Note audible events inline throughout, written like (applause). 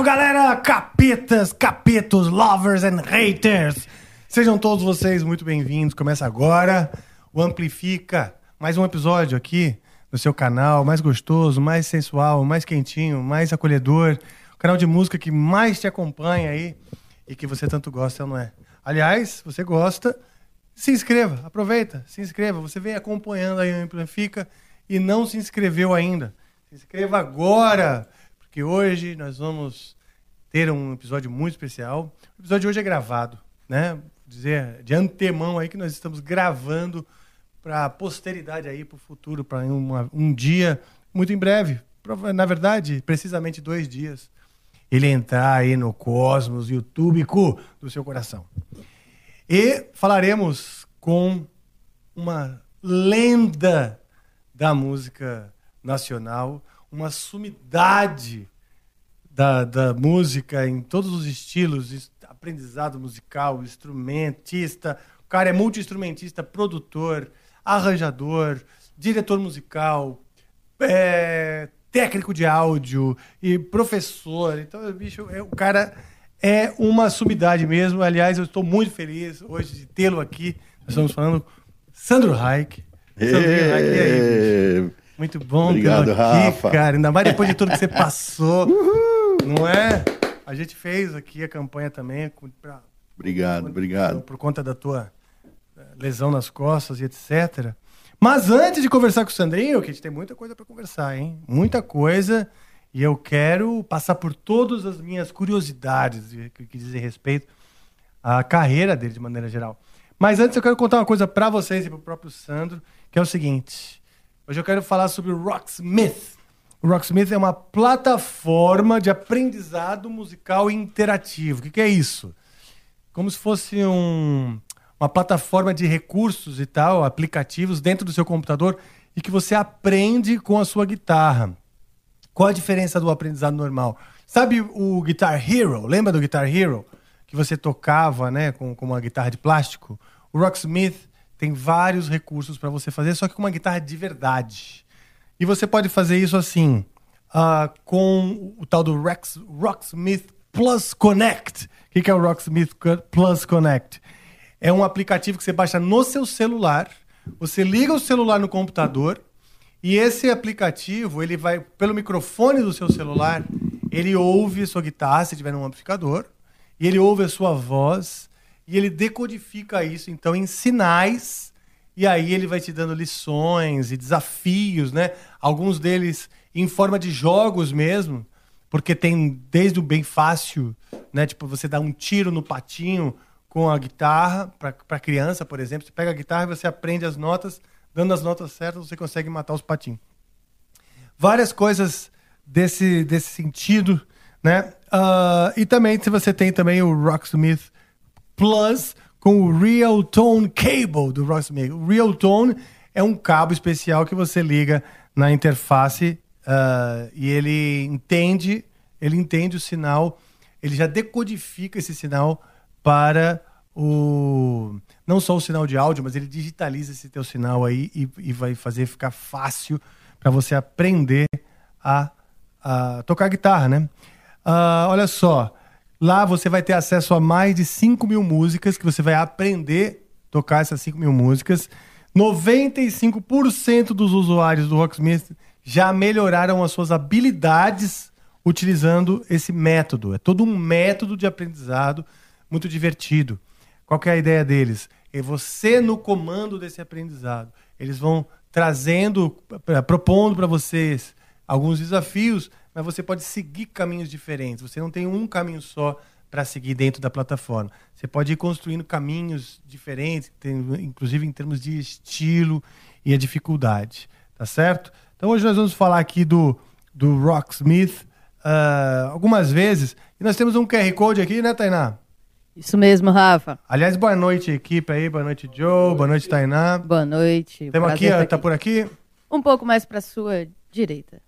Salve galera, capetas, capetos, lovers and haters. Sejam todos vocês muito bem-vindos. Começa agora o Amplifica, mais um episódio aqui no seu canal, mais gostoso, mais sensual, mais quentinho, mais acolhedor. O canal de música que mais te acompanha aí e que você tanto gosta, não é? Aliás, você gosta, se inscreva, aproveita, se inscreva. Você vem acompanhando aí o Amplifica e não se inscreveu ainda. Se inscreva agora, porque hoje nós vamos ter um episódio muito especial. O episódio de hoje é gravado, né? Vou dizer de antemão aí que nós estamos gravando para a posteridade aí, para o futuro, para um dia muito em breve. Na verdade, precisamente dois dias. Ele entrar aí no cosmos youtubico do seu coração. E falaremos com uma lenda da música nacional, uma sumidade da, da música em todos os estilos, es- aprendizado musical, instrumentista. O cara é multi-instrumentista, produtor, arranjador, diretor musical, é, técnico de áudio e professor. Então, bicho, é- o cara é uma sumidade mesmo. Aliás, eu estou muito feliz hoje de tê-lo aqui. Nós estamos falando com Sandro Reich. Sandrinho Reich, e aí, bicho? Muito bom Obrigado, tê-lo aqui, Rafa. cara. Ainda mais depois de tudo que você passou. (laughs) Não é? A gente fez aqui a campanha também pra- Obrigado, obrigado. por conta da tua eh, lesão nas costas e etc. Mas antes de conversar com o Sandrinho, que a gente tem muita coisa para conversar, hein? Muita coisa. E eu quero passar por todas as minhas curiosidades que, que dizem respeito à carreira dele de maneira geral. Mas antes eu quero contar uma coisa para vocês e para o próprio Sandro, que é o seguinte. Hoje eu quero falar sobre o Rocksmith. O Rocksmith é uma plataforma de aprendizado musical interativo. O que, que é isso? como se fosse um- uma plataforma de recursos e tal, aplicativos dentro do seu computador e que você aprende com a sua guitarra. Qual a diferença do aprendizado normal? Sabe o Guitar Hero? Lembra do Guitar Hero? Que você tocava né, com, com uma guitarra de plástico? O Rocksmith tem vários recursos para você fazer, só que com uma guitarra de verdade. E você pode fazer isso assim, ah, com o tal do Rex, Rocksmith Plus Connect. O que que é o Rocksmith Plus Connect? É um aplicativo que você baixa no seu celular, você liga o celular no computador e esse aplicativo, ele vai pelo microfone do seu celular, ele ouve sua guitarra, se tiver um amplificador, e ele ouve a sua voz e ele decodifica isso então em sinais e aí ele vai te dando lições e desafios, né? Alguns deles em forma de jogos mesmo, porque tem desde o bem fácil, né? Tipo, você dá um tiro no patinho com a guitarra, para criança, por exemplo. Você pega a guitarra e você aprende as notas, dando as notas certas, você consegue matar os patinhos. Várias coisas desse, desse sentido, né? Ah, e também, se você tem também o Rocksmith Plus com o Real Tone Cable do Rocksmith. O Real Tone é um cabo especial que você liga na interface ah, e ele entende, ele entende o sinal, ele já decodifica esse sinal para o não só o sinal de áudio, mas ele digitaliza esse teu sinal aí e, e vai fazer ficar fácil para você aprender a, a tocar guitarra, né? Ah, olha só, lá você vai ter acesso a mais de 5 mil músicas que você vai aprender a tocar essas 5 mil músicas. 95% dos usuários do Rocksmith já melhoraram as suas habilidades utilizando esse método. É todo um método de aprendizado muito divertido. Qual é a ideia deles? é você no comando desse aprendizado. Eles vão trazendo, pra- propondo para vocês alguns desafios, mas você pode seguir caminhos diferentes. Você não tem um caminho só para seguir dentro da plataforma. Você pode ir construindo caminhos diferentes, inclusive em termos de estilo e a dificuldade, tá certo? Então hoje nós vamos falar aqui do, do Rocksmith ah, algumas vezes. E nós temos um QR Code aqui, né, Tainá? Isso mesmo, Rafa. Aliás, boa noite, equipe aí. Boa noite, Joe. Boa noite, Tainá. Boa noite. Temos aqui, tá por aqui? Um pouco mais para sua direita.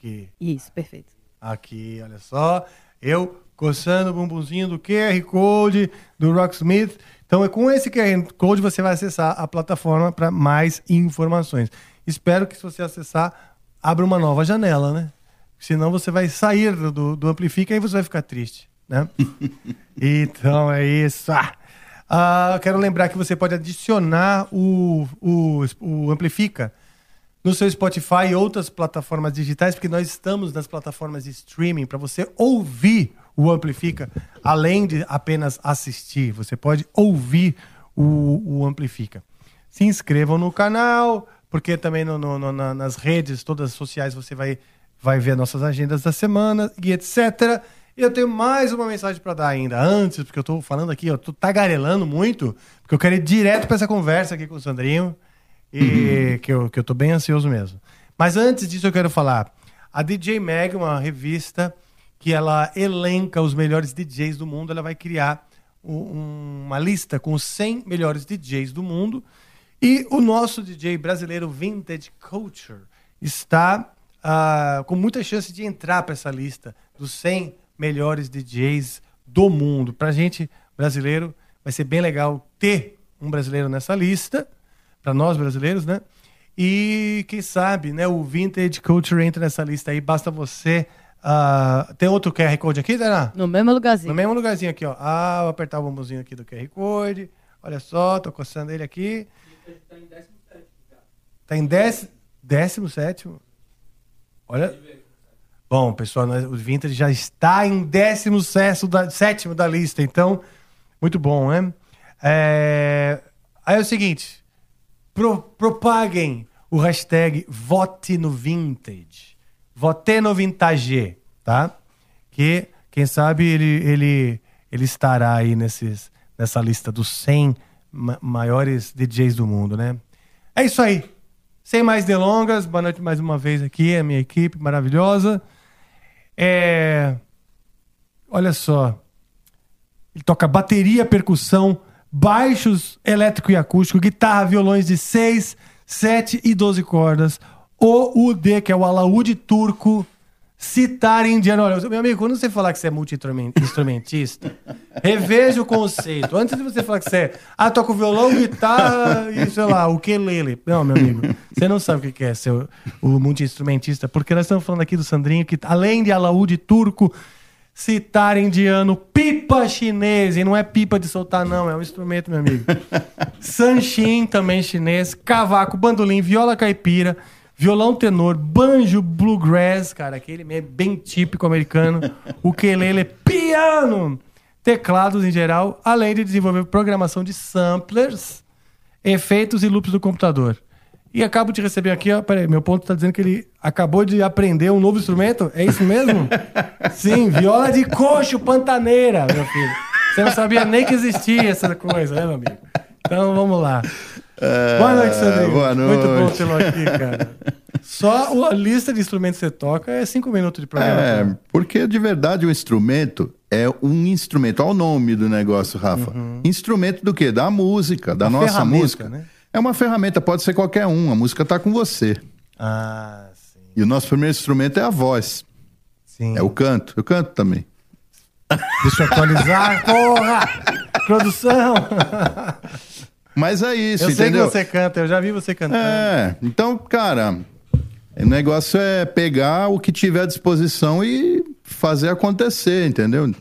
Aqui. Isso, perfeito. Aqui, olha só. Eu coçando o bumbumzinho do QR Code do Rocksmith. Então, é com esse QR Code você vai acessar a plataforma para mais informações. Espero que se você acessar, abra uma nova janela, né? Senão você vai sair do, do Amplifica e você vai ficar triste, né? (laughs) então é isso. Ah, Ah, quero lembrar que você pode adicionar o, o, o Amplifica no seu Spotify e outras plataformas digitais, porque nós estamos nas plataformas de streaming para você ouvir o Amplifica, além de apenas assistir. Você pode ouvir o, o Amplifica. Se inscrevam no canal, porque também no- no- no- na- nas redes todas sociais você vai, vai ver nossas agendas da semana e etc. Eu tenho mais uma mensagem para dar ainda, antes, porque eu tô falando aqui, eu tô tagarelando muito, porque eu quero ir direto para essa conversa aqui com o Sandrinho. E que, eu, que eu tô bem ansioso mesmo. Mas antes disso, eu quero falar. A DJ Mag, uma revista que ela elenca os melhores DJs do mundo, ela vai criar um- uma lista com os 100 melhores DJs do mundo. E o nosso DJ brasileiro Vintage Culture está ah, com muita chance de entrar para essa lista dos 100 melhores DJs do mundo. Para gente brasileiro, vai ser bem legal ter um brasileiro nessa lista para nós brasileiros, né? E quem sabe, né? O Vintage Culture entra nessa lista aí. Basta você. ah, tem outro QR Code aqui, Tainá? No mesmo lugarzinho. No mesmo lugarzinho aqui, ó. Ah, vou apertar o botãozinho aqui do QR Code. Olha só, tô coçando ele aqui. Tá em 17. Olha. Bom, pessoal, nós- o Vintage já está em 17 da, sétimo da lista, então, muito bom, né? É, Aí é o seguinte: pro- propaguem o hashtag Vote no Vintage. Vote no Vintage, tá? Que, quem sabe, ele, ele, ele estará aí nesses, nessa lista dos 100 ma- maiores DJs do mundo, né? É isso aí. Sem mais delongas, boa noite mais uma vez aqui, a minha equipe maravilhosa. É... Olha só. Ele toca bateria, percussão, baixos elétrico e acústico, guitarra, violões de 6, 7 e 12 cordas. O UD, que é o alaúde turco, citar indiano. Olha, meu amigo, quando você falar que você é multi-instrumentista, (laughs) reveja o conceito. Antes de você falar que você é, ah, toca violão, guitarra e, sei lá, o ukulele. Não, meu amigo, você não sabe o que que é ser o, o multi-instrumentista, porque nós estamos falando aqui do Sandrinho, que além de alaúde turco, citar indiano, pipa chinês, e não é pipa de soltar, não, é um instrumento, meu amigo. (laughs) Sanshin, também chinês, cavaco, bandolim, viola caipira, violão tenor, banjo, bluegrass, cara, aquele meio bem típico americano, ukulele, piano, teclados em geral, além de desenvolver programação de samplers, efeitos e loops do computador. E acabo de receber aqui, ó, peraí, meu ponto tá dizendo que ele acabou de aprender um novo instrumento, é isso mesmo? (laughs) Sim, viola de coxo pantaneira, meu filho. Você não sabia nem que existia essa coisa, né, meu amigo? Então vamos lá. boa noite, Sandrinho. Boa Muito bom noite. tê-lo aqui, cara. Só a lista de instrumentos que você toca é cinco minutos de programa. É, porque de verdade o instrumento é um instrumento. Olha o nome do negócio, Rafa. Instrumento do quê? Da música, da Uma nossa música. né? É uma ferramenta, pode ser qualquer um. A música tá com você. Ah, sim. E o nosso primeiro instrumento é a voz. sim. É o canto. Eu canto também. (laughs) Deixa eu atualizar, porra! Produção! Mas é isso, Eu sei que entendeu? você canta, eu já vi você cantando. É, então, cara, o negócio é pegar o que tiver à disposição e fazer acontecer, entendeu?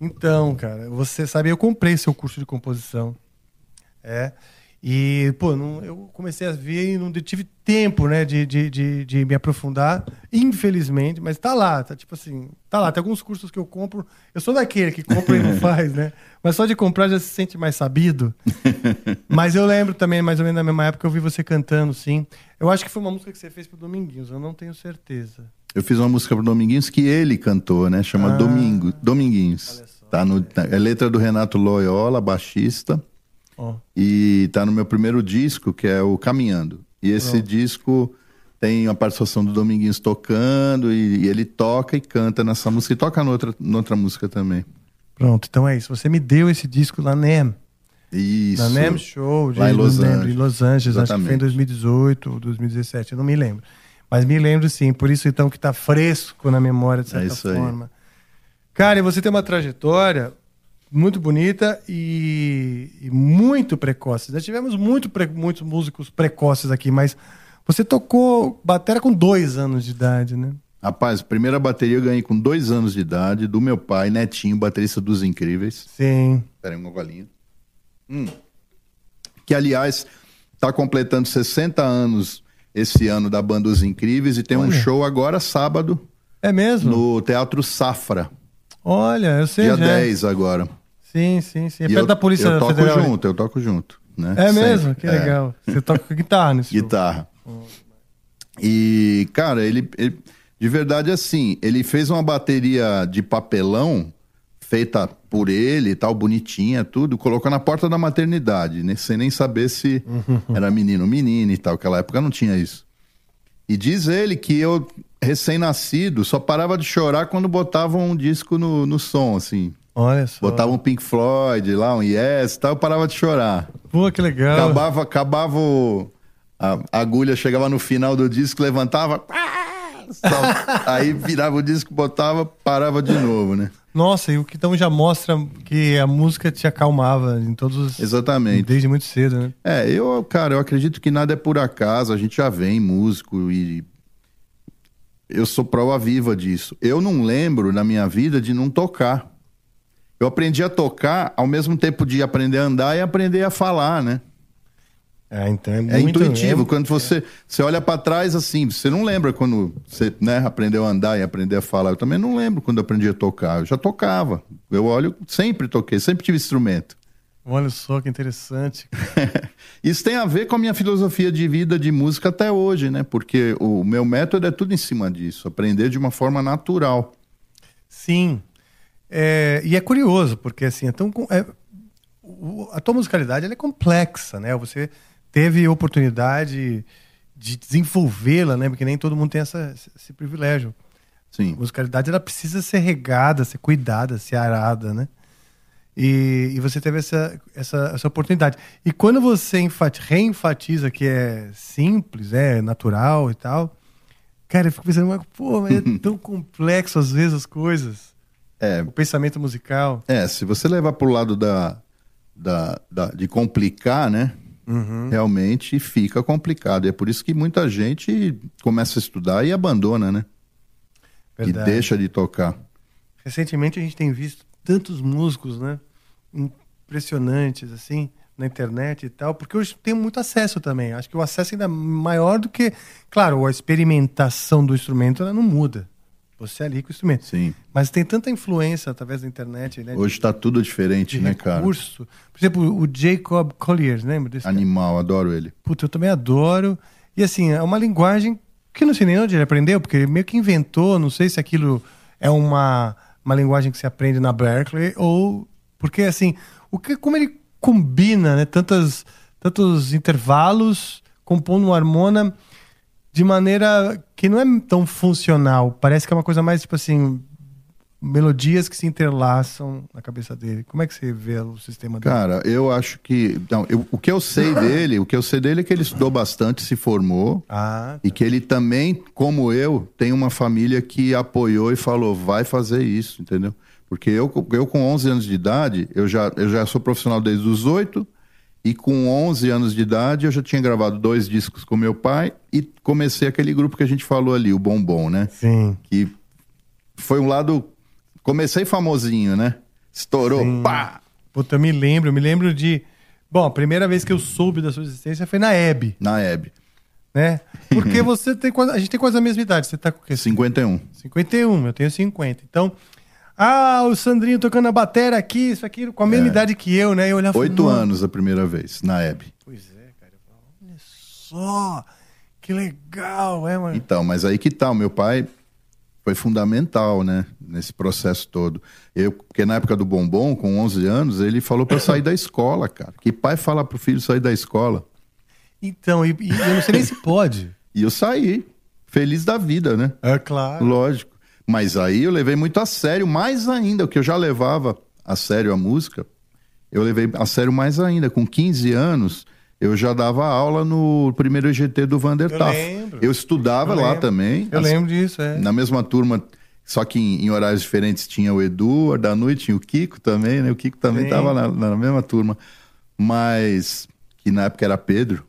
Então, cara, você sabe, eu comprei seu curso de composição. É. E, pô, não, eu comecei a ver e não tive tempo, né, de, de, de, de me aprofundar, infelizmente, mas tá lá, tá tipo assim, tá lá, tem alguns cursos que eu compro. Eu sou daquele que compra e não (laughs) faz, né? Mas só de comprar já se sente mais sabido. (laughs) mas eu lembro também, mais ou menos na mesma época, eu vi você cantando, sim. Eu acho que foi uma música que você fez pro Dominguinhos, eu não tenho certeza. Eu fiz uma música pro Dominguinhos que ele cantou, né? Chama Ah. Domingo, Dominguinhos. Só. Tá no, é letra do Renato Loyola, baixista. Ó. E tá no meu primeiro disco, que é o Caminhando. E esse Pronto. disco tem a participação do Dominguinhos tocando, e, e ele toca e canta nessa música, e toca noutra, noutra música também. Pronto, então é isso. Você me deu esse disco na NEM. Isso. Na NEM Show, de, Lá em Los lembro, Angeles. em Los Angeles, acho que foi em Exatamente. 2018 ou 2017, eu não me lembro. Mas me lembro sim, por isso então que tá fresco na memória, de certa É isso aí. forma. Cara, e você tem uma trajetória muito bonita e, e muito precoce. Já tivemos muito pre- muitos músicos precoces aqui, mas você tocou batera com dois anos de idade, né? Rapaz, primeira bateria eu ganhei com dois anos de idade, do meu pai, Netinho, baterista dos Incríveis. Sim. Pera aí, uma golinha. Hum. Que, aliás, tá completando 60 anos esse ano da Banda Os Incríveis e tem um Olha. show agora, sábado, É mesmo? no Teatro Safra. Olha, eu sei dia já. 10 agora. Sim, sim, sim. É perto eu, da Polícia eu toco Federal. junto, eu toco junto. Né? É Sempre. mesmo? Que É, legal. Você toca com guitarra nesse show. Guitarra. E, cara, ele, ele- De verdade, assim, ele fez uma bateria de papelão feita por ele e tal, bonitinha, tudo, colocou na porta da maternidade, né, sem nem saber se (laughs) era menino ou menina e tal. Aquela época não tinha isso. E diz ele que eu, recém-nascido, só parava de chorar quando botavam um disco no, no som, assim. Olha só. Botava um Pink Floyd lá, um Yes e tal, eu parava de chorar. Pô, que legal. Acabava, acabava o- a, agulha, chegava no final do disco, levantava. (laughs) aí virava o disco, botava, parava de novo, né? Nossa, e o que então já mostra que a música te acalmava em todos os. Exatamente. Desde muito cedo, né? É, eu, cara, eu acredito que nada é por acaso, a gente já vem músico e. Eu sou prova viva disso. Eu não lembro na minha vida de não tocar. Eu aprendi a tocar ao mesmo tempo de aprender a andar e aprender a falar, né? É, então é, É muito, intuitivo. é- Quando você, você olha pra trás assim, você não lembra quando você né, aprendeu a andar e aprender a falar. Eu também não lembro quando eu aprendi a tocar. Eu já tocava. Eu olho, sempre toquei, sempre tive instrumento. Olha só que interessante. (laughs) Isso tem a ver com a minha filosofia de vida de música até hoje, né? Porque o meu método é tudo em cima disso, aprender de uma forma natural. Sim. É, e é curioso, porque assim, é tão, é, a tua musicalidade é complexa, né? Você teve oportunidade de desenvolvê-la, né? Porque nem todo mundo tem essa, esse privilégio. Sim. A musicalidade ela precisa ser regada, ser cuidada, ser arada, né? E, e você teve essa, essa, essa oportunidade. E quando você enfati- reenfatiza que é simples, é natural e tal, cara, eu fico pensando, mas, pô, mas é (laughs) tão complexo às vezes as coisas. É, O pensamento musical. é, se você levar pro lado da, da, da- de complicar, né? Realmente fica complicado. E é por isso que muita gente começa a estudar e abandona, né? Verdade. E deixa de tocar. Recentemente a gente tem visto tantos músicos, né? Impressionantes, assim, na internet e tal, porque hoje tem muito acesso também. Acho que o acesso ainda é maior do que. Claro, a experimentação do instrumento ela não muda. Você é ali com o instrumento. Sim. Mas tem tanta influência através da internet, né? Hoje tá tudo diferente, né, cara? recurso. Por exemplo, o Jacob Collier, lembra desse? cara? Animal, adoro ele. Puta, eu também adoro. E assim, é uma linguagem que eu não sei nem onde ele aprendeu, porque ele meio que inventou, não sei se aquilo é uma, uma linguagem que se aprende na Berkeley, ou. Porque assim, o que, como ele combina né, tantas, tantos intervalos, compondo uma harmona de maneira que não é tão funcional. Parece que é uma coisa mais tipo assim. Melodias que se interlaçam na cabeça dele. Como é que você vê o sistema dele? Cara, eu acho que. Não, eu- o que eu sei dele, o que eu sei dele é que ele estudou bastante, se formou. Ah, E que ele também, como eu, tem uma família que apoiou e falou, vai fazer isso, entendeu? Porque eu, eu com 11 anos de idade, eu já, eu já sou profissional desde os 8, e com 11 anos de idade eu já tinha gravado dois discos com meu pai e comecei aquele grupo que a gente falou ali, o Bombom, né? sim. Que foi um lado... Comecei famosinho, né? Estourou, Sim. pá! Puta, eu me lembro, eu me lembro de. Bom, a primeira vez que eu soube da sua existência foi na Hebe, Na Hebe. né? Porque você tem quase, a gente tem quase a mesma idade. Você tá com o quê? 51. 51, eu tenho 50. Então, ah, o Sandrinho tocando a bateria aqui, isso aqui, com a mesma idade que eu, né? Eu olhava Oito "Nossa, anos a primeira vez, na Hebe. Pois é, cara. Olha só, que legal, é, mano. Então, mas aí que tá, o meu pai foi fundamental, né, nesse processo todo. Eu, porque na época do bombom, com 11 anos, ele falou pra eu sair da escola, cara. Que pai fala pro filho sair da escola? Então, e, e eu não sei nem se pode. (laughs) E eu saí, feliz da vida, né? É claro. Lógico. Mas aí eu levei muito a sério, mais ainda, o que eu já levava a sério a música, eu levei a sério mais ainda. Com 15 anos, eu já dava aula no primeiro EGT do Vander Eu lembro. Eu estudava Eu lá lembro. também. Eu As- lembro disso, é. Na mesma turma, só que em, em horários diferentes tinha o Edu, da noite tinha o Kiko também, né? O Kiko também estava na, na mesma turma. Mas, que na época era Pedro.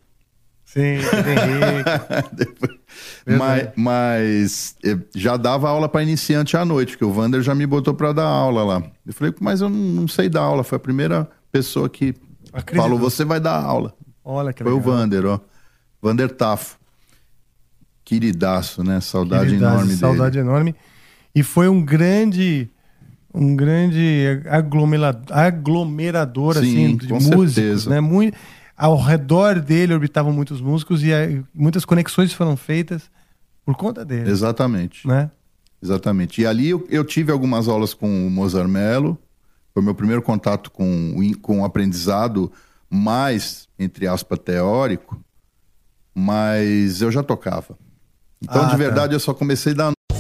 Sim, Henrique. Depois- (laughs) (laughs) Verdade. mas, mas eh, já dava aula para iniciante à noite, porque o Vander já me botou para dar aula lá. Eu falei, mas eu não, sei dar aula. Foi a primeira pessoa que Acreditou. falou, você vai dar aula. Olha que Foi o legal. Vander, ó. Vander Tafo. Queridaço, né? Saudade enorme Saudade dele. enorme. E foi um grande um grande aglomera- aglomerador Sim, assim de com músicos, certeza. né? Muito ao redor dele orbitavam muitos músicos e muitas conexões foram feitas por conta dele, Exatamente. né? Exatamente. E ali eu, eu tive algumas aulas com o Mozart Mello. Foi meu primeiro contato com, com o aprendizado mais, entre aspas, teórico. Mas eu já tocava. Então, Ah, de tá. verdade, eu só comecei da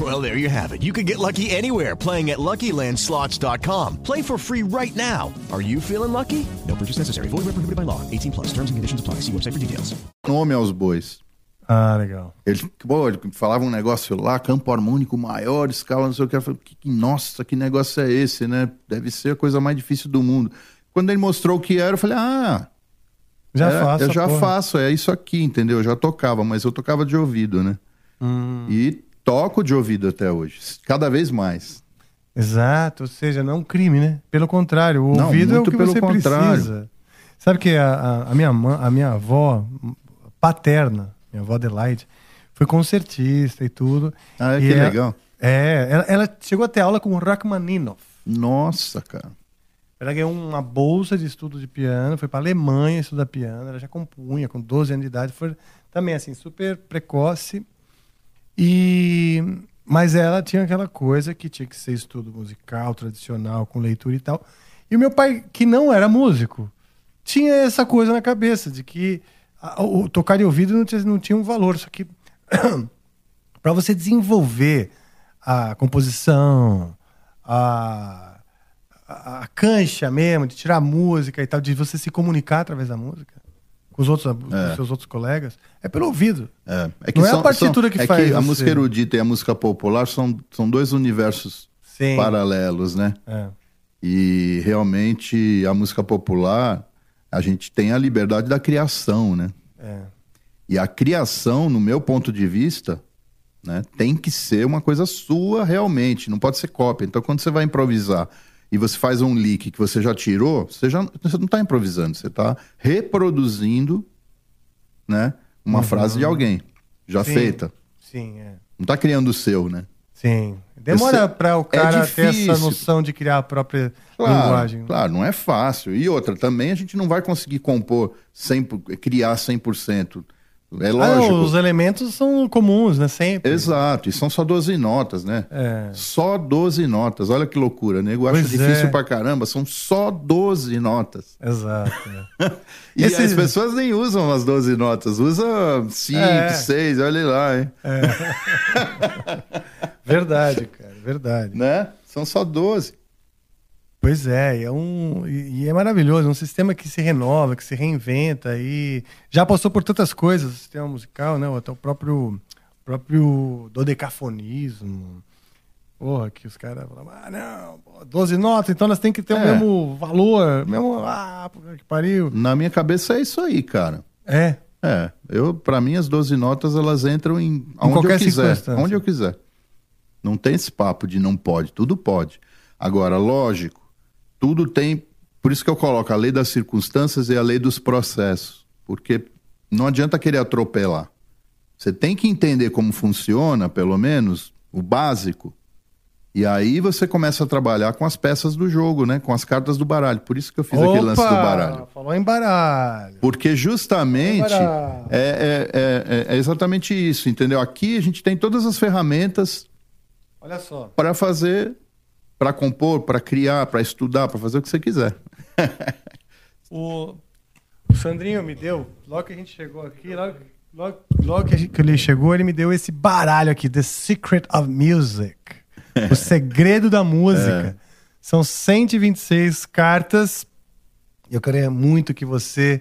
Well, there you have it. You can get lucky anywhere playing at LuckyLandSlots.com. Play for free right now. Are you feeling lucky? No purchase necessary. Void where prohibited by law. 18 plus. Terms and conditions apply. See website for details. nome aos bois. Ah, legal. Ele, pô, ele falava um negócio lá, campo harmônico maior, escala, não sei o que. Eu falei, que, nossa, que negócio é esse, né? Deve ser a coisa mais difícil do mundo. Quando ele mostrou o que era, eu falei, ah, Já é, faço. eu já porra. faço, é isso aqui, entendeu? Eu já tocava, mas eu tocava de ouvido, né? Hum. E toco de ouvido até hoje, cada vez mais. Exato, ou seja, não é um crime, né? Pelo contrário, o Não, ouvido é o que você contrário. precisa. Sabe que a, a, minha, mãe, a minha avó paterna, minha avó Adelaide, foi concertista e tudo. Ah, E que ela- legal. É, ela, ela chegou a ter aula com o Rachmaninoff. Nossa, cara. Ela ganhou uma bolsa de estudo de piano, foi para Alemanha estudar piano, ela já compunha com 12 anos de idade, foi também assim, super precoce. E mas ela tinha aquela coisa que tinha que ser estudo musical, tradicional, com leitura e tal. E o meu pai, que não era músico, tinha essa coisa na cabeça de que o tocar de ouvido não tinha, não tinha um valor, só que (clears throat) para você desenvolver a composição, a, a, a cancha mesmo, de tirar música e tal, de você se comunicar através da música com os outros, os seus outros colegas, é pelo ouvido. É, Não é a partitura que é faz que a música erudita e a música popular são, são dois universos Sim. paralelos, né? É. E realmente a música popular, a gente tem a liberdade da criação, né? É. E a criação, no meu ponto de vista, né, tem que ser uma coisa sua realmente, não pode ser cópia. Então, quando você vai improvisar e você faz um lick que você já tirou, você, já, você não está improvisando, você está reproduzindo né, uma frase de alguém já Uhum. Sim. feita. Sim, é. Não está criando o seu, né? Sim. Demora para o é cara ter essa noção de criar a própria Claro, linguagem. claro, não é fácil. E outra, também a gente não vai conseguir compor, 100, por- criar 100%. É Ah, lógico. não, os elementos são comuns, né? Sempre. Exato, e são só 12 notas, né? É. Só 12 notas. Olha que loucura, nego. Acho Pois difícil é. pra caramba. São só 12 notas. Exato. né? (laughs) E Esse- as pessoas nem usam as 12 notas, usa 5, É. 6, olha lá, hein? (laughs) verdade, cara, verdade. Né? São só 12. Pois é, e é um e é maravilhoso, é um sistema que se renova, que se reinventa e já passou por tantas coisas, o sistema musical, né? Até o próprio próprio dodecafonismo. Porra, que os caras falam, ah, não, pô, 12 notas, então elas têm que ter o É. mesmo valor, mesmo, ah, que pariu. Na minha cabeça é isso aí, cara. É, É, eu para mim as 12 notas elas entram em aonde qualquer eu quiser, onde eu quiser. Não tem esse papo de não pode, tudo pode. Agora, lógico, tudo tem, por isso que eu coloco a lei das circunstâncias e a lei dos processos, porque não adianta querer atropelar. Você tem que entender como funciona, pelo menos, o básico. E aí você começa a trabalhar com as peças do jogo, né? Com as cartas do baralho. Por isso que eu fiz aquele lance do baralho. Falou em baralho. Porque justamente Baralho. é, é- é- é- é exatamente isso, entendeu? Aqui a gente tem todas as ferramentas Olha só. para fazer, para compor, para criar, para estudar, para fazer o que você quiser. O, (laughs) o Sandrinho me deu, logo que a gente chegou aqui, logo, logo, logo que, gente- que ele chegou, ele me deu esse baralho aqui, The Secret of Music. o (laughs) segredo da música. São 126 cartas. Eu queria muito que você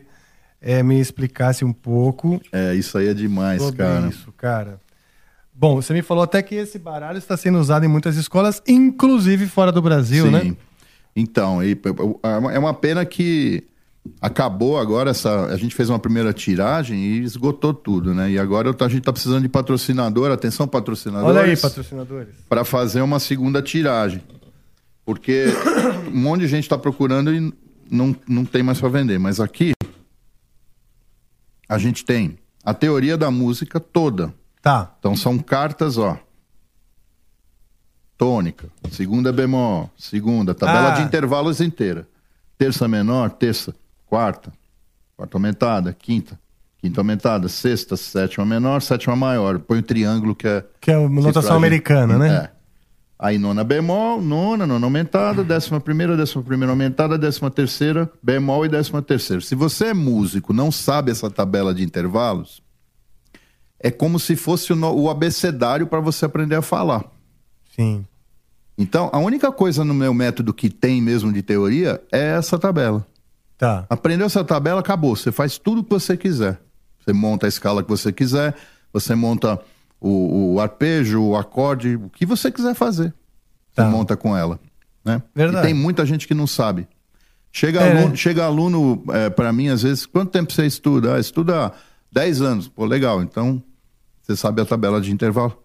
eh, me explicasse um pouco É, isso aí é demais, cara. isso, cara. Bom, você me falou até que esse baralho está sendo usado em muitas escolas, inclusive fora do Brasil, Sim. né? Então, e, é uma- é uma pena que acabou agora essa. A gente fez uma primeira tiragem e esgotou tudo, né? E agora tô- a gente tá precisando de patrocinador, atenção patrocinadores. Olha aí, patrocinadores. para fazer uma segunda tiragem. Porque (coughs) um monte de gente está procurando e não, não tem mais para vender. Mas aqui a gente tem a teoria da música toda. Tá. Então são cartas, ó. Tônica, segunda bemol, segunda, tabela Ah. de intervalos inteira. Terça menor, terça, quarta, quarta aumentada, quinta, quinta aumentada, sexta, sétima menor, sétima maior. Põe o triângulo que é Que é uma notação americana, né? É. Aí nona bemol, nona, nona aumentada, décima primeira, décima primeira aumentada, décima terceira, bemol e décima terceira. Se você é músico, não sabe essa tabela de intervalos, é como se fosse o, o abecedário para você aprender a falar. Sim. Então, a única coisa no meu método que tem mesmo de teoria é essa tabela. Tá. Aprendeu essa tabela, acabou. Você faz tudo o que você quiser. Você monta a escala que você quiser, você monta o, o arpejo, o acorde, o que você quiser fazer. Você Tá. monta com ela. Né? Verdade. E tem muita gente que não sabe. Chega É, aluno, né? chega aluno é, para mim, às vezes, quanto tempo você estuda? Ah, estuda há 10 anos. Pô, legal. Então, você sabe a tabela de intervalo?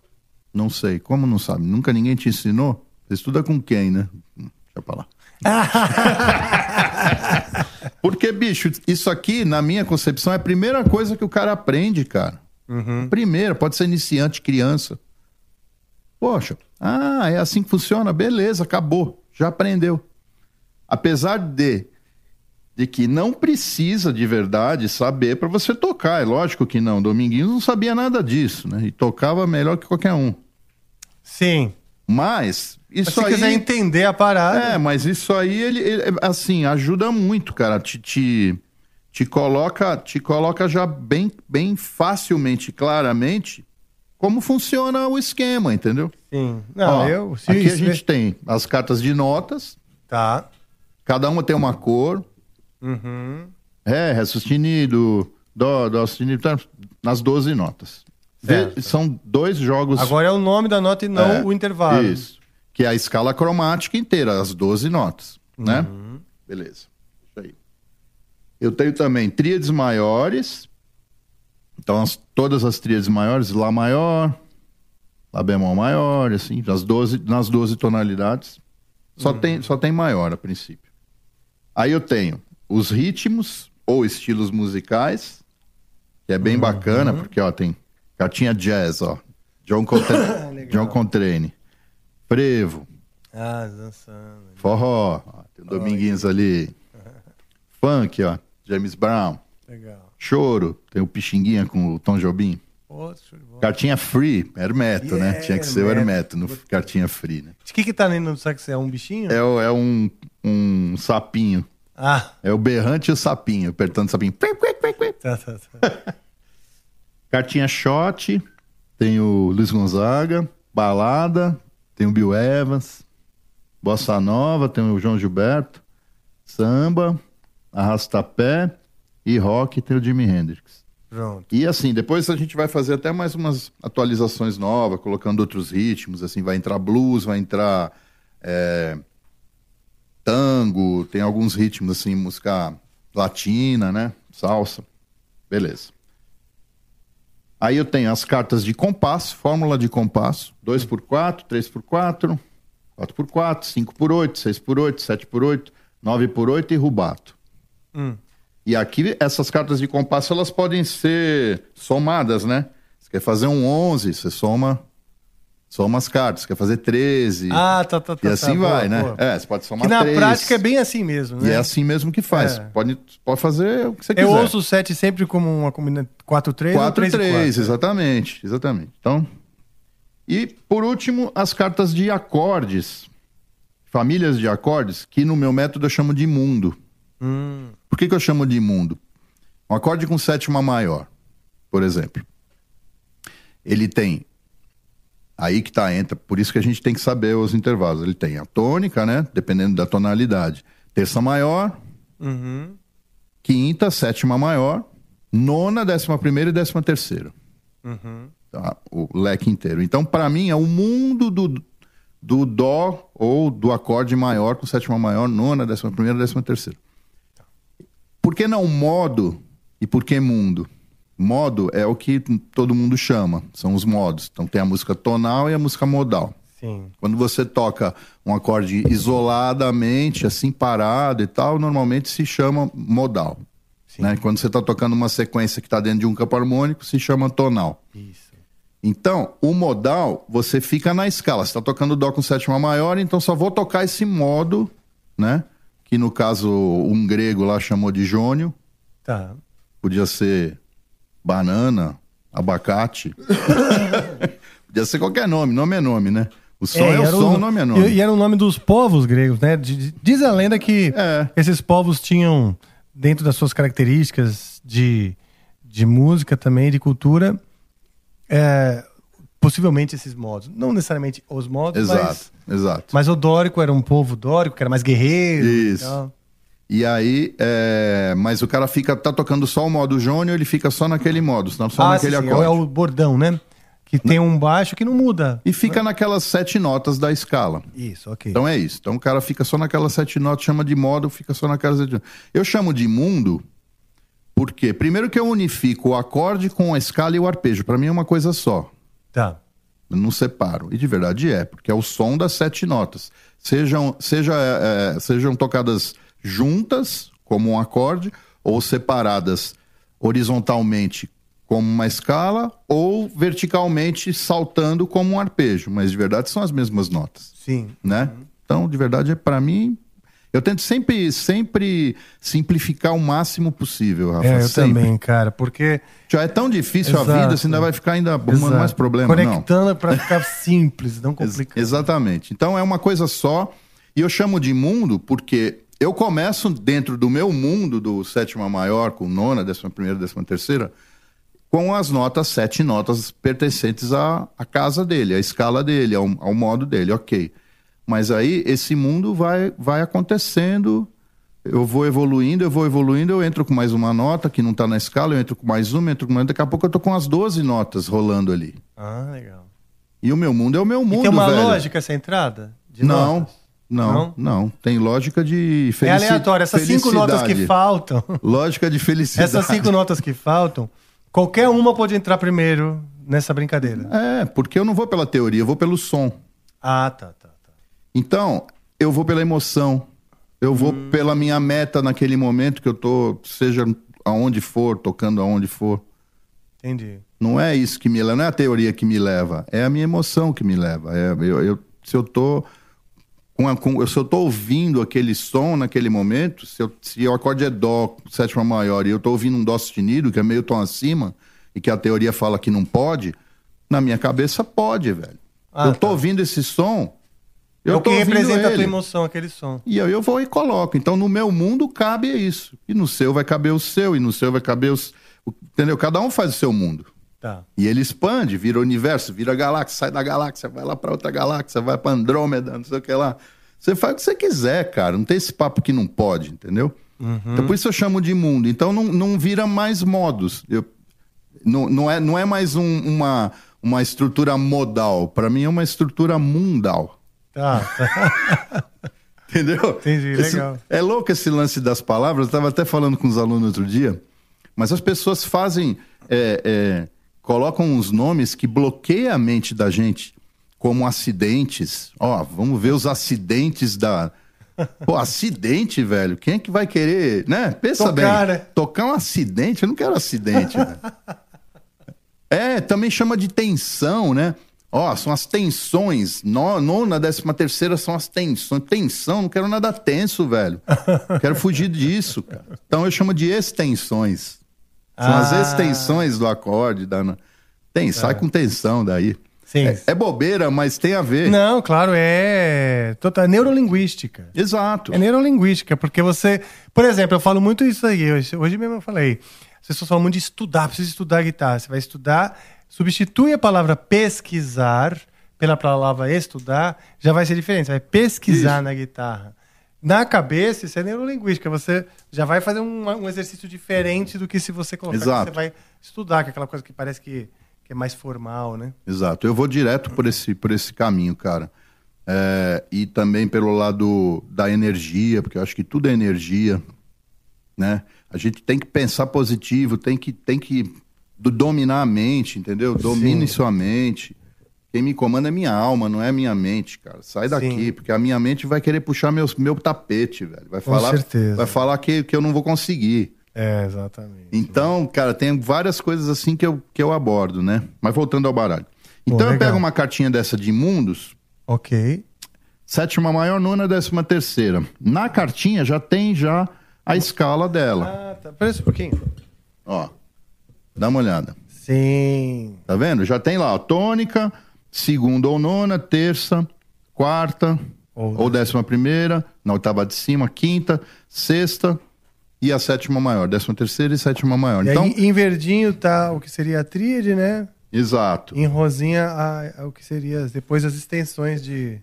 Não sei. Como não sabe? Nunca ninguém te ensinou? Você estuda com quem, né? Deixa pra lá. (laughs) Porque, bicho, isso aqui, na minha concepção, é a primeira coisa que o cara aprende, cara. Primeira, pode ser iniciante, criança. Poxa, ah, é assim que funciona? Beleza, acabou. Já aprendeu. Apesar de, de que não precisa de verdade saber para você tocar. É lógico que não. Dominguinhos não sabia nada disso, né? E tocava melhor que qualquer um. Sim. Mas, Mas isso se aí. quiser entender a parada. É, mas isso aí, ele, ele, assim, ajuda muito, cara. Te, te, te coloca, te coloca já bem, bem facilmente, claramente, como funciona o esquema, entendeu? Sim. Não, Ó, eu. Se, aqui a se- gente tem as cartas de notas, Tá. cada uma tem uma cor. Uhum. Ré, Ré sustenido, Dó, Dó sustenido, tá? nas 12 notas. Certo. são dois jogos. Agora é o nome da nota e não É, o intervalo. Isso. Que é a escala cromática inteira, as 12 notas, né? Uhum. Beleza. Isso aí. Eu tenho também tríades maiores. Então, as- todas as tríades maiores, Lá maior, Lá bemol maior, assim, nas 12, nas 12 tonalidades. Só, Uhum. tem, só tem maior a princípio. Aí eu tenho os ritmos ou estilos musicais, que é Uhum. bem bacana, porque ó, tem cartinha jazz, ó. John, (coughs) Coltrane, John Coltrane. Frevo, Ah, dançando. forró, ó, tem o Dominguinhos ali. (laughs) Funk, ó, James Brown. Legal. Choro, tem o Pixinguinha com o Tom Jobim. Bola. Cartinha free, Hermeto, né? Yeah, Tinha que ser o Hermeto. No cartinha free, né? De que que tá do sax? É um bichinho? É, o- é um, um sapinho. Ah, É o berrante e o sapinho, apertando o sapinho. tá, tá, tá. (laughs) Cartinha shot, tem o Luiz Gonzaga, balada, tem o Bill Evans, bossa nova, tem o João Gilberto, samba, arrastapé e rock tem o Jimi Hendrix. Pronto. E assim, depois a gente vai fazer até mais umas atualizações novas, colocando outros ritmos, assim, vai entrar blues, vai entrar é, tango, tem alguns ritmos assim, música latina, né? Salsa. Beleza. Aí eu tenho as cartas de compasso, fórmula de compasso, 2x4, 3x4, 4x4, 5x8, 6x8, 7x8, 9x8 e rubato. Hum. E aqui, essas cartas de compasso, elas podem ser somadas, né? Você quer fazer um 11, você soma, soma as cartas. Quer fazer 13. Ah, tá, tá, tá. e assim tá, vai, boa, né? boa. É, você pode somar Que na três. prática é bem assim mesmo, E né? é assim mesmo que faz. É. Pode, pode fazer o que você Eu quiser. ouço o 7 sempre como uma combinação 4-3 ou 4 3 3 4. exatamente, exatamente. Então, e por último, as cartas de acordes, famílias de acordes, que no meu método eu chamo de mundo. Hum, Por que, que eu chamo de mundo? Um acorde com sétima maior, por exemplo. Ele tem. Aí que tá, entra. Por isso que a gente tem que saber os intervalos. Ele tem a tônica, né? Dependendo da tonalidade. Terça maior, uhum. quinta, sétima maior, nona, décima primeira e décima terceira. Uhum. Tá? O leque inteiro. Então, para mim, é o mundo do, do dó ou do acorde maior com sétima maior, nona, décima primeira, décima terceira. Por que não modo e por que mundo? Modo é o que todo mundo chama, são os modos. Então tem a música tonal e a música modal. Sim. Quando você toca um acorde isoladamente, assim parado e tal, normalmente se chama modal. Né? Quando você está tocando uma sequência que está dentro de um campo harmônico, se chama tonal. Isso. Então, o modal, você fica na escala. Você está tocando Dó com sétima maior, então só vou tocar esse modo, né? Que no caso, um grego lá chamou de jônio. Tá. Podia ser banana, abacate. (laughs) Podia ser qualquer nome, nome é nome, né? O som é, e o som, o nome é nome. E, e era o nome dos povos gregos, né? Diz a lenda que É. esses povos tinham, dentro das suas características de, de música também, de cultura, é, possivelmente esses modos. Não necessariamente os modos, Exato, mas, exato. mas o dórico era um povo dórico, que era mais guerreiro. Isso. E aí, é... mas o cara fica, tá tocando só o modo jônio, ele fica só naquele modo, senão só Ah, naquele sim, acorde. é o bordão, né? Que tem um baixo que não muda. E fica naquelas sete notas da escala. Isso, ok. Então é isso. Então o cara fica só naquelas sete notas, chama de modo, fica só naquelas sete notas. Eu chamo de mundo porque, primeiro que eu unifico o acorde com a escala e o arpejo. Para mim é uma coisa só. Tá. Eu não separo. E de verdade é, porque é o som das sete notas. Sejam, seja, é, é, sejam tocadas juntas, como um acorde, ou separadas horizontalmente, como uma escala, ou verticalmente saltando como um arpejo. Mas de verdade são as mesmas notas Sim. né? Então, de verdade, é para mim. Eu tento sempre, sempre simplificar o máximo possível, Rafa. É, eu sempre. também, cara, porque Já é tão difícil a Exato. vida, você ainda vai ficar ainda arrumando mais problema, não. Conectando pra ficar (laughs) simples, não Ex- complicado. exatamente. Então é uma coisa só. E eu chamo de mundo porque eu começo dentro do meu mundo do sétima maior, com nona, décima primeira, décima terceira, com as notas, sete notas pertencentes à, à casa dele, à escala dele, ao, ao modo dele, ok. Mas aí esse mundo vai, vai acontecendo, eu vou evoluindo, eu vou evoluindo, eu entro com mais uma nota que não está na escala, eu entro com mais uma, entro com mais. Daqui a pouco eu tô com as 12 notas rolando ali. Ah, legal. E o meu mundo é o meu mundo, e tem uma velho. lógica essa entrada? De Não, notas? Não, Não? não, Tem lógica de É felicidade. aleatório. Essas cinco notas que faltam, Lógica de felicidade. essas cinco notas que faltam, qualquer uma pode entrar primeiro nessa brincadeira. É, porque eu não vou pela teoria, eu vou pelo som. Ah, tá, tá, tá. Então, eu vou pela emoção. Eu vou Hum. pela minha meta naquele momento que eu tô, seja aonde for, tocando aonde for. Entendi. Não é isso que me leva, não é a teoria que me leva, é a minha emoção que me leva. É, eu, eu- se eu tô com, com, se eu estou ouvindo aquele som naquele momento, se, eu, se o acorde é dó, sétima maior, e eu estou ouvindo um dó sustenido, que é meio tom acima, e que a teoria fala que não pode, na minha cabeça pode, velho. Ah, eu estou tá. ouvindo esse som, eu é o que representa ele. a tua emoção, é aquele som. E eu, eu vou e coloco. Então, no meu mundo, cabe isso. E no seu vai caber o seu, e no seu vai caber os. Entendeu? Cada um faz o seu mundo. Tá. E ele expande, vira universo, vira galáxia, sai da galáxia, vai lá para outra galáxia, vai para Andrômeda, não sei o que lá. Você faz o que você quiser, cara. Não tem esse papo que não pode, entendeu? Uhum. Então, por isso eu chamo de mundo. Então não, não vira mais modos. Eu, não, não, é, não é mais um, uma, uma estrutura modal. Para mim é uma estrutura mundal. Tá. tá. (laughs) Entendeu? Entendi, esse, legal. É louco esse lance das palavras. Eu tava até falando com os alunos outro dia. Mas as pessoas fazem é, é, colocam uns nomes que bloqueiam a mente da gente, como acidentes. Ó, vamos ver os acidentes da. Pô, acidente, velho. Quem é que vai querer, né? Pensa tocar, bem. Né? Tocar um acidente, eu não quero acidente. né? (laughs) É, também chama de tensão, né? Ó, são as tensões. No, nona, décima terceira são as tensões. Tensão, não quero nada tenso, velho. Quero fugir disso. Cara. Então eu chamo de extensões. São ah. as extensões do acorde. Da... Tem, sai é. com tensão daí. Sim. É, é, bobeira, mas tem a ver. Não, claro, é total neurolinguística. Exato. É neurolinguística, porque você. Por exemplo, eu falo muito isso aí. Hoje, hoje mesmo eu falei. As pessoas falam muito de estudar, precisa estudar guitarra. Você vai estudar, substitui a palavra pesquisar pela palavra estudar, já vai ser diferente. Você vai pesquisar isso. na guitarra na cabeça, isso é neurolinguística. Você já vai fazer um, um exercício diferente do que se você colocar Exato. você vai estudar, que é aquela coisa que parece que, que, é mais formal, né? Exato. Eu vou direto por esse, por esse caminho, cara. É, e também pelo lado da energia, porque eu acho que tudo é energia, né? A gente tem que pensar positivo, tem que, tem que dominar a mente, entendeu? Domine Sim. sua mente. Quem me comanda é minha alma, não é minha mente, cara. Sai daqui, Sim. porque a minha mente vai querer puxar meu meu tapete, velho. Vai Com certeza. Vai falar que, que eu não vou conseguir. É, exatamente. Então, cara, tem várias coisas assim que eu, que eu abordo, né? Mas voltando ao baralho. Então Pô, eu pego uma cartinha dessa de mundos. Ok. Sétima maior, nona, décima terceira. Na cartinha já tem já a hum. escala dela. Ah, tá. Parece um pouquinho. Ó. Dá uma olhada. Sim. Tá vendo? Já tem lá, ó, tônica, segunda ou nona, terça, quarta ou, ou décima primeira, na oitava de cima, quinta, sexta e a sétima maior, décima terceira e sétima maior. E então, aí, em verdinho tá o que seria a tríade, né? Exato. Em rosinha a, a, o que seria depois as extensões de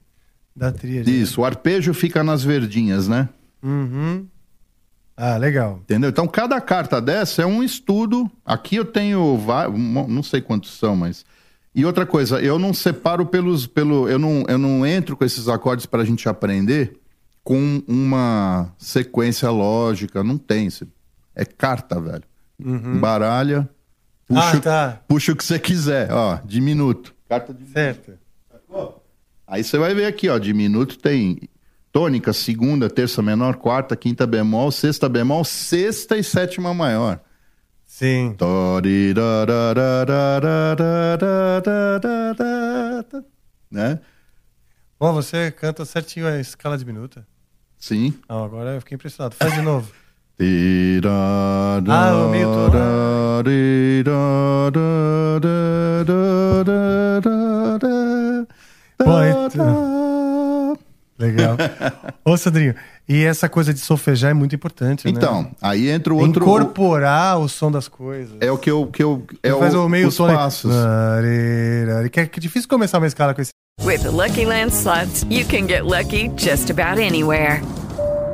da tríade. Né? Isso, né? o arpejo fica nas verdinhas, né? Uhum. Ah, legal. Entendeu? Então, cada carta dessa é um estudo. Aqui eu tenho, não sei quantos são, mas e outra coisa, eu não separo pelos. Pelo, eu, não, eu não entro com esses acordes para a gente aprender com uma sequência lógica. Não tem. É carta, velho. Uhum. Baralha. Puxa, ah, tá. puxa o que você quiser, ó. Diminuto. Carta diminuto. Certo. Aí você vai ver aqui, ó. Diminuto tem tônica, segunda, terça menor, quarta, quinta bemol, sexta bemol, sexta e sétima maior. Sim. Né? Bom, você canta certinho a escala diminuta. Sim. Não, agora eu fiquei impressionado. Faz de novo. Ah, o mito. Legal. (laughs) Ô, Sandrinho, e essa coisa de solfejar é muito importante, né? Então, aí entra o outro. Incorporar o som das coisas. É o que eu. Que eu é Ele faz o, meio os som. né? passos. Arerari, Que é que é difícil começar uma escala com esse. With the Lucky Land slots, you can get lucky just about anywhere.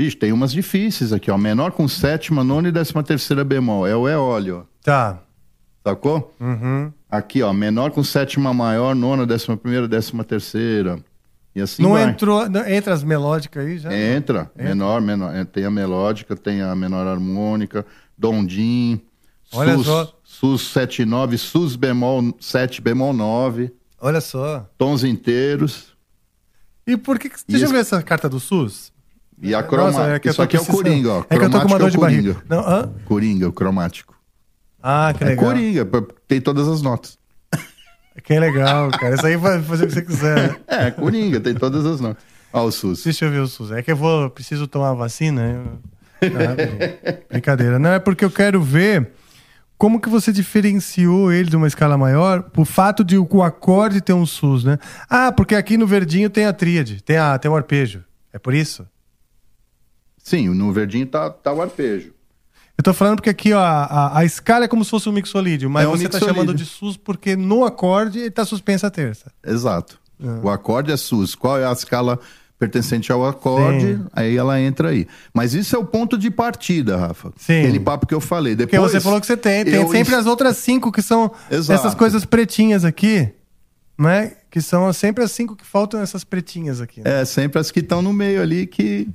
Bicho, tem umas difíceis aqui, ó. Menor com sétima, nona e décima terceira bemol. É o eólio, ó. Tá. Sacou? Aqui, ó. Menor com sétima maior, nona, décima primeira, décima terceira. E assim não vai. entrou. não- entra as melódicas aí já? Entra. Menor, menor. é, Tem a melódica, tem a menor harmônica, dondim, Olha sus, só. sus 7, 9, sus bemol 7, bemol 9, Olha só. tons inteiros. E por que. que E deixa eu esse- ver essa carta do SUS. E a cromática. Nossa, é Isso aqui é o. Coringa, ó. É que eu tô com uma dor de Cromático é barriga. Não, hã? Coringa, o cromático. Ah, que É legal. Coringa, p- tem todas as notas. (laughs) Que legal, cara. Isso aí vai fazer o que você quiser. (laughs) É, Coringa, tem todas as notas. Ó, o SUS. Deixa eu ver o SUS. É que eu vou, preciso tomar a vacina. Ah. Brincadeira. Não, é porque eu quero ver como que você diferenciou ele de uma escala maior por fato de o acorde ter um SUS, né? Ah, porque aqui no verdinho tem a tríade, tem, a, tem o arpejo. É por isso? Sim, no verdinho tá, tá o arpejo. Eu tô falando porque aqui, ó, a, a escala é como se fosse um mixolídio, mas É um você tá mixolídio. chamando de SUS porque no acorde ele tá suspensa a terça. Exato. Ah. O acorde é SUS. Qual é a escala pertencente ao acorde? Sim. Aí ela entra aí. Mas isso é o ponto de partida, Rafa. Sim. Aquele papo que eu falei. Porque Depois, você falou que você tem. Tem sempre ins- as outras cinco que são Exato. essas coisas pretinhas aqui, né? Que são sempre as cinco que faltam essas pretinhas aqui. né? É, sempre as que estão no meio ali que...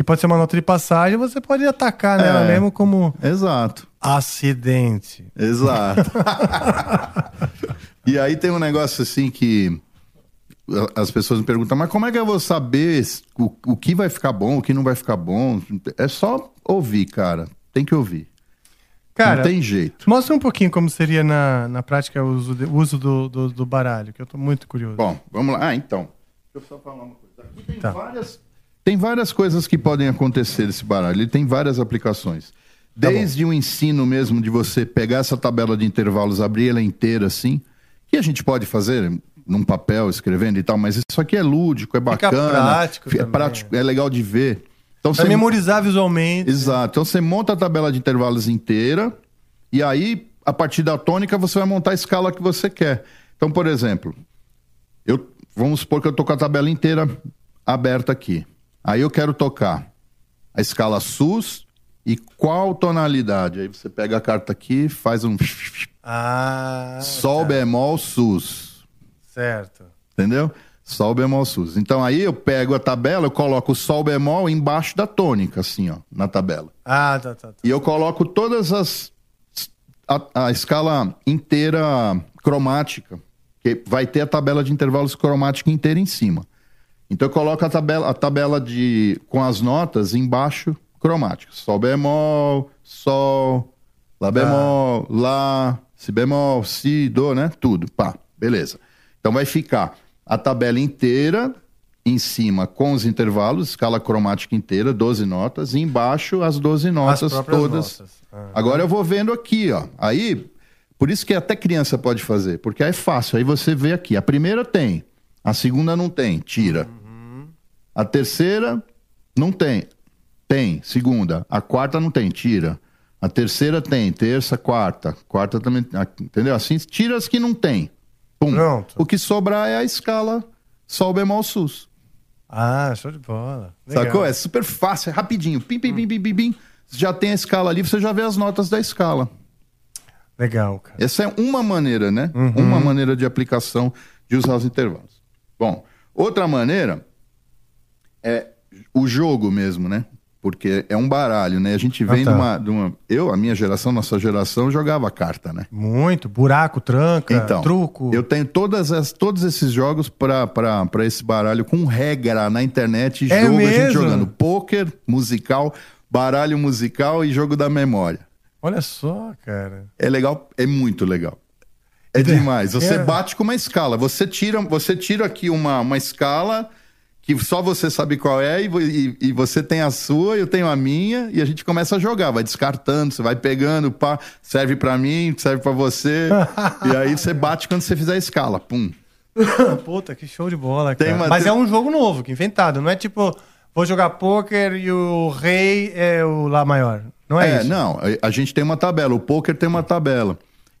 Que pode ser uma nota de passagem, você pode atacar nela É. mesmo como Exato. acidente. Exato. (laughs) e aí tem um negócio assim que as pessoas me perguntam, mas como é que eu vou saber o, o que vai ficar bom, o que não vai ficar bom? É só ouvir, cara. Tem que ouvir. Cara, não tem jeito. mostra um pouquinho como seria na, na prática o uso, de- o uso do, do, do baralho, que eu tô muito curioso. Bom, vamos lá. Ah, então. Deixa eu só falar uma coisa. Aqui tem Tá. várias. Tem várias coisas que podem acontecer nesse baralho. Ele tem várias aplicações. Tá Desde o ensino mesmo de você pegar essa tabela de intervalos, abrir ela inteira assim, que a gente pode fazer num papel, escrevendo e tal, mas isso aqui é lúdico, é Fica bacana. prático é prático, é legal de ver. Então Pra você memorizar visualmente. Exato. Então você monta a tabela de intervalos inteira e aí, a partir da tônica, você vai montar a escala que você quer. Então, por exemplo, eu vamos supor que eu tô com a tabela inteira aberta aqui. Aí eu quero tocar a escala sus e qual tonalidade? Aí você pega a carta aqui, faz um Ah, sol bemol sus. certo. Entendeu? Sol bemol sus. Então aí eu pego a tabela, eu coloco o sol bemol embaixo da tônica, assim, ó, na tabela. Ah, tá, tá. tá. E eu coloco todas as. A, a escala inteira cromática, que vai ter a tabela de intervalos cromática inteira em cima. Então eu coloco a tabela, a tabela de, com as notas embaixo cromática. Sol bemol, sol, lá bemol, lá, si bemol, si, do, né? Tudo. Pá, beleza. Então vai ficar a tabela inteira em cima com os intervalos, escala cromática inteira, 12 notas, e embaixo as 12 notas próprias todas. notas. Ah. Agora eu vou vendo aqui, ó. Aí, por isso que até criança pode fazer, porque aí é fácil. Aí você vê aqui. A primeira tem, a segunda não tem, tira. A terceira não tem, tem, segunda. A quarta não tem, tira. A terceira tem, terça, quarta. Quarta também, ah, entendeu? Assim, tira as que não tem. Pum. Pronto. O que sobrar é a escala sol bemol sus. Ah, show de bola. Legal. Sacou? É super fácil, é rapidinho. Pim, pim, pim, pim, pim, pim. Já tem a escala ali, você já vê as notas da escala. Legal, cara. Essa é uma maneira, né? Uhum. Uma maneira de aplicação de usar os intervalos. Bom, outra maneira é o jogo mesmo, né? Porque é um baralho, né? A gente vem Ah, tá. de, uma, de uma. Eu, a minha geração, nossa geração, jogava carta, né? Muito. Buraco, tranca, Então, truco. eu tenho todas as, todos esses jogos para esse baralho com regra na internet É jogo a gente mesmo? jogando. Pôquer, musical, baralho musical e jogo da memória. Olha só, cara. É legal, é muito legal. É demais. Você É. bate com uma escala. Você tira, você tira aqui uma, uma escala que só você sabe qual é, e, e- e você tem a sua, eu tenho a minha, e a gente começa a jogar, vai descartando, você vai pegando, pá, serve pra mim, serve pra você, (laughs) e aí você bate quando você fizer a escala, pum. (laughs) Puta, que show de bola, cara. uma- Mas é um jogo novo, que inventado. Não é tipo, vou jogar pôquer e o rei é o lá maior. Não é, É, isso? não, a- gente tem uma tabela, o poker tem uma tabela.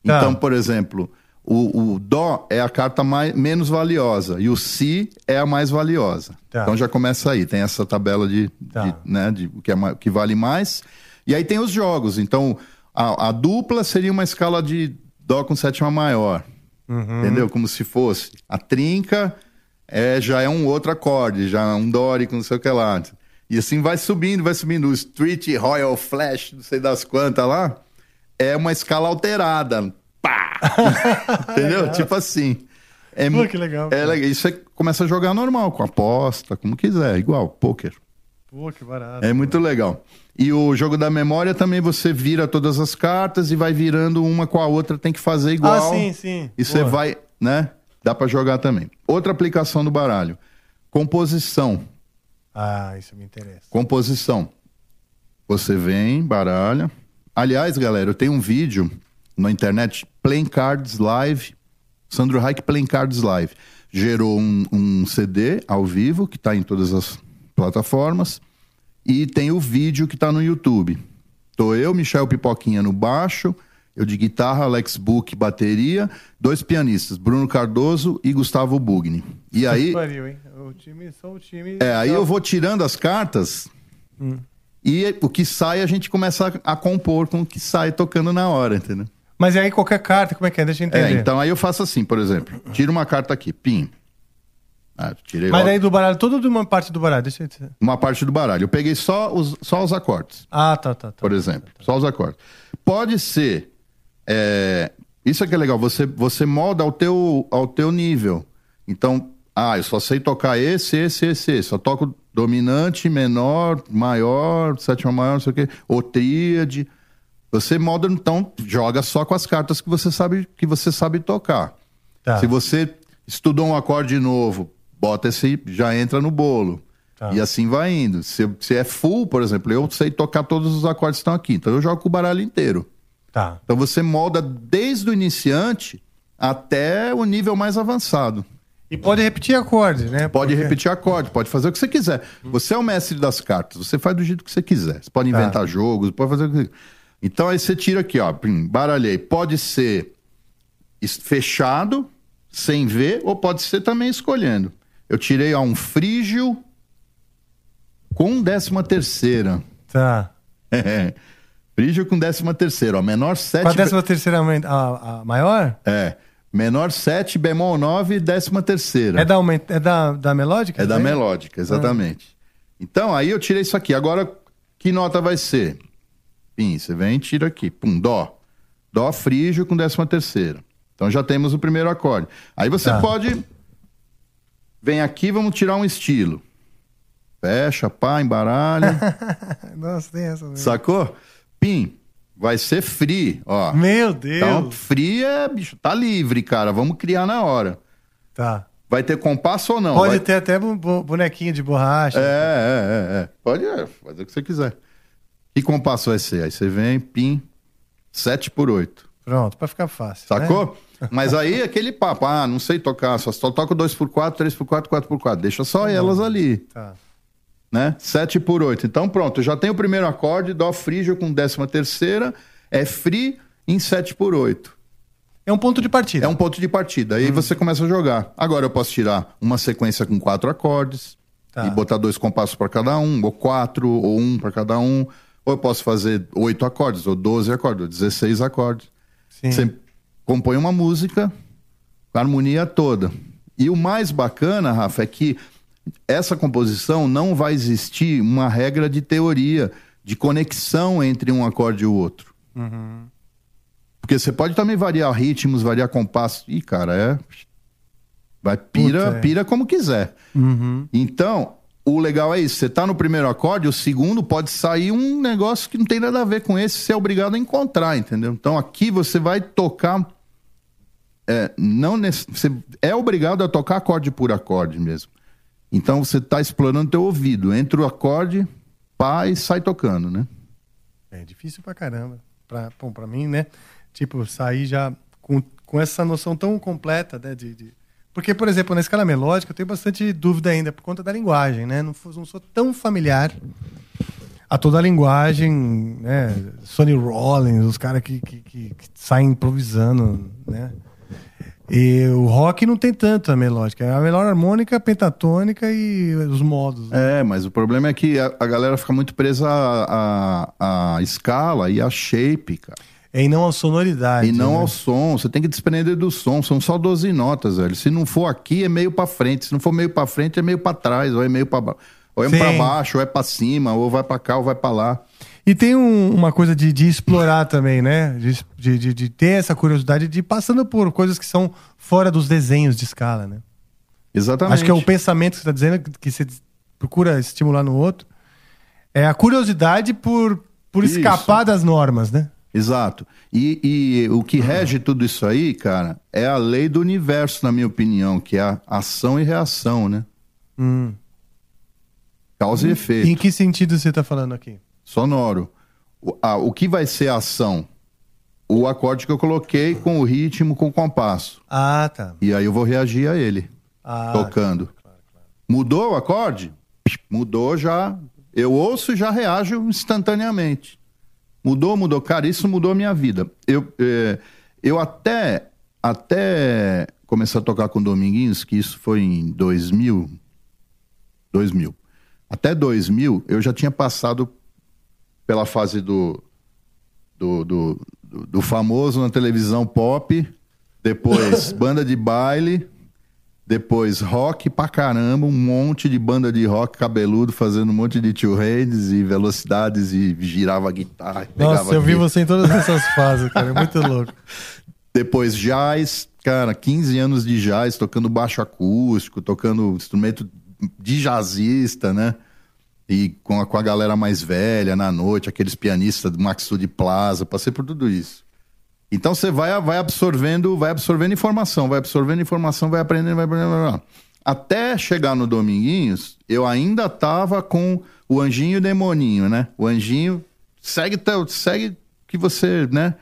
Tá. Então, por exemplo, o, o dó é a carta mais, menos valiosa e o si é a mais valiosa. Tá. Então já começa aí, tem essa tabela de, Tá. de, né, de o que, é, que vale mais. E aí tem os jogos. Então, a, a dupla seria uma escala de dó com sétima maior. Uhum. Entendeu? Como se fosse. A trinca é, já é um outro acorde, já é um dórico, não sei o que lá. E assim vai subindo, vai subindo. O Street Royal Flash, não sei das quantas lá, é uma escala alterada. Pá! (laughs) Entendeu? Tipo assim. É, Pô, que legal, É, cara. legal. Isso você começa a jogar normal, com aposta, como quiser, igual, poker. Pô, que barato. É muito legal. E o jogo da memória também você vira todas as cartas e vai virando uma com a outra, tem que fazer igual. Ah, sim, sim. E você vai, né? Dá pra jogar também. Outra aplicação do baralho. Composição. Ah, isso me interessa. Composição. Você vem, baralha. Aliás, galera, eu tenho um vídeo na internet, Playing Cards Live. Sandro Reich Playing Cards Live. Gerou um, um CD ao vivo, que está em todas as plataformas. E tem o vídeo que está no YouTube. Tô eu, Michel Pipoquinha no baixo, eu de guitarra, Alex Book bateria, dois pianistas, Bruno Cardoso e Gustavo Bugni. E aí, Pariu, hein? O time, só o time. é, aí eu vou tirando as cartas e o que sai a gente começa a, a compor com o que sai tocando na hora, entendeu? Mas e aí qualquer carta, como é que é? Deixa eu É, entender. então aí eu faço assim, por exemplo, tiro uma carta aqui, pim. Ah, tirei Mas aí do baralho, todo de uma parte do baralho, deixa eu dizer. uma parte do baralho. Eu peguei só os, só os acordes. Ah, tá, tá, tá. por exemplo. Só os acordes. Pode ser. é, isso é que é legal, você, você molda ao teu, ao teu nível. Então, ah, eu só sei tocar esse, esse, esse, esse. Só toco dominante, menor, maior, sétima maior, não sei o quê, ou tríade. Você molda, então, joga só com as cartas que você sabe, que você sabe tocar. Tá. Se você estudou um acorde novo, bota esse, já entra no bolo. Tá. E assim vai indo. Se, se é full, por exemplo, eu sei tocar todos os acordes que estão aqui. Então eu jogo com o baralho inteiro. Tá. Então você molda desde o iniciante até o nível mais avançado. E pode repetir acorde, né? Pode Porque- repetir acorde, pode fazer o que você quiser. Você é o mestre das cartas, você faz do jeito que você quiser. Você pode Tá. inventar jogos, pode fazer o que você Então aí você tira aqui, ó, baralhei. Pode ser fechado, sem ver, ou pode ser também escolhendo. Eu tirei ó, um frígio com décima terceira. Tá. (laughs) frígio com décima terceira, ó, menor sete... Com a décima terceira a, a maior? É, menor 7, bemol 9, décima terceira. É da, é da, da melódica? É da melódica, exatamente. Então, aí eu tirei isso aqui. Agora, que nota vai ser? Pim, você vem e tira aqui. Pum, dó. Dó frígio com décima terceira. Então já temos o primeiro acorde. Aí você Tá. pode... Vem aqui, vamos tirar um estilo. Fecha, pá, embaralha. (laughs) Nossa, tem essa. mesmo. sacou? Pim, vai ser free, ó. Meu Deus. Então, free é, bicho, tá livre, cara. Vamos criar na hora. Tá. Vai ter compasso ou não? Pode Vai- ter até bonequinho de borracha. É, é, é, é. Pode é, fazer o que você quiser. Que compasso vai ser? Aí você vem, pim, 7 por 8. Pronto, pra ficar fácil. Sacou? né? Mas aí (laughs) aquele papo, ah, não sei tocar, só, só toco 2 por 4 3 por 4 4 por 4 Deixa só elas ali, Tá. né? 7 por 8. Então pronto, já tem o primeiro acorde, dó frígio com décima terceira, é free em 7 por 8. É um ponto de partida. É um ponto de partida. Aí você começa a jogar. Agora eu posso tirar uma sequência com quatro acordes Tá. e botar dois compassos para cada um, ou quatro, ou um para cada um. Ou eu posso fazer oito acordes, ou 12 acordes, ou 16 acordes. Sim. Você compõe uma música com a harmonia toda. E o mais bacana, Rafa, é que essa composição não vai existir uma regra de teoria, de conexão entre um acorde e o outro. Porque você pode também variar ritmos, variar compassos. Ih, cara, é. Vai pira, Puta, é. pira como quiser. Então, o legal é isso. Você tá no primeiro acorde, o segundo pode sair um negócio que não tem nada a ver com esse, você é obrigado a encontrar, entendeu? Então aqui você vai tocar. É, não nesse- você é obrigado a tocar acorde por acorde mesmo. Então você tá explorando teu ouvido. Entra o acorde, pá, e sai tocando, né? É difícil pra caramba. Pra, bom, pra mim, né? Tipo, sair já com, com essa noção tão completa, né? De, de- Porque, por exemplo, na escala melódica eu tenho bastante dúvida ainda por conta da linguagem, né? Não, não sou tão familiar a toda a linguagem, né? Sonny Rollins, os caras que, que, que- que saem improvisando, né? E o rock não tem tanto a melódica. É a melhor harmônica, a pentatônica e os modos. né? É, mas o problema é que a, a galera fica muito presa à- à escala e à shape, cara. E não a sonoridade. E não né? ao som. Você tem que desprender do som. São só 12 notas, velho. Se não for aqui, é meio pra frente. Se não for meio pra frente, é meio pra trás. Ou é meio pra, ba- ou é pra baixo, ou é pra cima, ou vai pra cá, ou vai pra lá. E tem um- uma coisa de, de explorar também, né? De, de, de- de ter essa curiosidade de ir passando por coisas que são fora dos desenhos de escala, né? Exatamente. Acho que é o pensamento que você está dizendo, que você procura estimular no outro. É a curiosidade por, por Isso. escapar das normas, né? Exato. E, e o que rege tudo isso aí, cara, é a lei do universo, na minha opinião, que é a ação e reação, né? Hum. Causa e efeito. Em que sentido você está falando aqui? Sonoro. O, ah, o que vai ser a ação? O acorde que eu coloquei com o ritmo, com o compasso. Ah, tá. E aí eu vou reagir a ele, Ah, tocando. Mudou o acorde? Mudou já. Eu ouço e já reajo instantaneamente. Mudou, mudou. Cara, isso mudou a minha vida. Eu, eh, eu até, até começar a tocar com Dominguinhos, que isso foi em 2000. 2000. Até 2000, eu já tinha passado pela fase do, do, do, do- do famoso na televisão pop, depois (laughs) banda de baile, depois rock pra caramba, um monte de banda de rock cabeludo fazendo um monte de two hands e velocidades e girava guitarra. Nossa, eu vi você em todas essas fases, cara. É muito louco. (laughs) Depois jazz, cara, 15 anos de jazz, tocando baixo acústico, tocando instrumento de jazzista, né? E com a, com a galera mais velha na noite, aqueles pianistas do Maxud Plaza, passei por tudo isso. Então você vai, vai absorvendo, vai absorvendo informação, vai absorvendo informação, vai aprendendo, vai aprendendo. vai aprendendo. Até chegar no Dominguinhos, eu ainda tava com o anjinho e o demoninho, né? O anjinho segue teu, segue que você, né?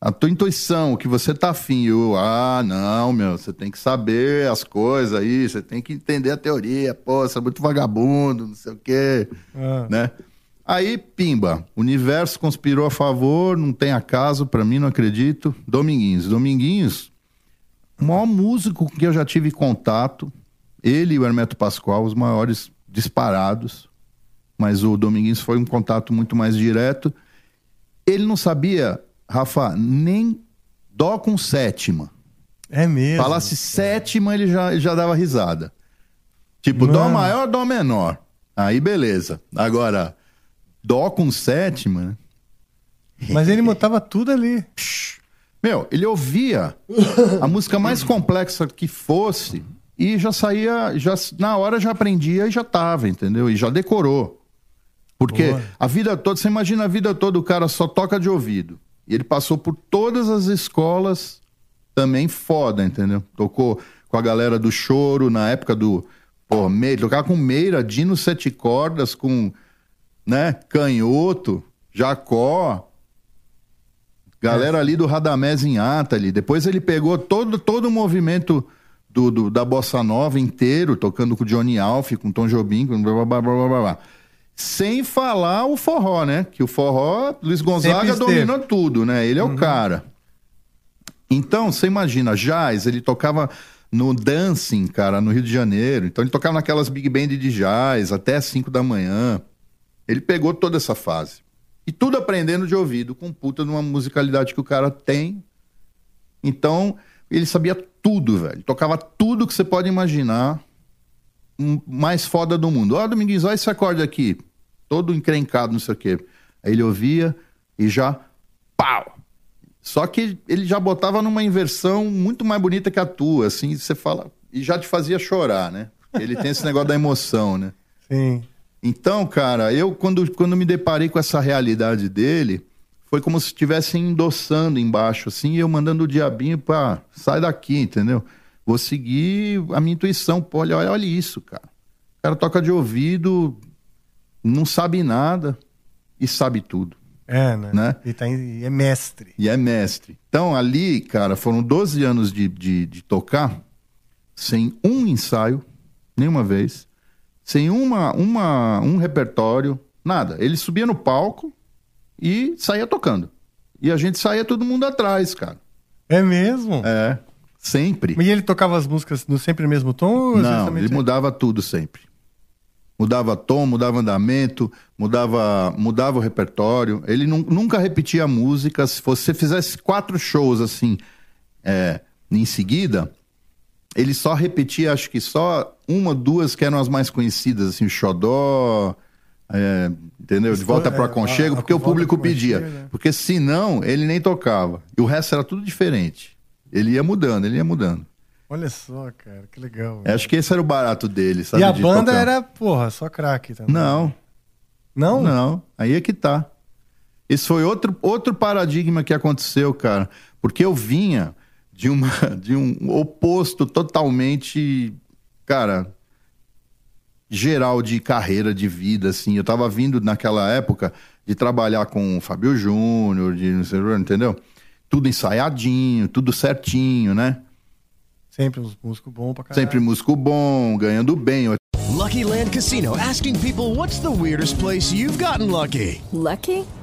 A tua intuição, o que você tá afim. Eu, ah, não, meu, você tem que saber as coisas aí, você tem que entender a teoria, pô, você é muito vagabundo, não sei o quê, Ah. né? Aí, pimba, o universo conspirou a favor, não tem acaso, pra mim, não acredito. Dominguinhos. Dominguinhos, o maior músico com que eu já tive contato, ele e o Hermeto Pascoal, os maiores disparados, mas o Dominguinhos foi um contato muito mais direto. Ele não sabia, Rafa, nem dó com sétima. É mesmo. Falasse sétima, ele já, ele já dava risada. Tipo, dó Mano. maior, dó menor. Aí beleza. Agora, dó com sétima, né? Mas ele (laughs) montava tudo ali. Meu, ele ouvia a música mais complexa que fosse e já saía, já, na hora já aprendia e já tava, entendeu? E já decorou. Porque Boa. a vida toda, você imagina a vida toda o cara só toca de ouvido. E ele passou por todas as escolas também foda, entendeu? Tocou com a galera do choro na época do. Pô, Meira, tocava com Meira, Dino Sete Cordas, com né, Canhoto, Jacó, Galera ali do Radamés em Atali. Depois ele pegou todo, todo o movimento do, do- da Bossa Nova inteiro, tocando com o Johnny Alf, com Tom Jobim, com blá, blá, blá, blá, blá, blá. Sem falar o forró, né? Que o forró, Luiz Gonzaga dominou tudo, né? Ele é o cara. Então, você imagina, jazz, ele tocava no dancing, cara, no Rio de Janeiro. Então ele tocava naquelas big band de jazz até 5 da manhã. Ele pegou toda essa fase. E tudo aprendendo de ouvido, com puta de uma musicalidade que o cara tem. Então, ele sabia tudo, velho. Tocava tudo que você pode imaginar. um mais foda do mundo. Ó, Domingues, olha esse acorde aqui. Todo encrencado, não sei o quê. Aí ele ouvia e já. Pau! Só que ele já botava numa inversão muito mais bonita que a tua, assim, você fala. E já te fazia chorar, né? Ele tem esse negócio da emoção, né? Sim. Então, cara, eu quando, quando me deparei com essa realidade dele, foi como se estivessem endossando embaixo, assim, e eu mandando o diabinho pra sai daqui, entendeu? Vou seguir a minha intuição. Pô, olha, olha isso, cara. cara toca de ouvido, não sabe nada e sabe tudo. É, né? Né? E tá em- e é mestre. E é mestre. Então, ali, cara, foram 12 anos de, de, de tocar sem um ensaio, nenhuma vez, sem uma, uma, um repertório, nada. Ele subia no palco e saía tocando. E a gente saía todo mundo atrás, cara. É mesmo? É, sempre. E ele tocava as músicas no sempre no mesmo tom? ou Não, ele mudava tudo sempre. Mudava tom, mudava andamento, mudava, mudava o repertório. Ele nu- nunca repetia a música. Se você fizesse quatro shows assim é, em seguida, ele só repetia, acho que só uma, duas que eram as mais conhecidas, assim, o Xodó, é, entendeu? De volta É, para Aconchego, a- a porque o público pedia. Aconchego, né? Porque senão ele nem tocava. E o resto era tudo diferente. Ele ia mudando, ele ia mudando. Olha só, cara, que legal. É, Acho que esse era o barato dele, sabe? e a banda tocar. era, porra, só craque também. Não, Não? não. Aí é que tá. Esse foi outro, outro paradigma que aconteceu, cara. Porque eu vinha de, uma, (laughs) de um oposto totalmente, cara, geral de carreira, de vida, assim. Eu tava vindo naquela época de trabalhar com o Fábio Júnior, de não sei, entendeu? Tudo ensaiadinho, tudo certinho, né? Sempre uns músicos bons pra caralho. Sempre músico bom, ganhando bem. Lucky Land Casino asking people what's the weirdest place you've gotten lucky? Lucky?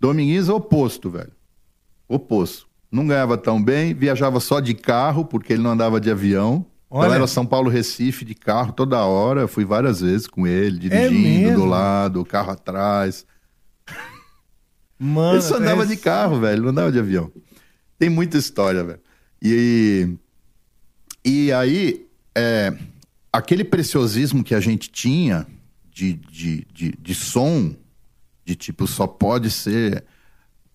Domingues é oposto, velho. Oposto. Não ganhava tão bem, viajava só de carro, porque ele não andava de avião. Olha. Então era São Paulo Recife de carro toda hora. Eu fui várias vezes com ele, É dirigindo mesmo? do lado, o carro atrás. Mano, ele só andava até de carro, velho, não andava de avião. Tem muita história, velho. E, e aí, é, aquele preciosismo que a gente tinha de, de, de, de som, de tipo, só pode ser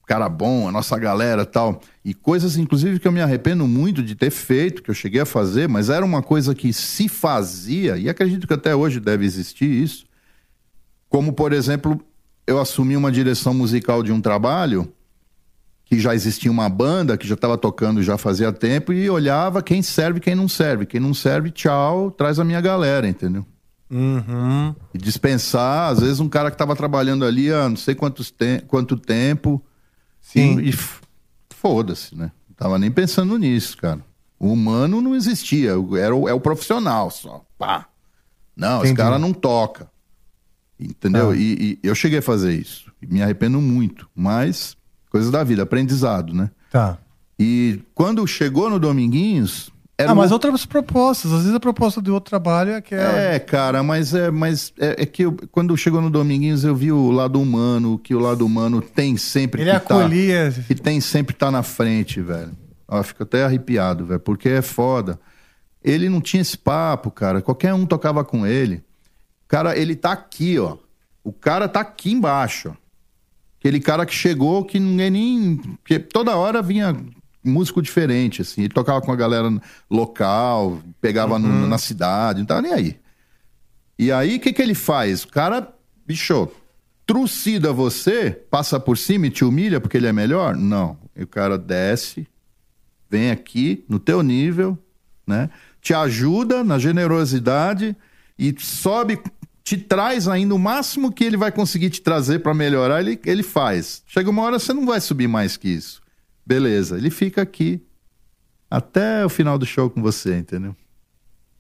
cara bom, a nossa galera tal. E coisas, inclusive, que eu me arrependo muito de ter feito, que eu cheguei a fazer, mas era uma coisa que se fazia, e acredito que até hoje deve existir isso. Como, por exemplo, eu assumi uma direção musical de um trabalho que já existia uma banda que já estava tocando já fazia tempo e olhava quem serve quem não serve. Quem não serve, tchau, traz a minha galera, entendeu? Uhum. E dispensar, às vezes, um cara que estava trabalhando ali há não sei quantos te quanto tempo. Sim. E, e foda-se, né? Não tava nem pensando nisso, cara. O humano não existia, era o, é o profissional só. Pá. Não, esse Entendi. cara não toca. Entendeu? Ah. E, e eu cheguei a fazer isso. Me arrependo muito. Mas, coisas da vida, aprendizado, né? Tá. E quando chegou no Dominguinhos. Era Ah, mas um- outras propostas. Às vezes a proposta de outro trabalho é aquela. É, cara, mas é, mas é, é que eu- quando chegou no Dominguinhos eu vi o lado humano, que o lado humano tem sempre Ele que tá, acolhia. que tem sempre tá na frente, velho. Ó, fico até arrepiado, velho, porque é foda. Ele não tinha esse papo, cara. Qualquer um tocava com ele. Cara, ele tá aqui, ó. O cara tá aqui embaixo, ó. Aquele cara que chegou que ninguém nem. Que toda hora vinha músico diferente, assim. Ele tocava com a galera local, pegava no- na cidade, não tava nem aí. E aí, o que, que ele faz? O cara, bicho, trucida você, passa por cima e te humilha porque ele é melhor? Não. E o cara desce, vem aqui no teu nível, né? Te ajuda na generosidade e sobe, te traz ainda o máximo que ele vai conseguir te trazer para melhorar, ele, ele faz. Chega uma hora você não vai subir mais que isso. Beleza, ele fica aqui até o final do show com você, entendeu?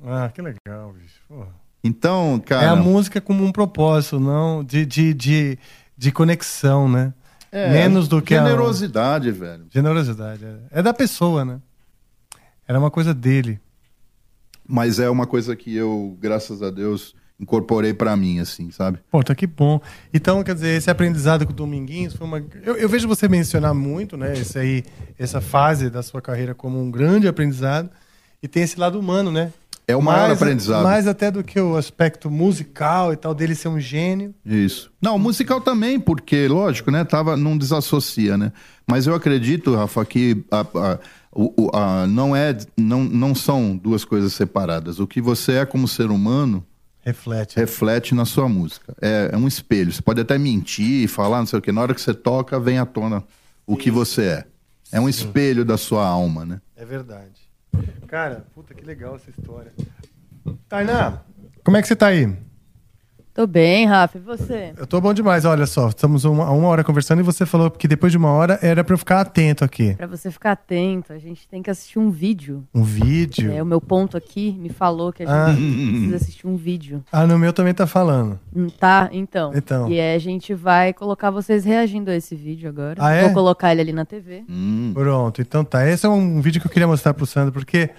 Ah, que legal, bicho. Porra. Então, cara. É a música como um propósito, não de, de, de, de conexão, né? É, Menos do que a- Generosidade, velho. Generosidade. É. É da pessoa, né? Era uma coisa dele. Mas é uma coisa que eu, graças a Deus, incorporei pra mim, assim, sabe? Pô, tá que bom. Então, quer dizer, esse aprendizado com o Dominguinhos foi uma. Eu, eu vejo você mencionar muito, né? Esse aí, essa fase da sua carreira como um grande aprendizado. E tem esse lado humano, né? É o maior aprendizado. Mais até do que o aspecto musical e tal, dele ser um gênio. Isso. Não, musical também, porque, lógico, né? Tava, não desassocia, né? Mas eu acredito, Rafa, que a, a- o- a- não, é, não, não são duas coisas separadas. O que você é como ser humano Reflete. reflete na sua música. É, é um espelho. Você pode até mentir, falar, não sei o quê. Na hora que você toca, vem à tona o que você é. É um espelho da sua alma, né? É verdade. Cara, puta que legal essa história. Tainá, como é que você tá aí? Tô bem, Rafa. E você? Eu tô bom demais, olha só. Estamos uma, uma hora conversando e você falou que depois de uma hora era pra eu ficar atento aqui. Pra você ficar atento, a gente tem que assistir um vídeo. Um vídeo. É, o meu ponto aqui me falou que a gente Ah. precisa assistir um vídeo. Ah, no meu também tá falando. Hum, Tá, então. Então. E aí a gente vai colocar vocês reagindo a esse vídeo agora. Ah, é? Vou colocar ele ali na TV. Hum. Pronto, então tá. Esse é um vídeo que eu queria mostrar pro Sandro, porque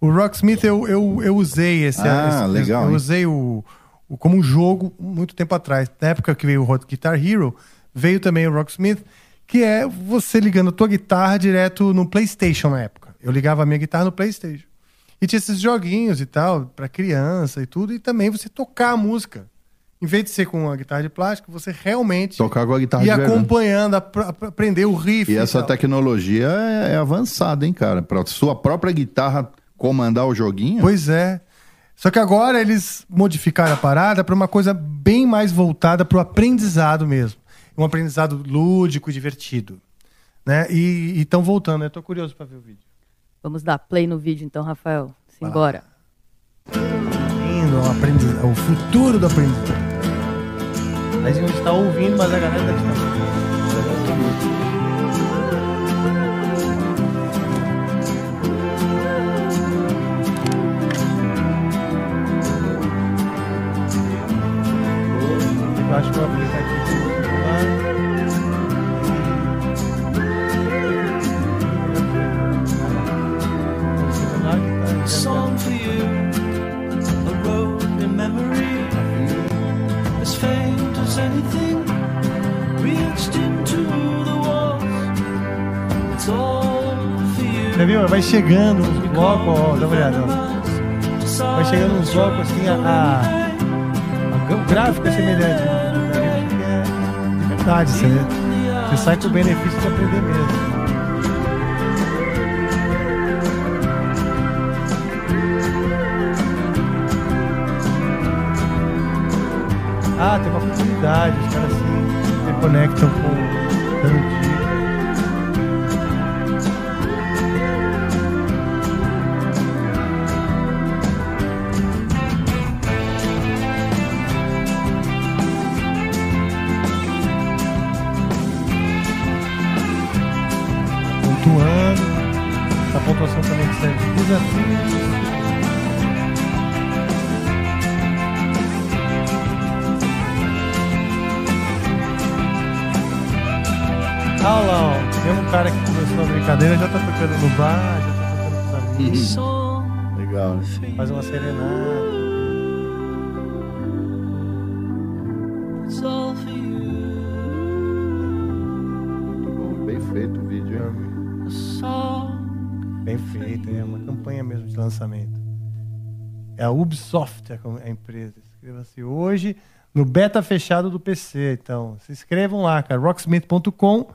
o Rocksmith eu, eu, eu usei esse. Ah, esse- legal, Eu hein? usei o- como um jogo muito tempo atrás. Na época que veio o Hot Guitar Hero, veio também o Rocksmith, que é você ligando a tua guitarra direto no PlayStation na época. Eu ligava a minha guitarra no PlayStation. E tinha esses joguinhos e tal, pra criança e tudo, e também você tocar a música. Em vez de ser com uma guitarra de plástico, você realmente Tocar com a guitarra verdade. acompanhando, ap- ap- aprender o riff. E essa tal. tecnologia é, é avançada, hein, cara? Pra sua própria guitarra comandar o joguinho. Pois é. Só que agora eles modificaram a parada para uma coisa bem mais voltada para o aprendizado mesmo. Um aprendizado lúdico e divertido. Né? E estão voltando, eu tô curioso para ver o vídeo. Vamos dar play no vídeo então, Rafael. Simbora. Lindo, o, futuro do aprendizado. A gente está ouvindo, mas a galera tá Eu acho que song for you, a road in memory, as faint as anything, reached into the walls. It's all for you. Você viu? Vai chegando uns blocos, ó, dá uma olhada. ó. Vai chegando uns blocos assim, a, a- a- o gráfico é semelhante. De verdade, você, você sai com o benefício de aprender mesmo. Ah, tem uma comunidade, os caras se reconectam com dando Ah lá, ó. Mesmo cara que começou a brincadeira já tá tocando no bar, já tá tocando com os amigos. Legal, né? Faz uma serenata. For you. Bem feito o vídeo, hein? Bem feito, é uma campanha mesmo de lançamento. É a Ubisoft a com- a empresa. Inscreva-se hoje no beta fechado do PC. Então, se inscrevam lá, cara. rocksmith.com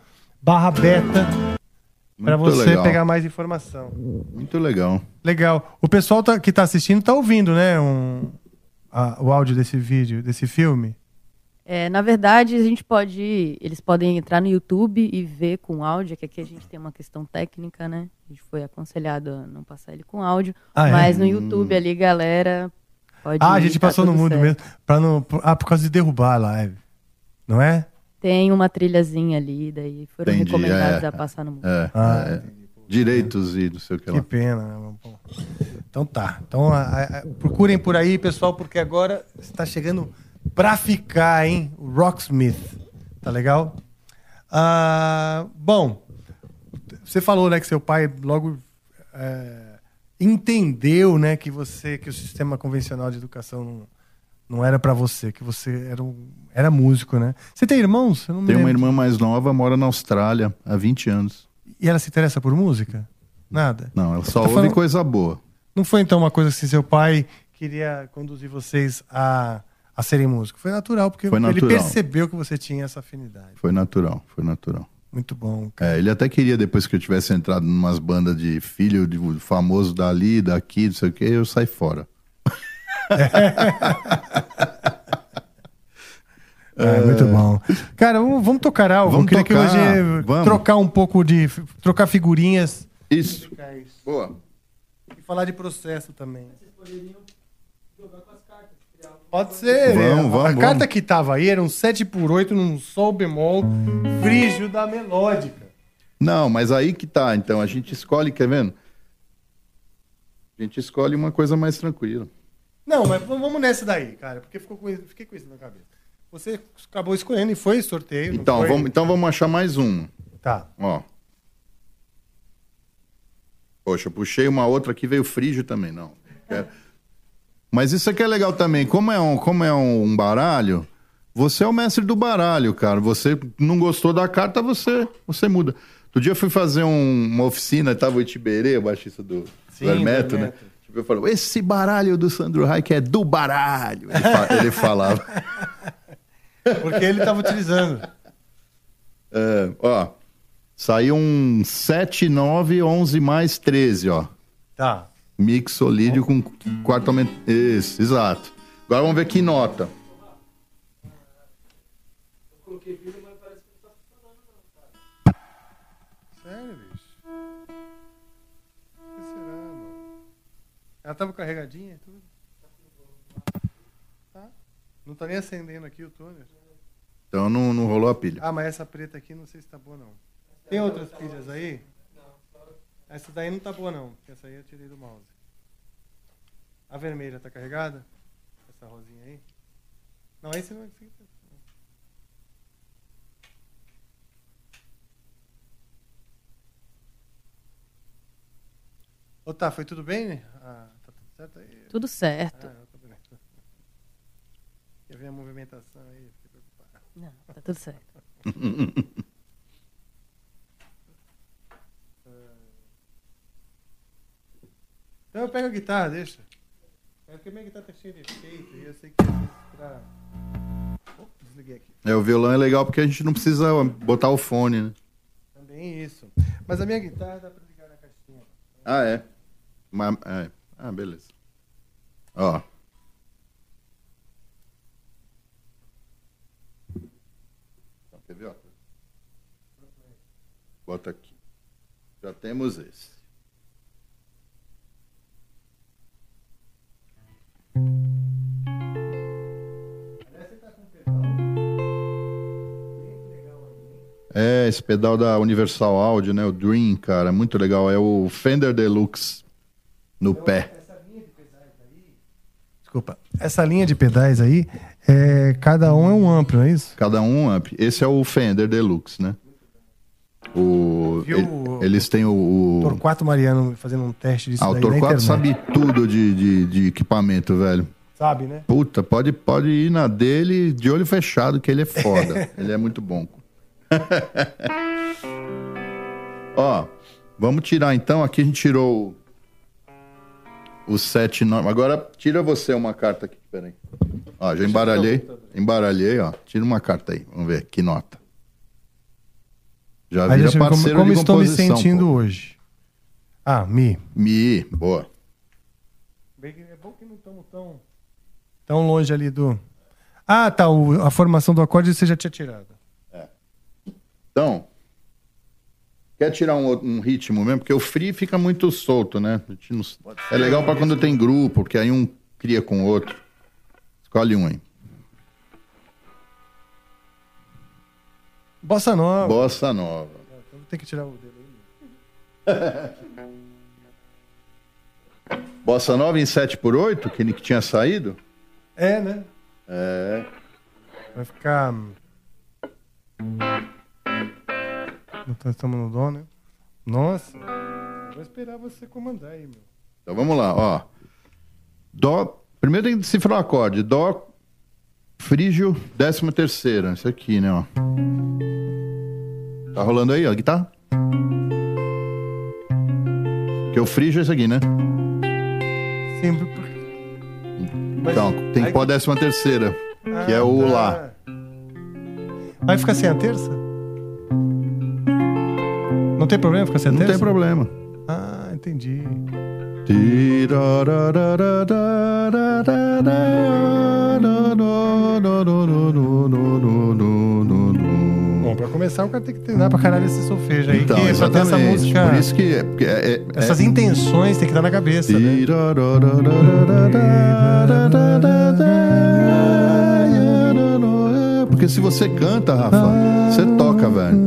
barra beta para você legal. pegar mais informação. Muito legal. Legal. O pessoal tá- que tá assistindo tá ouvindo, né? Um, a- o áudio desse vídeo, desse filme. É, na verdade, a gente pode. Eles podem entrar no YouTube e ver com áudio, que aqui a gente tem uma questão técnica, né? A gente foi aconselhado a não passar ele com áudio. Ah, é? mas no YouTube ali, galera. Pode Ah, a ir, gente tá passou no mundo certo. mesmo. Pra não, ah, por causa de derrubar a live. Não é? Tem uma trilhazinha ali, daí foram Entendi, recomendados é. a passar no mundo. É, Ah, é. Direitos e não sei o que Que lá. pena. né? Bom. Então tá. Então a- a- procurem por aí, pessoal, porque agora está chegando pra ficar, hein? O Rocksmith. Tá legal? Ah, bom, você falou, né, que seu pai logo é, entendeu, né, que você, que o sistema convencional de educação não, não era pra você, que você era, um, era músico, né? Você tem irmãos? Eu não Tem uma irmã mais nova, mora na Austrália há 20 anos. E ela se interessa por música? Nada. Não, ela só ouve falando- coisa boa. Não foi então uma coisa assim, seu pai queria conduzir vocês a, a serem músicos. Foi natural, porque Foi ele natural. percebeu que você tinha essa afinidade. Foi natural, foi natural. Muito bom. É, ele até queria, depois que eu tivesse entrado em umas bandas de filho de famoso dali, daqui, não sei o que, eu saí fora. É, (laughs) muito bom. Cara, vamos, vamos tocar algo. Vamos Eu queria tocar, que hoje vamos. trocar um pouco de. trocar figurinhas. Isso. Boa. E falar de processo também. Pode ser. Vamos, vamos, a carta que tava aí era um 7 por 8 num sol bemol frígio da melódica. Não, mas aí que tá. Então, a gente escolhe, quer vendo? A gente escolhe uma coisa mais tranquila. Não, mas vamos nessa daí, cara, porque ficou com, isso- fiquei com isso na cabeça. Você acabou escolhendo e foi sorteio. Então, foi? vamos, então vamos achar mais uma. Tá. Ó. Poxa, eu puxei uma outra aqui, veio frígio também, não. Quero- Mas isso aqui é legal também. Como é um, como é um baralho, você é o mestre do baralho, cara. Você não gostou da carta, você, você muda. Outro dia eu fui fazer um- uma oficina, tava o Itiberê, o baixista do, Sim, do Hermeto, né? Tipo, eu falo, esse baralho do Sandro Reich é do baralho. Ele, fa- ele falava. (laughs) Porque ele tava utilizando. É, ó, saiu um 7, 9, 11 mais 13, ó. Tá. Mixolídio com quarto aumento. Isso, exato. Agora vamos ver que nota. Sério, bicho? O que será, mano? Ela tava carregadinha e tudo? Não tá nem acendendo aqui o toner. Então não, não rolou a pilha. Ah, mas essa preta aqui não sei se tá boa, não. Tem outras pilhas aí? Essa daí não tá boa, não. porque Essa aí eu tirei do mouse. A vermelha tá carregada? Essa rosinha aí? Não, esse não é. tá- Ô, tá, foi tudo bem? Ah, tá tudo certo aí? Tudo certo. Ah, eu ver a movimentação aí? Fiquei preocupado. Não, tá tudo certo. (laughs) Então eu pego a guitarra, deixa. É porque minha guitarra tá cheia de efeito e eu sei que pra... Opa, desliguei aqui. É, o violão é legal porque a gente não precisa botar o fone, né? Também isso. Mas a minha guitarra dá pra ligar na caixinha. Ah, é. Mas, é. Ah, beleza. Ó. Então, Quer ver, ó? Bota aqui. Já temos esse. É, esse pedal da Universal Audio, né? O Dream, cara, muito legal. É o Fender Deluxe no pé. Desculpa. Essa linha de pedais aí, é, cada um é um amplo, não é isso? Cada um amp. Esse é o Fender Deluxe, né? O, Viu ele- o- eles têm o. o Torquato Mariano fazendo um teste disso ah, o Torquato sabe tudo de, de, de equipamento, velho. Sabe, né? Puta, pode, pode ir na dele de olho fechado, que ele é foda. (laughs) ele é muito bom. (laughs) Ó, vamos tirar então. Aqui a gente tirou o, o 7 9. Agora tira você uma carta aqui, peraí. Ó, já embaralhei. Embaralhei, ó. Tira uma carta aí. Vamos ver que nota. Já vira como, parceiro como de estou me sentindo pô. hoje. Ah, Mi. Mi, boa. É bom que não estamos tão, tão longe ali do. Ah, tá. o- a formação do acorde você já tinha tirado. Então, quer tirar um, outro- um ritmo mesmo? Porque o free fica muito solto, né? A gente não- É legal pra quando tem grupo, porque aí um cria com o outro. Escolhe um aí. Bossa Nova. Bossa Nova. Então Tem que tirar o dedo aí. (laughs) Bossa Nova em 7 por 8 que ele que tinha saído? É, né? É. Vai ficar. Então, Estamos no dó, né? Nossa. Vou esperar você comandar aí, meu. Então vamos lá, ó. Dó. Primeiro tem que decifrar o acorde. Dó, frígio, décima terceira. Isso aqui, né, ó. Tá rolando aí, ó, a guitarra? Que o frígio é esse aqui, né? Sempre. Então, tem que pôr a décima terceira, que é o Lá. Vai ficar sem a terça? Não tem problema ficar sem a Não terça? tem problema. Ah, entendi. Bom, pra começar, o cara tem que treinar pra caralho esse solfejo aí. Então, que é pra ter essa exatamente. música. Por isso que é, é- é- Essas intenções tem que dar na cabeça, né? Porque se você canta, Rafa, você toca, velho.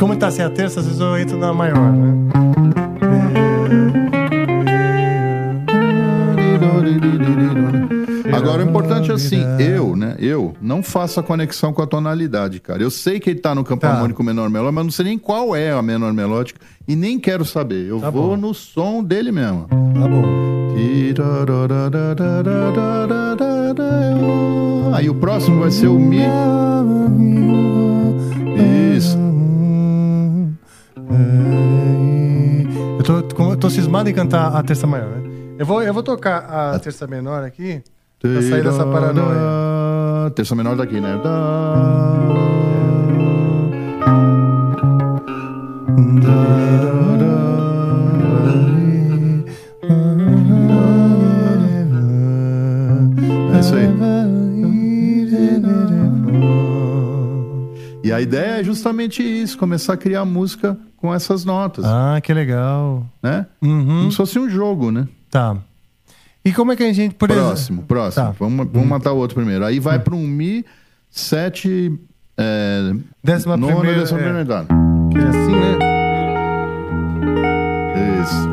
Como tá sem a terça, às vezes eu entro na maior, né? Agora, o importante é assim, eu, né? Eu não faço a conexão com a tonalidade, cara. Eu sei que ele tá no campo Tá. harmônico menor melódico, mas não sei nem qual é a menor melódica e nem quero saber. Eu Tá vou bom. no som dele mesmo. Tá bom. Aí o próximo vai ser o Mi. Isso. Eu tô, eu tô cismado em cantar a terça maior, né? Eu vou, eu vou tocar a terça menor aqui pra sair dessa paranoia. Terça menor daqui, né? É a ideia é justamente isso, começar a criar música com essas notas, Ah, que legal. né? Uhum. Como se fosse um jogo, né? Tá. E como é que a gente, por exemplo... Próximo, próximo. Tá. Vamos, vamos matar o outro primeiro. Aí vai para um Mi 7. É, Décima nona, primeira, décima é. primeira. Que é assim, né? Isso.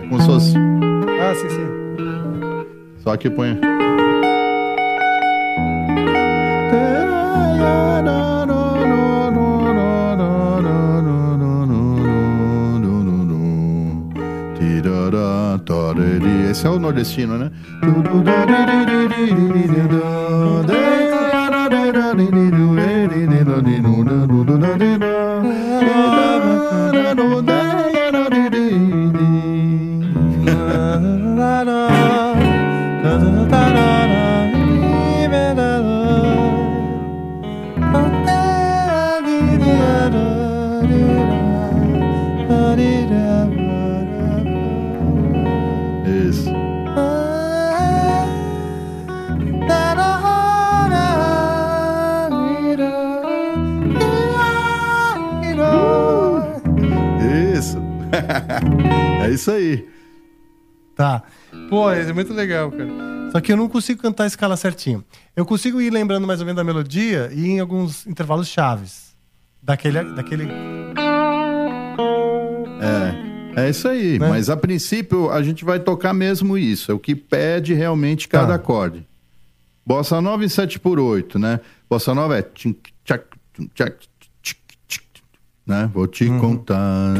É como se fosse. Ah, sim, sim. Só que põe. Esse é o nordestino, né? (laughs) é isso aí. Tá. Pô, é muito legal, cara. Só que eu não consigo cantar a escala certinho. Eu consigo ir lembrando mais ou menos da melodia e em alguns intervalos chaves. Daquele. daquele... É, é isso aí. Né? Mas a princípio a gente vai tocar mesmo isso. É o que pede realmente cada Tá. acorde. Bossa nova em 7 por 8, né? Bossa nova é tchac, tchac, né? Vou te Uhum. contar,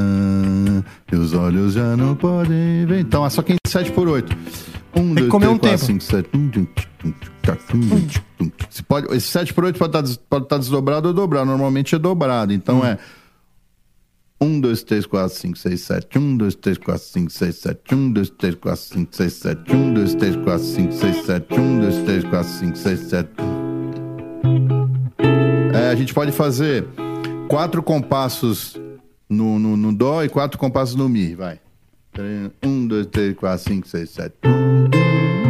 teus olhos já não podem ver. Então, é só que em 7 por 8. Um, que dois, comer três, um quatro, tempo. cinco, sete. Você pode, esse 7 por 8 pode estar, pode estar desdobrado ou dobrado. Normalmente é dobrado. Então é 1, 2, 3, 4, 5, 6, 7. 1, 2, 3, 4, 5, 6, 7. 1, 2, 3, 4, 5, 6, 7. 1, 2, 3, 4, 5, 6, 7. 1, 2, 3, 4, 5, 6, 7. É, a gente pode fazer quatro compassos no, no, no Dó e quatro compassos no Mi. Vai. 1, 2, 3, 4, 5, 6, 7. Agora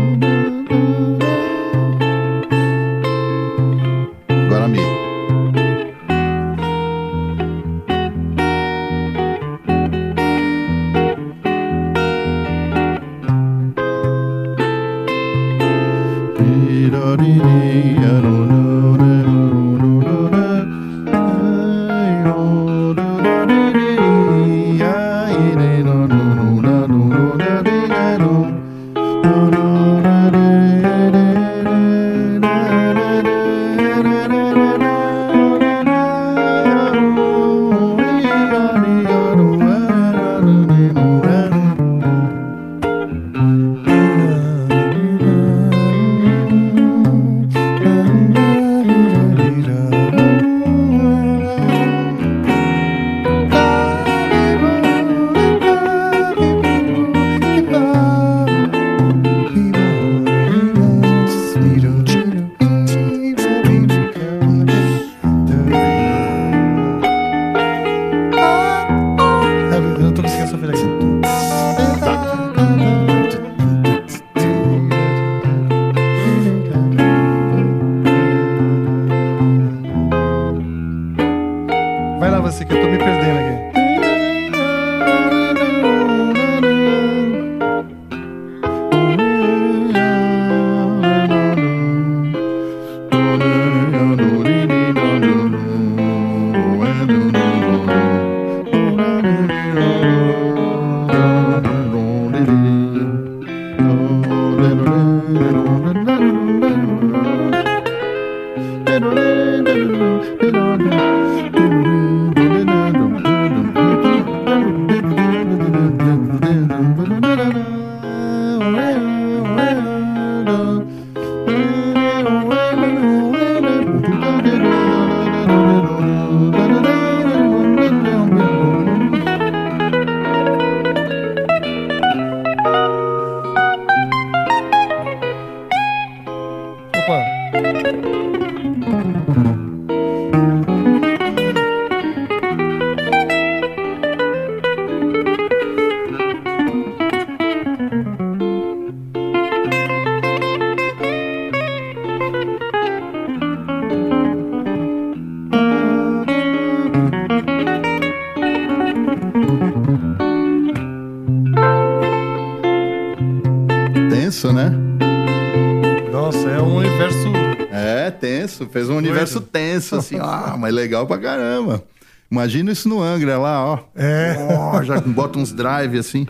mas legal pra caramba. Imagina isso no Angra lá, ó. É. Ó, já bota uns drive assim.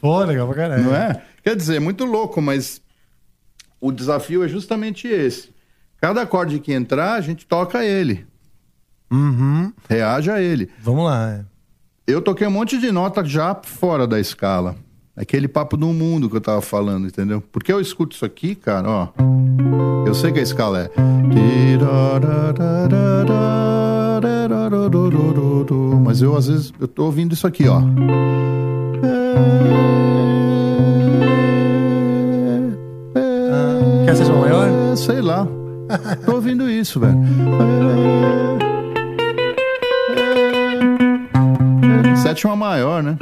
Pô, legal pra caralho. Não é? Quer dizer, é muito louco, mas o desafio é justamente esse. Cada acorde que entrar, a gente toca ele. Uhum. Reage a ele. Vamos lá. é. Eu toquei um monte de nota já fora da escala. Aquele papo do mundo que eu tava falando, entendeu? Porque eu escuto isso aqui, cara, ó. Eu sei que a escala é. Mas eu, às vezes, eu tô ouvindo isso aqui, ó. Quer seja maior? Sei lá. Tô ouvindo isso, velho. Sétima maior, né?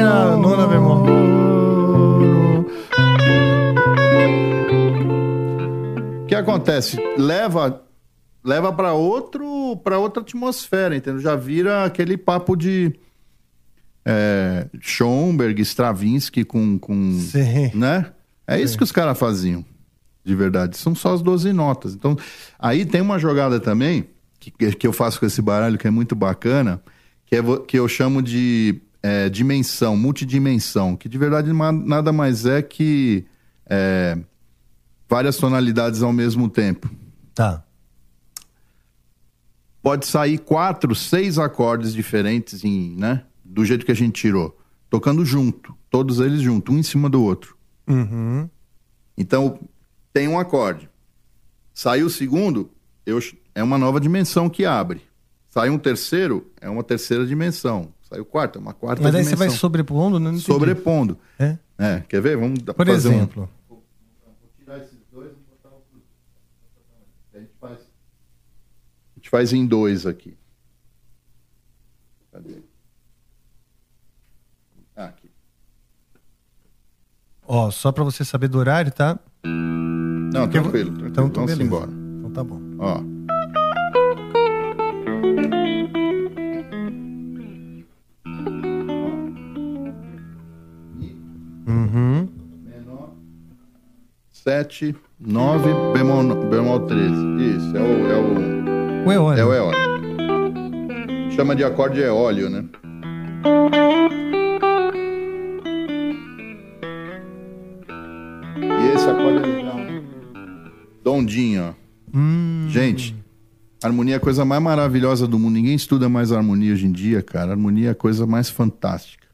A nona bemol. O que acontece? Leva leva para outro para outra atmosfera, entendeu? Já vira aquele papo de é, Schoenberg, Stravinsky com, com Sim. né? É isso que os caras faziam, de verdade. São só as 12 notas. Então, aí tem uma jogada também que, que eu faço com esse baralho que é muito bacana, que, é, que eu chamo de é, dimensão, multidimensão, que de verdade nada mais é que é, várias tonalidades ao mesmo tempo. Tá. Pode sair quatro, seis acordes diferentes, em, né? Do jeito que a gente tirou. Tocando junto. Todos eles juntos, um em cima do outro. Uhum. Então, tem um acorde. Saiu o segundo, eu, é uma nova dimensão que abre. Saiu um terceiro, é uma terceira dimensão. Saiu o quarto, é uma quarta Mas aí você vai sobrepondo, né? Não entendi. Sobrepondo. É? É, quer ver? Vamos dar- Por fazer um- exemplo. Vou tirar esses dois e botar outro. A gente faz, a gente faz em dois aqui. Cadê? Ah, aqui. Ó, só pra você saber do horário, tá? Não, tranquilo. tranquilo. Então, então Vamos beleza. embora. Então tá bom. Ó. 7, 9, bemol, bemol 13. Isso, é o. É o, o eônio. É o eônio. Chama de acorde eólio, né? E esse acorde é legal. Né? Dondinho, ó. Hum. Gente, harmonia é a coisa mais maravilhosa do mundo. Ninguém estuda mais harmonia hoje em dia, cara. Harmonia é a coisa mais fantástica.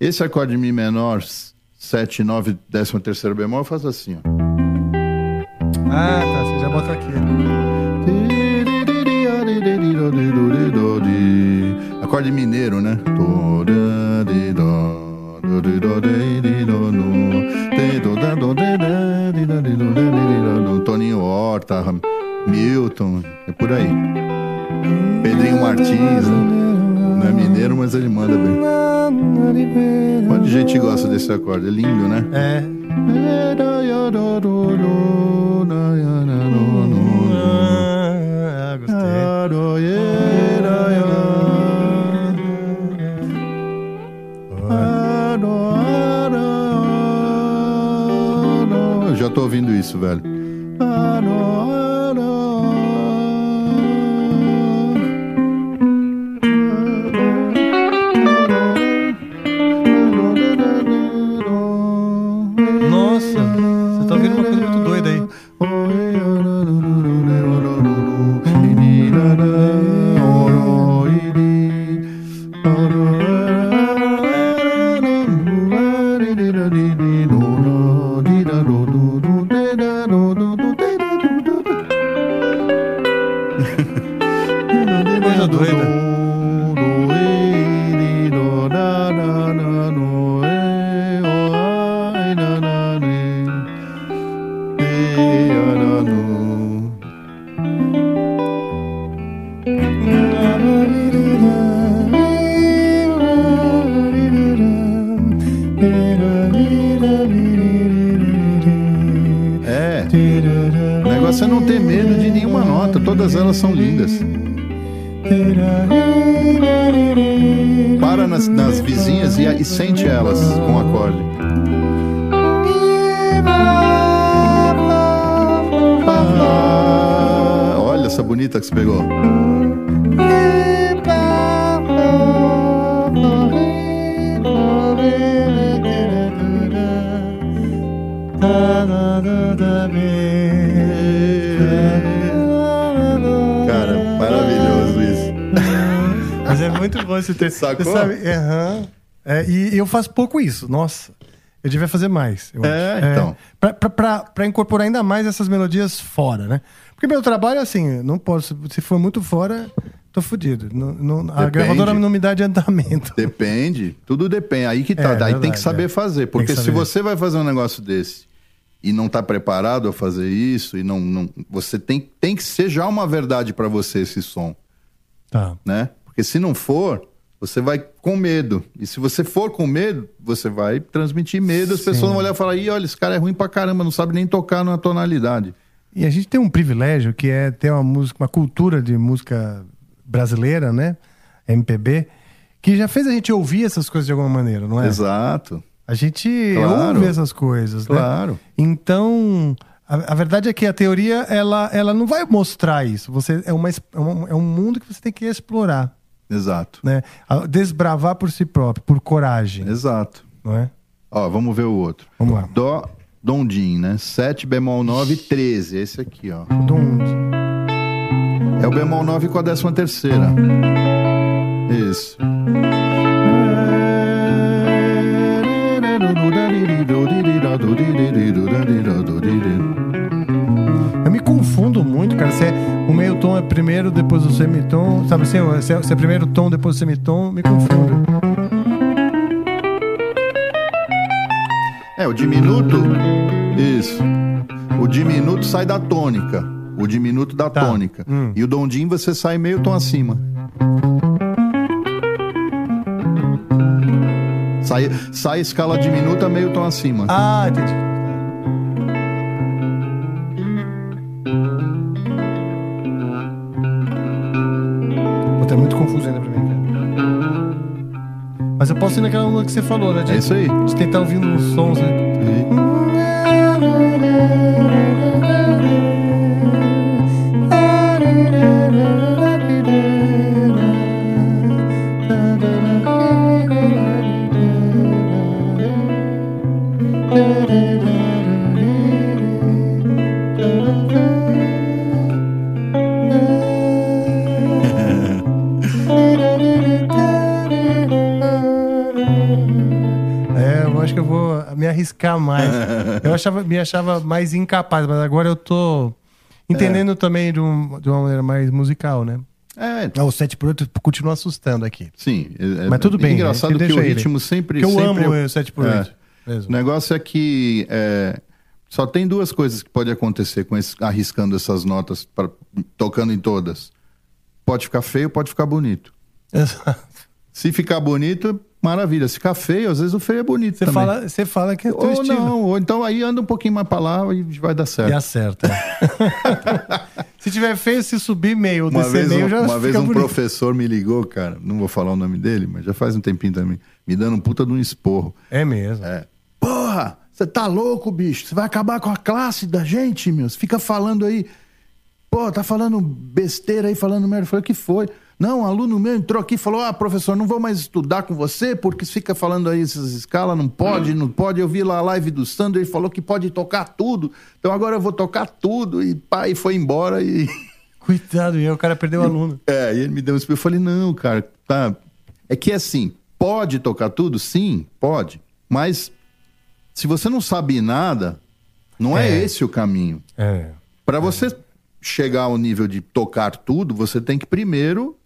Esse acorde Mi menor, 7, 9, 13 bemol, eu faço assim, ó. Ah, tá. Você já bota aqui. Acorde mineiro, né? Toninho Horta, Milton, é por aí. Pedrinho Martins, né? Não é mineiro, mas ele manda bem. De gente gosta desse acorde. É lindo, né? É. Já tô ouvindo isso, velho. Elas são lindas. Para nas, nas vizinhas e, e sente elas com o acorde. Ah, olha essa bonita que você pegou. Bom esse texto. Sacou? Sabe? Aham. É, e eu faço pouco isso. Nossa, eu devia fazer mais. eu É, acho. então. Pra, pra, pra, pra incorporar ainda mais essas melodias fora, né? Porque meu trabalho é assim, não posso. Se for muito fora, tô fudido. Não, não- a gravadora não me dá adiantamento. Depende, tudo depende. Aí que tá, É, daí tem verdade, que saber é. fazer. Tem Porque que se saber. você vai fazer um negócio desse e não tá preparado a fazer isso, e não. não você tem, tem que ser já uma verdade pra você esse som, Tá. né? Porque se não for, você vai com medo. E se você for com medo, você vai transmitir medo. As Sim. pessoas vão olhar e falar: ih, olha, esse cara é ruim pra caramba, não sabe nem tocar numa tonalidade. E a gente tem um privilégio que é ter uma música, uma cultura de música brasileira, né? MPB, que já fez a gente ouvir essas coisas de alguma maneira, não é? Exato. A gente Claro. ouve essas coisas, né? Claro. Então, a, a verdade é que a teoria, ela, ela não vai mostrar isso. Você, é, uma, é, um, é um mundo que você tem que explorar, Exato. né? Desbravar por si próprio, por coragem, Exato. não é? Ó, vamos ver o outro. Vamos lá. Dó, Dondim, né? 7 bemol 9, 13. Esse aqui, ó. Donde? É o bemol 9 com a décima terceira. Isso. Eu me confundo muito, cara. Se é, meio tom é primeiro, depois o semitom. Sabe assim? Se é, se é primeiro tom, depois o semitom, me confundo. É, o diminuto. Isso. O diminuto sai da tônica. O diminuto da Tá. tônica. Hum. E o dondim você sai meio tom acima. Sai, sai escala diminuta meio tom acima. Ah, entendi. Ir naquela onda que você falou, né? De, É isso aí. de tentar ouvir uns sons, né? É, arriscar mais. Eu (laughs) achava, me achava mais incapaz, mas agora eu tô entendendo também de, um- de uma maneira mais musical, né? É, Ah, O 7 por 8 continua assustando aqui. sim. É, Mas tudo bem, Engraçado né? que o ele. ritmo sempre. Porque eu sempre amo o 7 por 8 É. O negócio é que é, só tem duas coisas que pode acontecer com esse, arriscando essas notas, pra- tocando em todas. Pode ficar feio, pode ficar bonito. (laughs) Exato. Se ficar bonito, maravilha. Se ficar feio, às vezes o feio é bonito Você também. fala, você fala que é teu ou estilo. não, ou então aí anda um pouquinho mais pra lá e vai dar certo. E acerta. (laughs) se tiver feio, se subir meio Uma descer vez, meio, um, já uma vez um bonito. professor me ligou, cara, não vou falar o nome dele, mas já faz um tempinho também, me dando um puta de um esporro. É mesmo. É. Porra, você tá louco, bicho? Você vai acabar com a classe da gente, meu? Você fica falando aí. Pô, tá falando besteira aí, falando merda. Eu falei, o que foi? Não, um aluno meu entrou aqui e falou: Ah, professor, não vou mais estudar com você, porque fica falando aí essas escalas, não pode, não pode. Eu vi lá a live do Sandro, ele falou que pode tocar tudo. Então agora eu vou tocar tudo. E pá, e foi embora e. (laughs) Coitado, e aí o cara perdeu o aluno. É, e ele me deu um espelho. Eu falei, não, cara, tá. É que assim, pode tocar tudo? Sim, pode. Mas se você não sabe nada, não é, É. esse o caminho. É. Para você chegar ao nível de tocar tudo, você tem que primeiro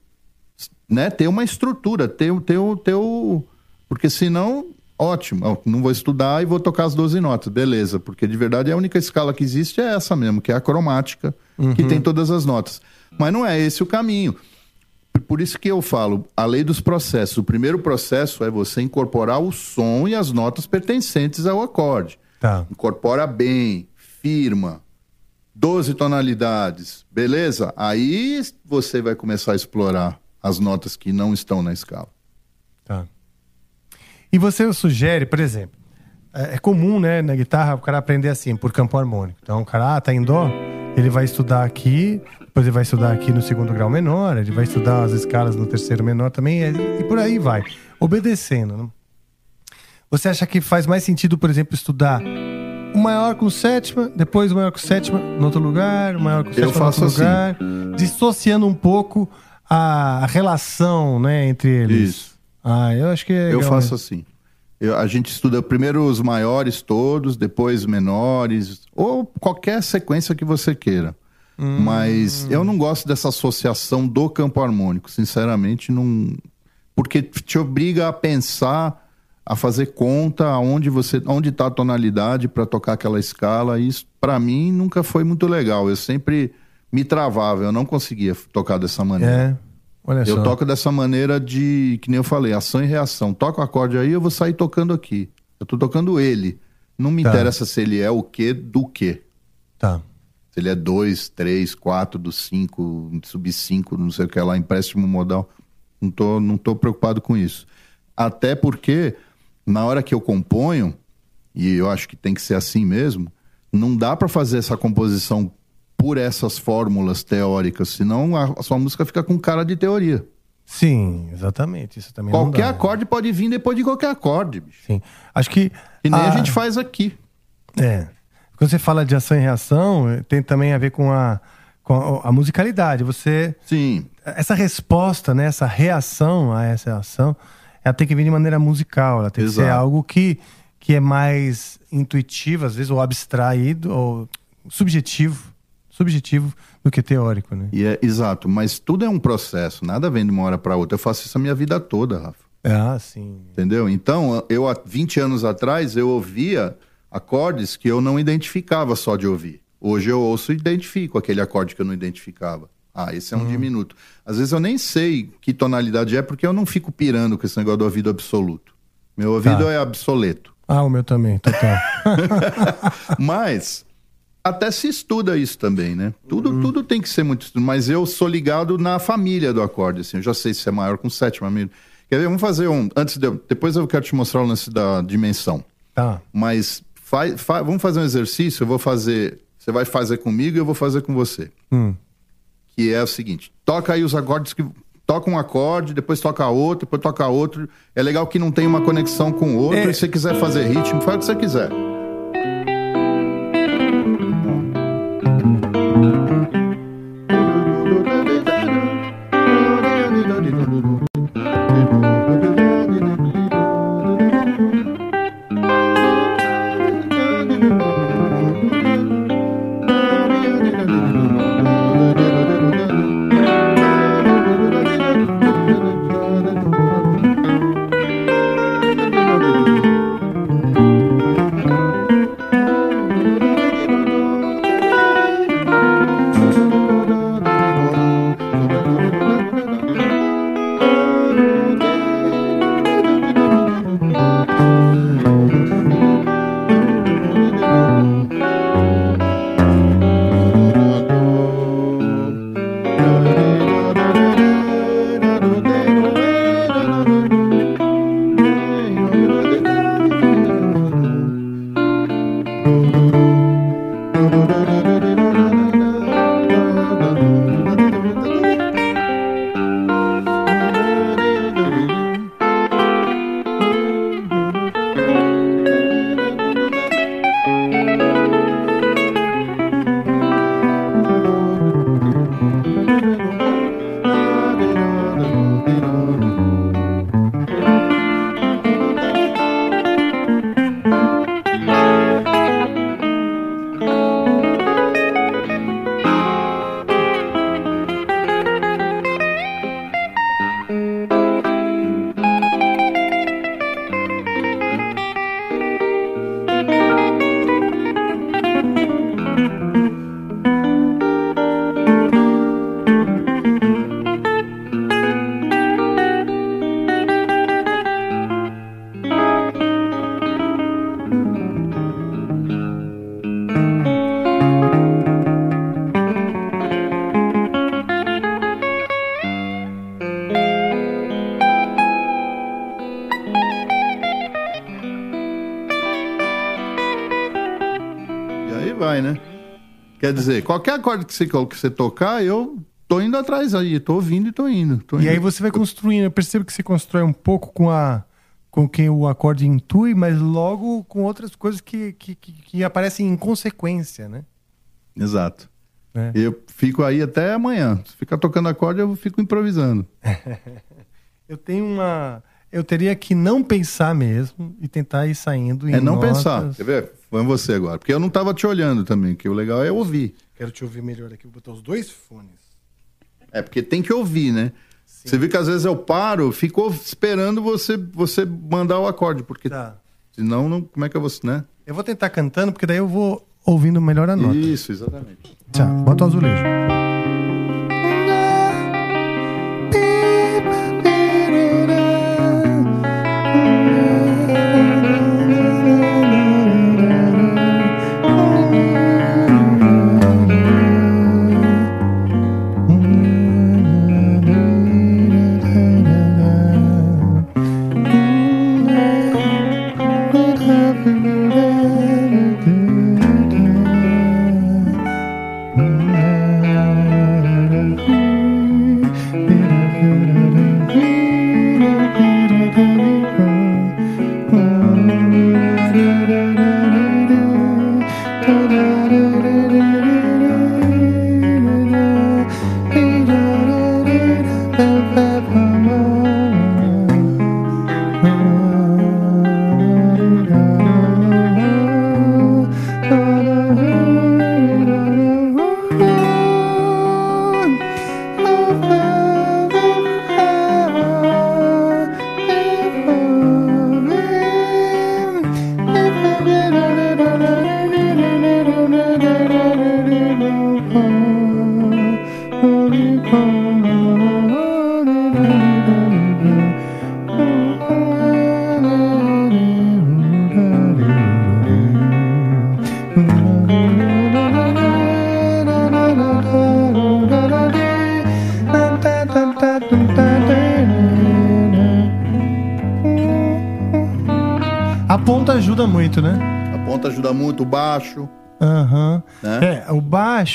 né, ter uma estrutura, ter, o- ter, o- ter o. Porque senão, ótimo, não vou estudar e vou tocar as 12 notas, beleza, porque de verdade a única escala que existe é essa mesmo, que é a cromática, que tem todas as notas. Mas não é esse o caminho. Por isso que eu falo, a lei dos processos. O primeiro processo é você incorporar o som e as notas pertencentes ao acorde. Tá. Incorpora bem, firma, 12 tonalidades, beleza? Aí você vai começar a explorar as notas que não estão na escala. Tá. E você sugere, por exemplo, é é comum, né, na guitarra, o cara aprender assim, por campo harmônico. Então, o cara, ah, tá em dó, ele vai estudar aqui, depois ele vai estudar aqui no segundo grau menor, ele vai estudar as escalas no terceiro menor também, e por aí vai, obedecendo. Né? Você acha que faz mais sentido, por exemplo, estudar o maior com sétima, depois o maior com sétima no outro lugar, o maior com sétima faço no assim. outro lugar, dissociando um pouco a relação, né, entre eles? Isso. Ah, eu acho que é Eu faço mesmo. assim. Eu- a gente estuda primeiro os maiores todos, depois menores, ou qualquer sequência que você queira. Mas eu não gosto dessa associação do campo harmônico, sinceramente, não. Porque te obriga a pensar, a fazer conta aonde você, onde está a tonalidade para tocar aquela escala. E isso, para mim, nunca foi muito legal. Eu sempre me travava, eu não conseguia tocar dessa maneira. É. Olha Eu só. toco dessa maneira de, que nem eu falei, ação e reação. Toca o acorde aí, eu vou sair tocando aqui. Eu tô tocando ele. Não me Tá. interessa se ele é o quê do quê. Tá. Se ele é 2, 3, 4 do 5, sub 5, não sei o que lá, empréstimo modal. Não tô, não tô preocupado com isso. Até porque, na hora que eu componho, e eu acho que tem que ser assim mesmo, não dá para fazer essa composição por essas fórmulas teóricas, senão a, a sua música fica com cara de teoria. Sim, exatamente. Isso também Qualquer dá. acorde pode vir depois de qualquer acorde, bicho. Sim. Acho que. E nem a a- gente faz aqui. É. Quando você fala de ação e reação, tem também a ver com a, com a, musicalidade. Você. Sim. Essa resposta, né, essa reação a essa ação, ela tem que vir de maneira musical. Ela tem que ser Exato. algo que, que é mais intuitivo, às vezes, ou abstraído, ou subjetivo. Subjetivo do que teórico, né? E é, exato, mas tudo é um processo, nada vem de uma hora para outra. Eu faço isso a minha vida toda, Rafa. Ah, sim. Entendeu? Então, eu há 20 anos atrás, eu ouvia acordes que eu não identificava só de ouvir. Hoje eu ouço e identifico aquele acorde que eu não identificava. Ah, esse é um diminuto. Às vezes eu nem sei que tonalidade é, porque eu não fico pirando com esse negócio do ouvido absoluto. Meu ouvido Tá. é obsoleto. Ah, o meu também, total. (laughs) Mas até se estuda isso também, né? Tudo, tudo tem que ser muito estudo. Mas eu sou ligado na família do acorde, assim. Eu já sei se é maior com sétima. amigo. Quer ver? Vamos fazer um. Antes de, eu- depois eu quero te mostrar o lance da dimensão. tá. Mas faz, fa- vamos fazer um exercício. Eu vou fazer. Você vai fazer comigo e eu vou fazer com você. Hum. Que é o seguinte: toca aí os acordes que. Toca um acorde, depois toca outro, depois toca outro. É legal que não tem uma conexão com o outro. É. E se você quiser fazer ritmo, faz o que você quiser. Quer dizer, qualquer acorde que você, que você tocar, eu tô indo atrás aí, tô ouvindo e tô indo. tô E indo. aí você vai construindo. Eu percebo que você constrói um pouco com a com quem o acorde intui, mas logo com outras coisas que, que, que, que aparecem em consequência, né? Exato. É. Eu fico aí até amanhã. Se ficar tocando acorde, eu fico improvisando. (laughs) Eu tenho uma. Eu teria que não pensar mesmo e tentar ir saindo em É não notas. pensar. Quer ver? Foi você agora. Porque eu não tava te olhando também, que o legal é ouvir. Quero te ouvir melhor aqui. Vou botar os dois fones. É, porque tem que ouvir, né? Você vê que às vezes eu paro, fico esperando você, você mandar o acorde, porque Tá. senão, não, como é que eu vou, né? Eu vou tentar cantando, porque daí eu vou ouvindo melhor a nota. Isso, exatamente. Tá, bota o azulejo.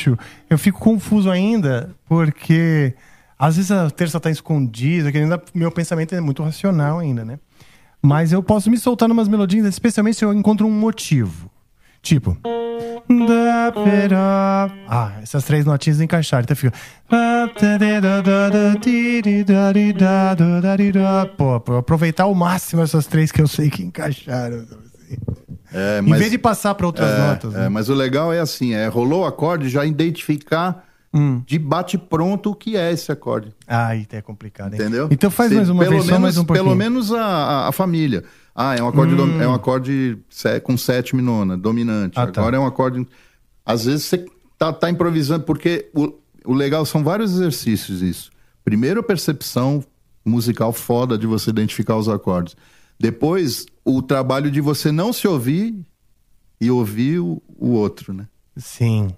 Baixo, eu fico confuso ainda, porque às vezes a terça tá escondida, que ainda meu pensamento é muito racional ainda, né? Mas eu posso me soltar numas melodias, especialmente se eu encontro um motivo. Tipo. Ah, essas três notinhas encaixaram. Então fica. Pô, aproveitar ao máximo essas três que eu sei que encaixaram. É, Em vez de passar para outras é, notas. é, né? mas o legal é assim, é rolou o acorde, já identificar Hum. de bate pronto o que é esse acorde. Ah, é complicado, hein? Entendeu? Então faz mais uma pelo vez, menos, mais um pouquinho. Pelo menos a, a- a família. Ah, é um acorde, Hum. é um acorde com sétima e nona, dominante. Ah, tá. Agora é um acorde. Às vezes você tá, tá improvisando, porque o, o legal são vários exercícios isso. Primeiro, a percepção musical foda de você identificar os acordes. Depois, o trabalho de você não se ouvir e ouvir o, o outro, né? Sim.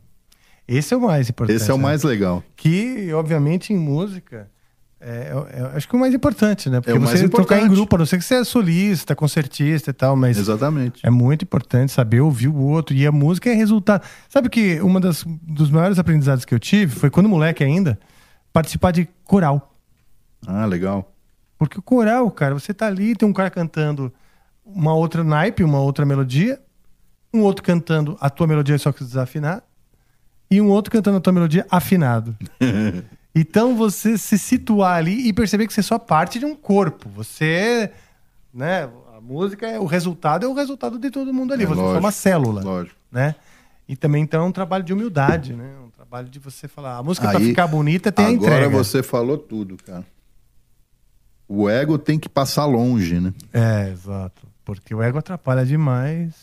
Esse é o mais importante. Esse é o né? mais legal. Que, obviamente, em música, é, é- é- acho que é o mais importante, né? Porque É o mais você tocar em grupo, a não ser que você é solista, concertista e tal, mas Exatamente. é muito importante saber ouvir o outro. E a música é resultado. Sabe que uma das dos maiores aprendizados que eu tive foi quando moleque ainda, participar de coral. Ah, legal. Porque o coral, cara, você tá ali, tem um cara cantando uma outra naipe, uma outra melodia, um outro cantando a tua melodia só que desafinado, e um outro cantando a tua melodia afinado. (laughs) então você se situar ali e perceber que você é só parte de um corpo. Você, né, a música é o resultado é o resultado de todo mundo ali, É, você é lógico, uma célula, Lógico. né? E também então é um trabalho de humildade, né? Um trabalho de você falar, a música para ficar bonita tem a Agora entrega. você falou tudo, cara. O ego tem que passar longe, né? É, exato. Porque o ego atrapalha demais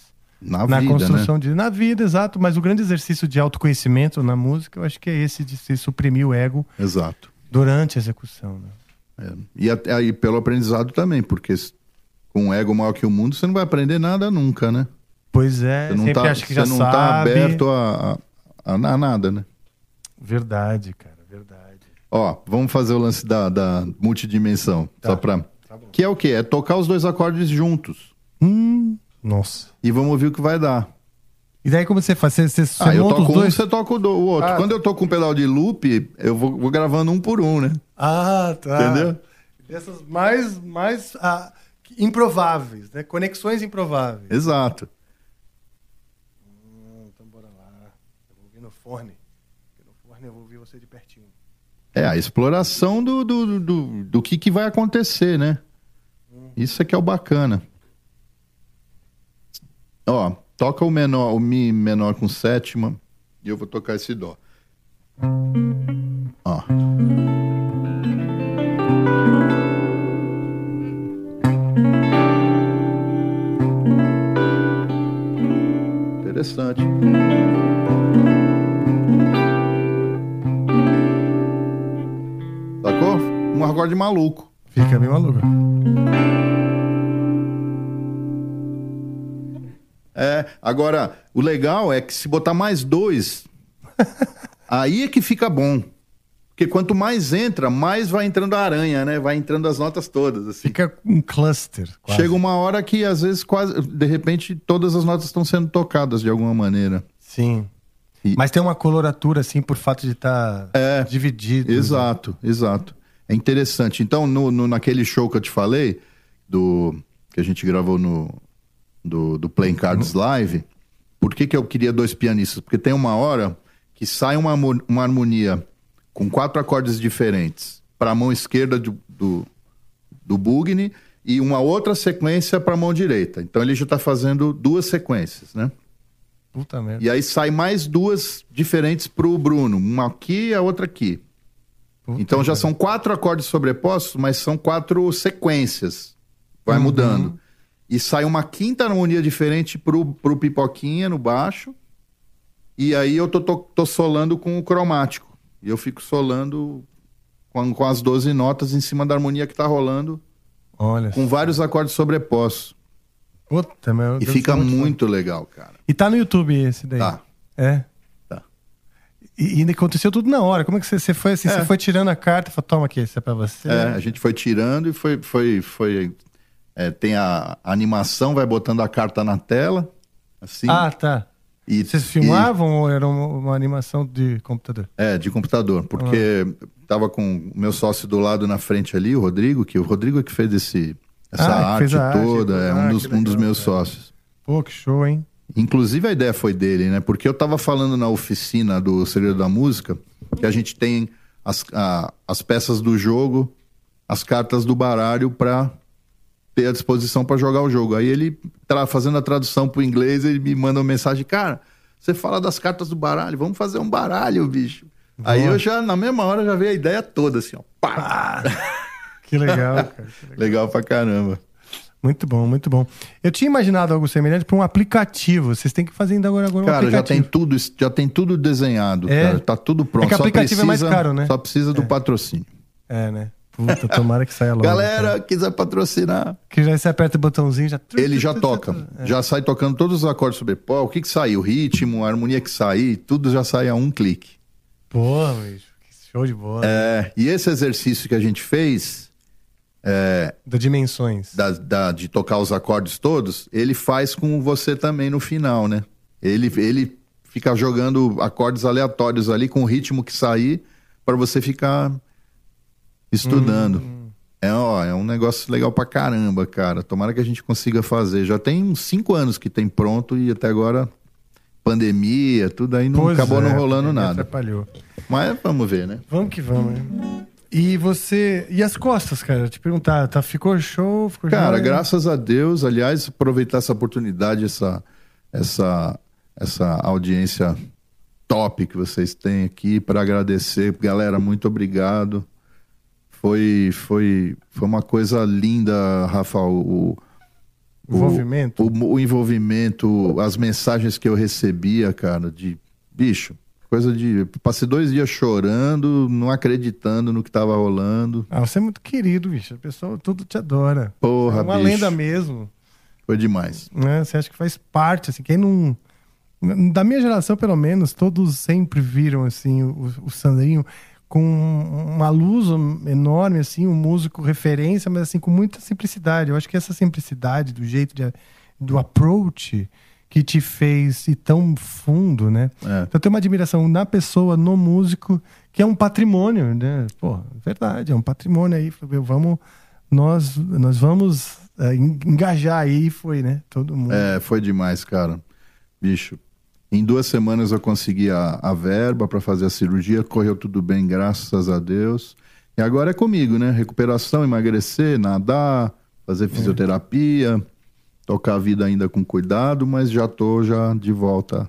Na, na vida, construção né? de. Na vida, exato. Mas o grande exercício de autoconhecimento na música, eu acho que é esse de se suprimir o ego Exato. durante a execução. Né? É. E até aí pelo aprendizado também, porque com um ego maior que o mundo, você não vai aprender nada nunca, né? Pois é, Você não sempre tá, acha que você já não sabe. tá aberto a, a, a- a nada, né? Verdade, cara, verdade. Ó, vamos fazer o lance da, da multidimensão. Tá. Só pra... Que é o quê? É tocar os dois acordes juntos. Hum, nossa. E vamos ouvir o que vai dar. E daí como você faz? Você, você, você Ah, eu monta toco um, dois? você toca o, outro. Ah. Quando eu tô com um pedal de loop, eu vou, vou gravando um por um, né? Ah, tá. Entendeu? Essas mais, mais ah, improváveis, né? Conexões improváveis. Exato. Hum, então bora lá. Eu vou ouvir no fone. Porque no fone eu vou ouvir você de pertinho. É, a exploração do, do, do, do que, que vai acontecer, né? Isso é que é o bacana. Ó, toca o menor, o Mi menor com sétima e eu vou tocar esse Dó. Ó. Interessante. Sacou? Um acorde maluco. Fica bem maluco. É, agora, o legal é que se botar mais dois, (laughs) aí é que fica bom. Porque quanto mais entra, mais vai entrando a aranha, né? Vai entrando as notas todas, assim. Fica um cluster. quase. Chega uma hora que, às vezes, quase, de repente, todas as notas estão sendo tocadas de alguma maneira. Sim. E- Mas tem uma coloratura, assim, por fato de estar É, dividido. Exato, exato. É interessante. Então, no, no- naquele show que eu te falei, do que a gente gravou no do, do Playing Cards Live, por que, que eu queria dois pianistas? Porque tem uma hora que sai uma, uma harmonia com quatro acordes diferentes para a mão esquerda do, do, do Bugni e uma outra sequência para a mão direita. Então ele já está fazendo duas sequências, né? Puta merda. E aí sai mais duas diferentes pro Bruno, uma aqui e a outra aqui. Puta Então já merda. são quatro acordes sobrepostos, mas são quatro sequências. Vai Uhum. mudando. E sai uma quinta harmonia diferente pro, pro Pipoquinha no baixo. E aí eu tô, tô, tô solando com o cromático. E eu fico solando com, com as 12 notas em cima da harmonia que tá rolando, Olha. com vários acordes sobrepostos. Puta, meu E Deus, fica muito muito legal, cara. E tá no YouTube esse daí? Tá. É? Tá. E, e aconteceu tudo na hora. Como é que você, você foi assim? É. Você foi tirando a carta e falou, toma aqui, esse é pra você. É, a gente foi tirando e foi. foi, foi é, tem a, a animação, vai botando a carta na tela. Assim. Ah, tá. e, Vocês filmavam ou era uma, uma animação de computador? e- é, de computador. Porque tava com o meu sócio do lado na frente ali, o Rodrigo, que o Rodrigo é que fez esse, essa Ah, arte fez a arte, toda, é ah, um dos, que um dos legal, meus cara. sócios. Pô, que show, hein? Inclusive a ideia foi dele, né? Porque eu tava falando na oficina do Segredo da Música que a gente tem as, a- as peças do jogo, as cartas do baralho pra ter à disposição pra jogar o jogo. Aí ele tá fazendo a tradução pro inglês, ele me manda uma mensagem, cara, você fala das cartas do baralho, vamos fazer um baralho, bicho. Aí eu já, na mesma hora, já veio a ideia toda, assim, ó. Pá! (laughs) Que legal, cara. que legal. Legal pra caramba. Muito bom, muito bom. Eu tinha imaginado algo semelhante para um aplicativo. Vocês têm que fazer ainda agora, agora um Cara, já tem aplicativo. tudo, já tem tudo desenhado, É? cara. Tá tudo pronto. É que Só aplicativo é mais precisa- caro, né? Só precisa do patrocínio. É, né? Puta, tomara que saia logo. Galera, cara. quiser patrocinar. Que já você aperta o botãozinho já. Ele já toca. É. Já sai tocando todos os acordes sobre pó. O que que saiu? O ritmo, a harmonia que sair, tudo já sai a um clique. Pô, bicho, que show de bola. É, e esse exercício que a gente fez, é, Da dimensões. da, da- de tocar os acordes todos, ele faz com você também no final, né? Ele, ele fica jogando acordes aleatórios ali com o ritmo que sair para você ficar estudando. É, ó, é um negócio legal pra caramba, cara. Tomara que a gente consiga fazer. Já tem uns cinco anos que tem pronto e até agora pandemia, tudo aí não Pois acabou é, não rolando nada. Atrapalhou. Mas vamos ver, né? Vamos que vamos, né? E você. E as costas, cara? Te perguntar, tá? Ficou show? Ficou Cara, joia? graças a Deus, aliás, aproveitar essa oportunidade, essa, essa, essa audiência top que vocês têm aqui para agradecer. Galera, muito obrigado. Foi, foi, foi uma coisa linda, Rafa, o, o, Envolvimento? o, o envolvimento, as mensagens que eu recebia, cara, de bicho, coisa de. Passei dois dias chorando, não acreditando no que tava rolando. Ah, você é muito querido, bicho. O pessoal tudo te adora. Porra, é uma bicho. lenda mesmo. Foi demais. né? Você acha que faz parte, assim, quem não... Da minha geração, pelo menos, todos sempre viram, assim, o, o Sandrinho com uma luz enorme, assim, um músico referência, mas, assim, com muita simplicidade. Eu acho que essa simplicidade do jeito de, do approach que te fez ir tão fundo, né? É. Então tem uma admiração na pessoa, no músico, que é um patrimônio, né? Pô, verdade, é um patrimônio aí. Vamos, nós, nós vamos é, en- engajar aí, foi, né? Todo mundo. É, foi demais, cara. Bicho. Em duas semanas eu consegui a, a verba para fazer a cirurgia, correu tudo bem, graças a Deus. E agora é comigo, né? Recuperação, emagrecer, nadar, fazer fisioterapia, tocar a vida ainda com cuidado, mas já tô já de volta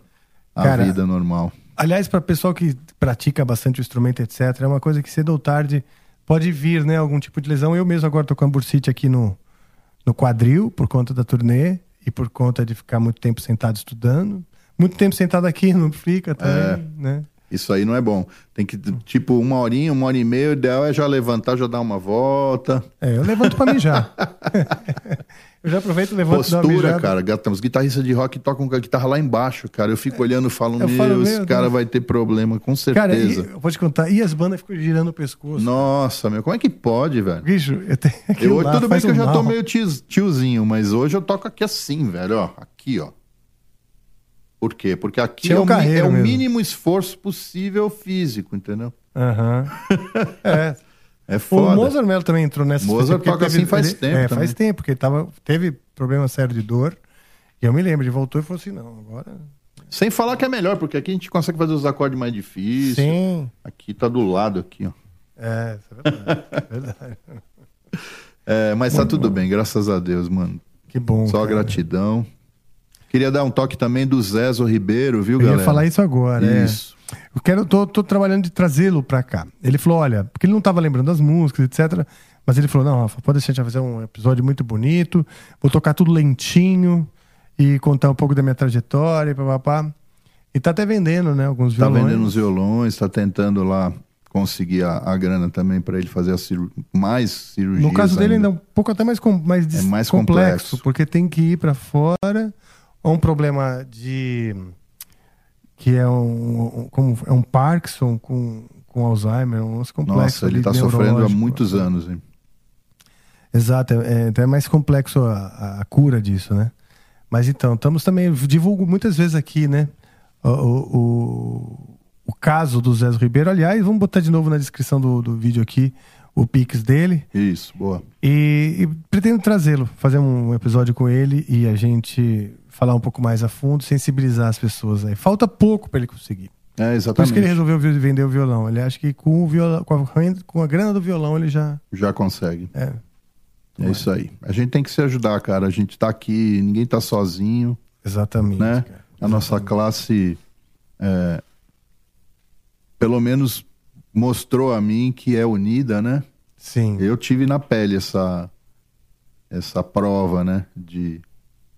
à Cara, vida normal. Aliás, para pessoal que pratica bastante o instrumento, etc., é uma coisa que cedo ou tarde pode vir, né? Algum tipo de lesão. Eu mesmo agora tô com a bursite aqui no, no quadril, por conta da turnê e por conta de ficar muito tempo sentado estudando. Muito tempo sentado aqui não fica também, né? Isso aí não é bom. Tem que, tipo, uma horinha, uma hora e meia, o ideal é já levantar, já dar uma volta. É, eu levanto pra mijar. (laughs) eu já aproveito e levanto Postura, cara. Os guitarristas de rock tocam com a guitarra lá embaixo, cara. Eu fico olhando e falo, Eu meu, falo, esse meu cara Deus. vai ter problema, com Cara, e, certeza. eu vou te contar. E as bandas ficam girando o pescoço. Nossa, meu, como é que pode, velho? Bicho, eu tenho Eu, aquilo lá, tudo bem que eu um já tô mal. meio tiozinho, mas hoje eu toco aqui assim, velho, ó. Aqui, ó. Por quê? Porque aqui é o, é o mesmo. mínimo esforço possível físico, entendeu? Aham. (laughs) É. É O foda. Mozart Mello também entrou nessa Mozart toca teve- assim faz ele- tempo É, também. faz tempo, porque ele tava, teve problema sério de dor. E eu me lembro, ele voltou e falou assim: não, agora. Sem falar que é melhor, porque aqui a gente consegue fazer os acordes mais difíceis. Sim. Aqui tá do lado, aqui, ó. É, isso é verdade. é verdade. (laughs) É, mas tá tudo bem, graças a Deus, mano. Que bom. Só cara. gratidão. Queria dar um toque também do Zezo Ribeiro, viu, Eu galera? ia falar isso agora. é. Isso. Eu quero, tô, tô trabalhando de trazê-lo pra cá. Ele falou: olha, porque ele não tava lembrando das músicas, etc. Mas ele falou: não, Rafa, pode deixar a gente fazer um episódio muito bonito. Vou tocar tudo lentinho e contar um pouco da minha trajetória e papapá. E tá até vendendo, né? Alguns Tá violões. vendendo os violões, tá tentando lá conseguir a, a grana também pra ele fazer a ciru... mais cirurgias. No caso dele, ainda é um pouco até mais, com, mais, É mais complexo, complexo. porque tem que ir para fora. Ou um problema de. que é um, um- como, é um Parkinson com, com Alzheimer, uns complexos. Nossa, ele ali tá sofrendo há muitos anos, hein? Exato, é, é, é mais complexo a, a- cura disso, né? Mas então, estamos também. Divulgo muitas vezes aqui, né? O, o, o- o caso do Zé Ribeiro. Aliás, vamos botar de novo na descrição do, do vídeo aqui o Pix dele. Isso, boa. E, e pretendo trazê-lo, fazer um episódio com ele e a gente falar um pouco mais a fundo, sensibilizar as pessoas aí. Falta pouco para ele conseguir. É, Por exatamente. isso que ele resolveu vender o violão. Ele acha que com, o violão, com, a, com a grana do violão ele já. Já consegue. É. É isso aí. A gente tem que se ajudar, cara. A gente tá aqui, ninguém tá sozinho, Exatamente. né? cara. A nossa classe, é, pelo menos, mostrou a mim que é unida, né? Sim. Eu tive na pele essa, essa prova, né? De,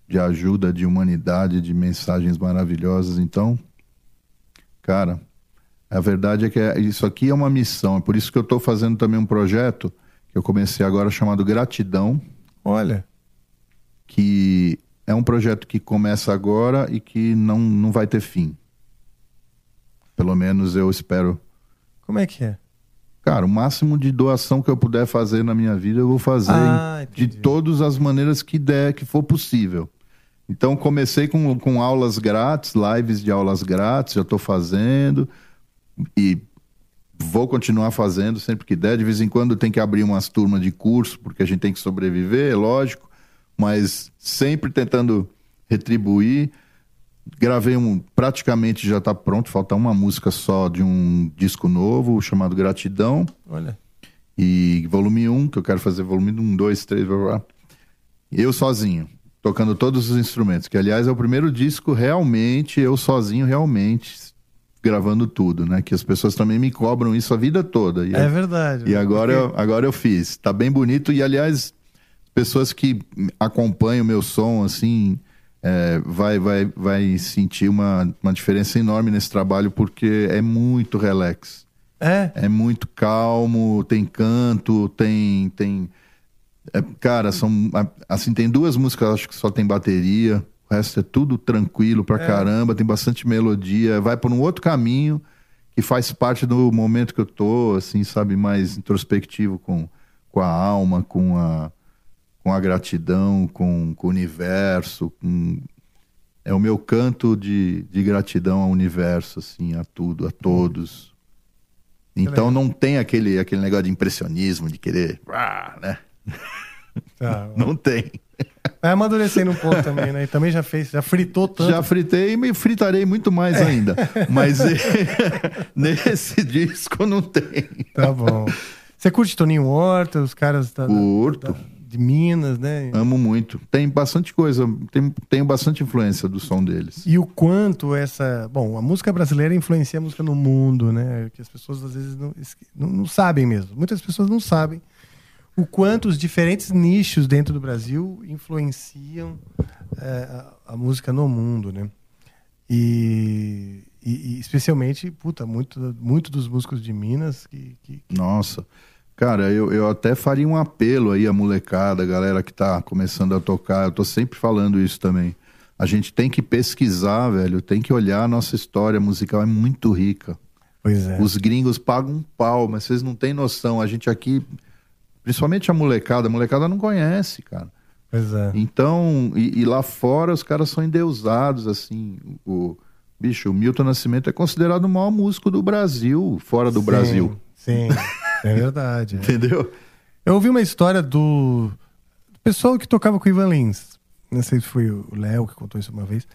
de ajuda, de humanidade, de mensagens maravilhosas. Então, cara, a verdade é que é- isso aqui é uma missão. É por isso que eu estou fazendo também um projeto que eu comecei agora chamado Gratidão, Olha. que é um projeto que começa agora e que não, não vai ter fim. Pelo menos eu espero. Como é que é? Cara, o máximo de doação que eu puder fazer na minha vida, eu vou fazer Ah, de todas as maneiras que der, que for possível. Então, comecei com, com aulas grátis, lives de aulas grátis, já estou fazendo e vou continuar fazendo sempre que der. De vez em quando tem que abrir umas turmas de curso, porque a gente tem que sobreviver, é lógico, mas sempre tentando retribuir. Gravei um, praticamente já está pronto, falta uma música só de um disco novo chamado Gratidão. Olha. E volume 1, que eu quero fazer volume 1, 2, 3, blá, blá, blá. Eu sozinho, tocando todos os instrumentos, que aliás é o primeiro disco realmente, eu sozinho realmente, gravando tudo, né? Que as pessoas também me cobram isso a vida toda. E, É verdade. e agora, eu, agora eu fiz. Tá bem bonito e aliás, pessoas que acompanham o meu som, assim, é, vai, vai, vai sentir uma, uma diferença enorme nesse trabalho, porque é muito relax. É. É muito calmo, tem canto, tem. tem é, cara, são. Assim, tem duas músicas, acho que só tem bateria. O resto é tudo tranquilo pra É. caramba, tem bastante melodia. Vai por um outro caminho que faz parte do momento que eu tô, assim, sabe, mais introspectivo com, com a alma, com a, com a gratidão, com, com o universo. Com... é o meu canto de, de gratidão ao universo, assim, a tudo, a todos. Então não tem aquele, aquele negócio de impressionismo, de querer. ah, né? Tá, (laughs) Não tem. Vai amadurecendo um pouco também, né? E também já fez, já fritou tanto. Já fritei e me fritarei muito mais ainda. (laughs) Mas eh, (laughs) nesse disco não tem. Tá bom. Você curte Toninho Horta, os caras da, Curto. da- de Minas, né? Amo muito. Tem bastante coisa, tem, tenho bastante influência do som deles. E o quanto essa. Bom, a música brasileira influencia a música no mundo, né? Que as pessoas às vezes não, não, não sabem mesmo. Muitas pessoas não sabem o quanto os diferentes nichos dentro do Brasil influenciam é, a, música no mundo, né? E, e- e especialmente, puta, muito, muito dos músicos de Minas que, que- Nossa. Cara, eu, eu até faria um apelo aí à molecada, a galera que tá começando a tocar. Eu tô sempre falando isso também. A gente tem que pesquisar, velho. Tem que olhar a nossa história musical. É muito rica. Pois é. Os gringos pagam um pau, mas vocês não têm noção. A gente aqui, principalmente a molecada, a molecada não conhece, cara. Pois é. Então, e, e lá fora os caras são endeusados, assim. O, bicho, o Milton Nascimento é considerado o maior músico do Brasil, fora do Sim, Brasil. Sim, é verdade. é. (laughs) Entendeu? Eu ouvi uma história do do pessoal que tocava com o Ivan Lins. Não sei se foi o Léo que contou isso uma vez.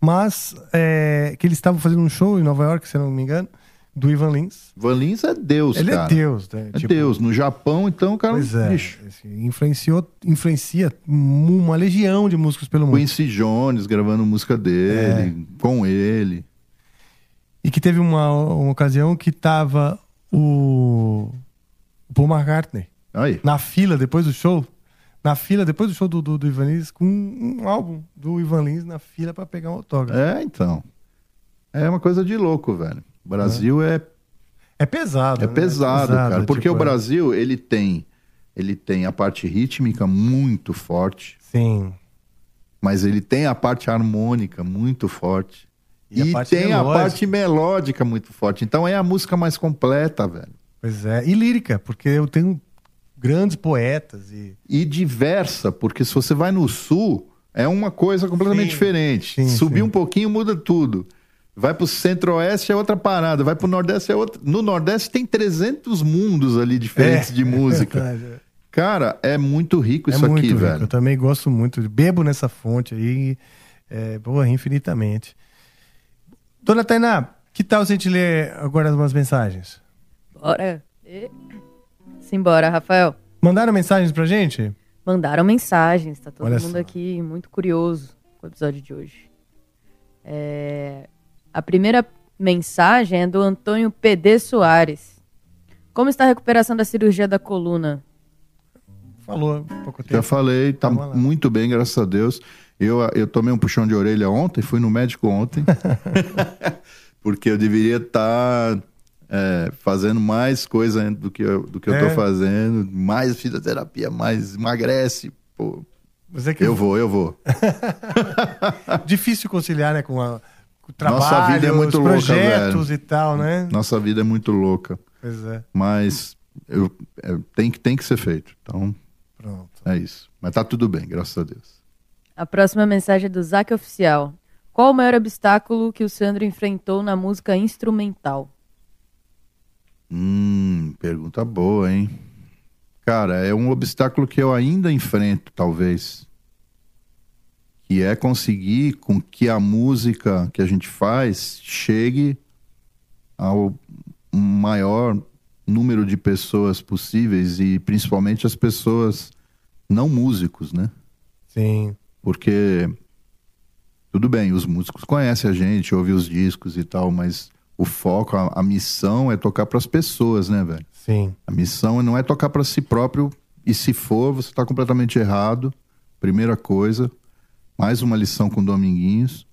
Mas é, que eles estavam fazendo um show em Nova York, se não me engano, do Ivan Lins. Van Lins é Deus, Ele cara. é Deus, né? É Deus. No Japão, então, o cara. Pois é. Bicho, influenciou, influencia uma legião de músicos pelo mundo. Quincy Jones gravando música dele, com ele. E que teve uma, uma ocasião que tava o o Paul McCartney Aí. na fila depois do show. Na fila, depois do show do, do, do Ivan Lins, com um álbum do Ivan Lins na fila pra pegar um autógrafo. É, então. É uma coisa de louco, velho. O Brasil é, É pesado. é né? pesado, cara. Porque tipo, o Brasil, ele tem. Ele tem a parte rítmica muito forte, Sim. mas ele tem a parte harmônica muito forte. E a E, parte tem a melódica. parte melódica muito forte. Então é a música mais completa, velho. Pois é. E lírica, porque eu tenho grandes poetas e. E diversa, porque se você vai no sul, é uma coisa completamente Sim, diferente. sim, Subir sim. um pouquinho muda tudo. Vai pro centro-oeste é outra parada, vai pro nordeste é outra. No nordeste tem 300 mundos ali diferentes É, de música. é verdade, é. Cara, é muito rico isso é muito aqui, rico. velho. Eu também gosto muito. Bebo nessa fonte aí. É, boa, infinitamente. Dona Tainá, que tal se a gente ler agora umas mensagens? Bora. E... Simbora, Rafael. Mandaram mensagens pra gente? Mandaram mensagens, tá todo Olha mundo só. aqui muito curioso com o episódio de hoje. É, A primeira mensagem é do Antônio PD Soares. Como está a recuperação da cirurgia da coluna? Falou há pouco tempo. Já falei, tá muito bem, graças a Deus. Eu, eu tomei um puxão de orelha ontem, fui no médico ontem, (laughs) porque eu deveria estar fazendo mais coisa do que eu, do que eu É. tô fazendo, mais fisioterapia, mais emagrece. Pô, Mas é que eu vou, eu vou. (laughs) difícil conciliar, né, com, a, trabalho, Nossa vida é muito os louca, projetos velho. e tal, né? Nossa vida é muito louca, Pois é. mas eu, é, tem, que, tem que ser feito. Então, Pronto. é isso. Mas tá tudo bem, graças a Deus. A próxima mensagem é do Zac Oficial. Qual o maior obstáculo que o Sandro enfrentou na música instrumental? Hum, pergunta boa, hein? Cara, é um obstáculo que eu ainda enfrento, talvez. Que é conseguir com que a música que a gente faz chegue ao maior número de pessoas possíveis e principalmente as pessoas não músicos, né? Sim. Porque tudo bem, os músicos conhecem a gente, ouvem os discos e tal, mas o foco, a, a missão é tocar para as pessoas, né, velho? Sim. A missão não é tocar para si próprio e se for, você tá completamente errado. Primeira coisa, mais uma lição com Dominguinhos.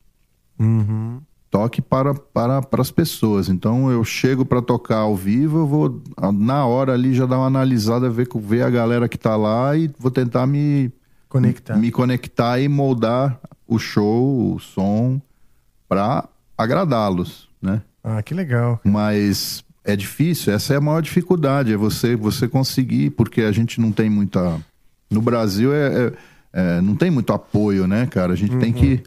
Uhum. Toque para, para, para as pessoas. Então eu chego para tocar ao vivo, eu vou na hora ali já dar uma analisada, ver, ver a galera que tá lá e vou tentar me Conectar. me conectar e moldar o show, o som para agradá-los, né? Ah, que legal. Mas é difícil, essa é a maior dificuldade, é você você conseguir, porque a gente não tem muita no Brasil é, é- é, não tem muito apoio, né, cara? A gente tem que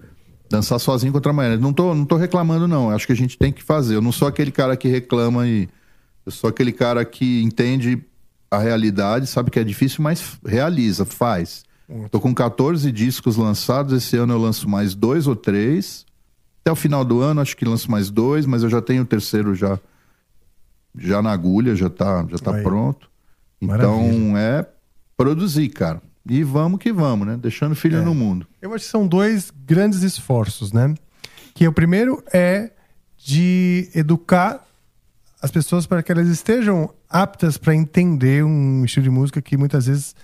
Dançar sozinho contra a maionese. Não tô, não tô reclamando, não. Acho que a gente tem que fazer. Eu não sou aquele cara que reclama e. Eu sou aquele cara que entende a realidade, sabe que é difícil, mas realiza, faz. Tô com 14 discos lançados. Esse ano eu lanço mais dois ou três. Até o final do ano, acho que lanço mais dois, mas eu já tenho o terceiro já, já na agulha, já tá, já tá Aí. pronto. Maravilha. Então é produzir, cara. E vamos que vamos, né? Deixando filho É. no mundo. Eu acho que são dois grandes esforços, né? Que o primeiro é de educar as pessoas para que elas estejam aptas para entender um estilo de música que muitas vezes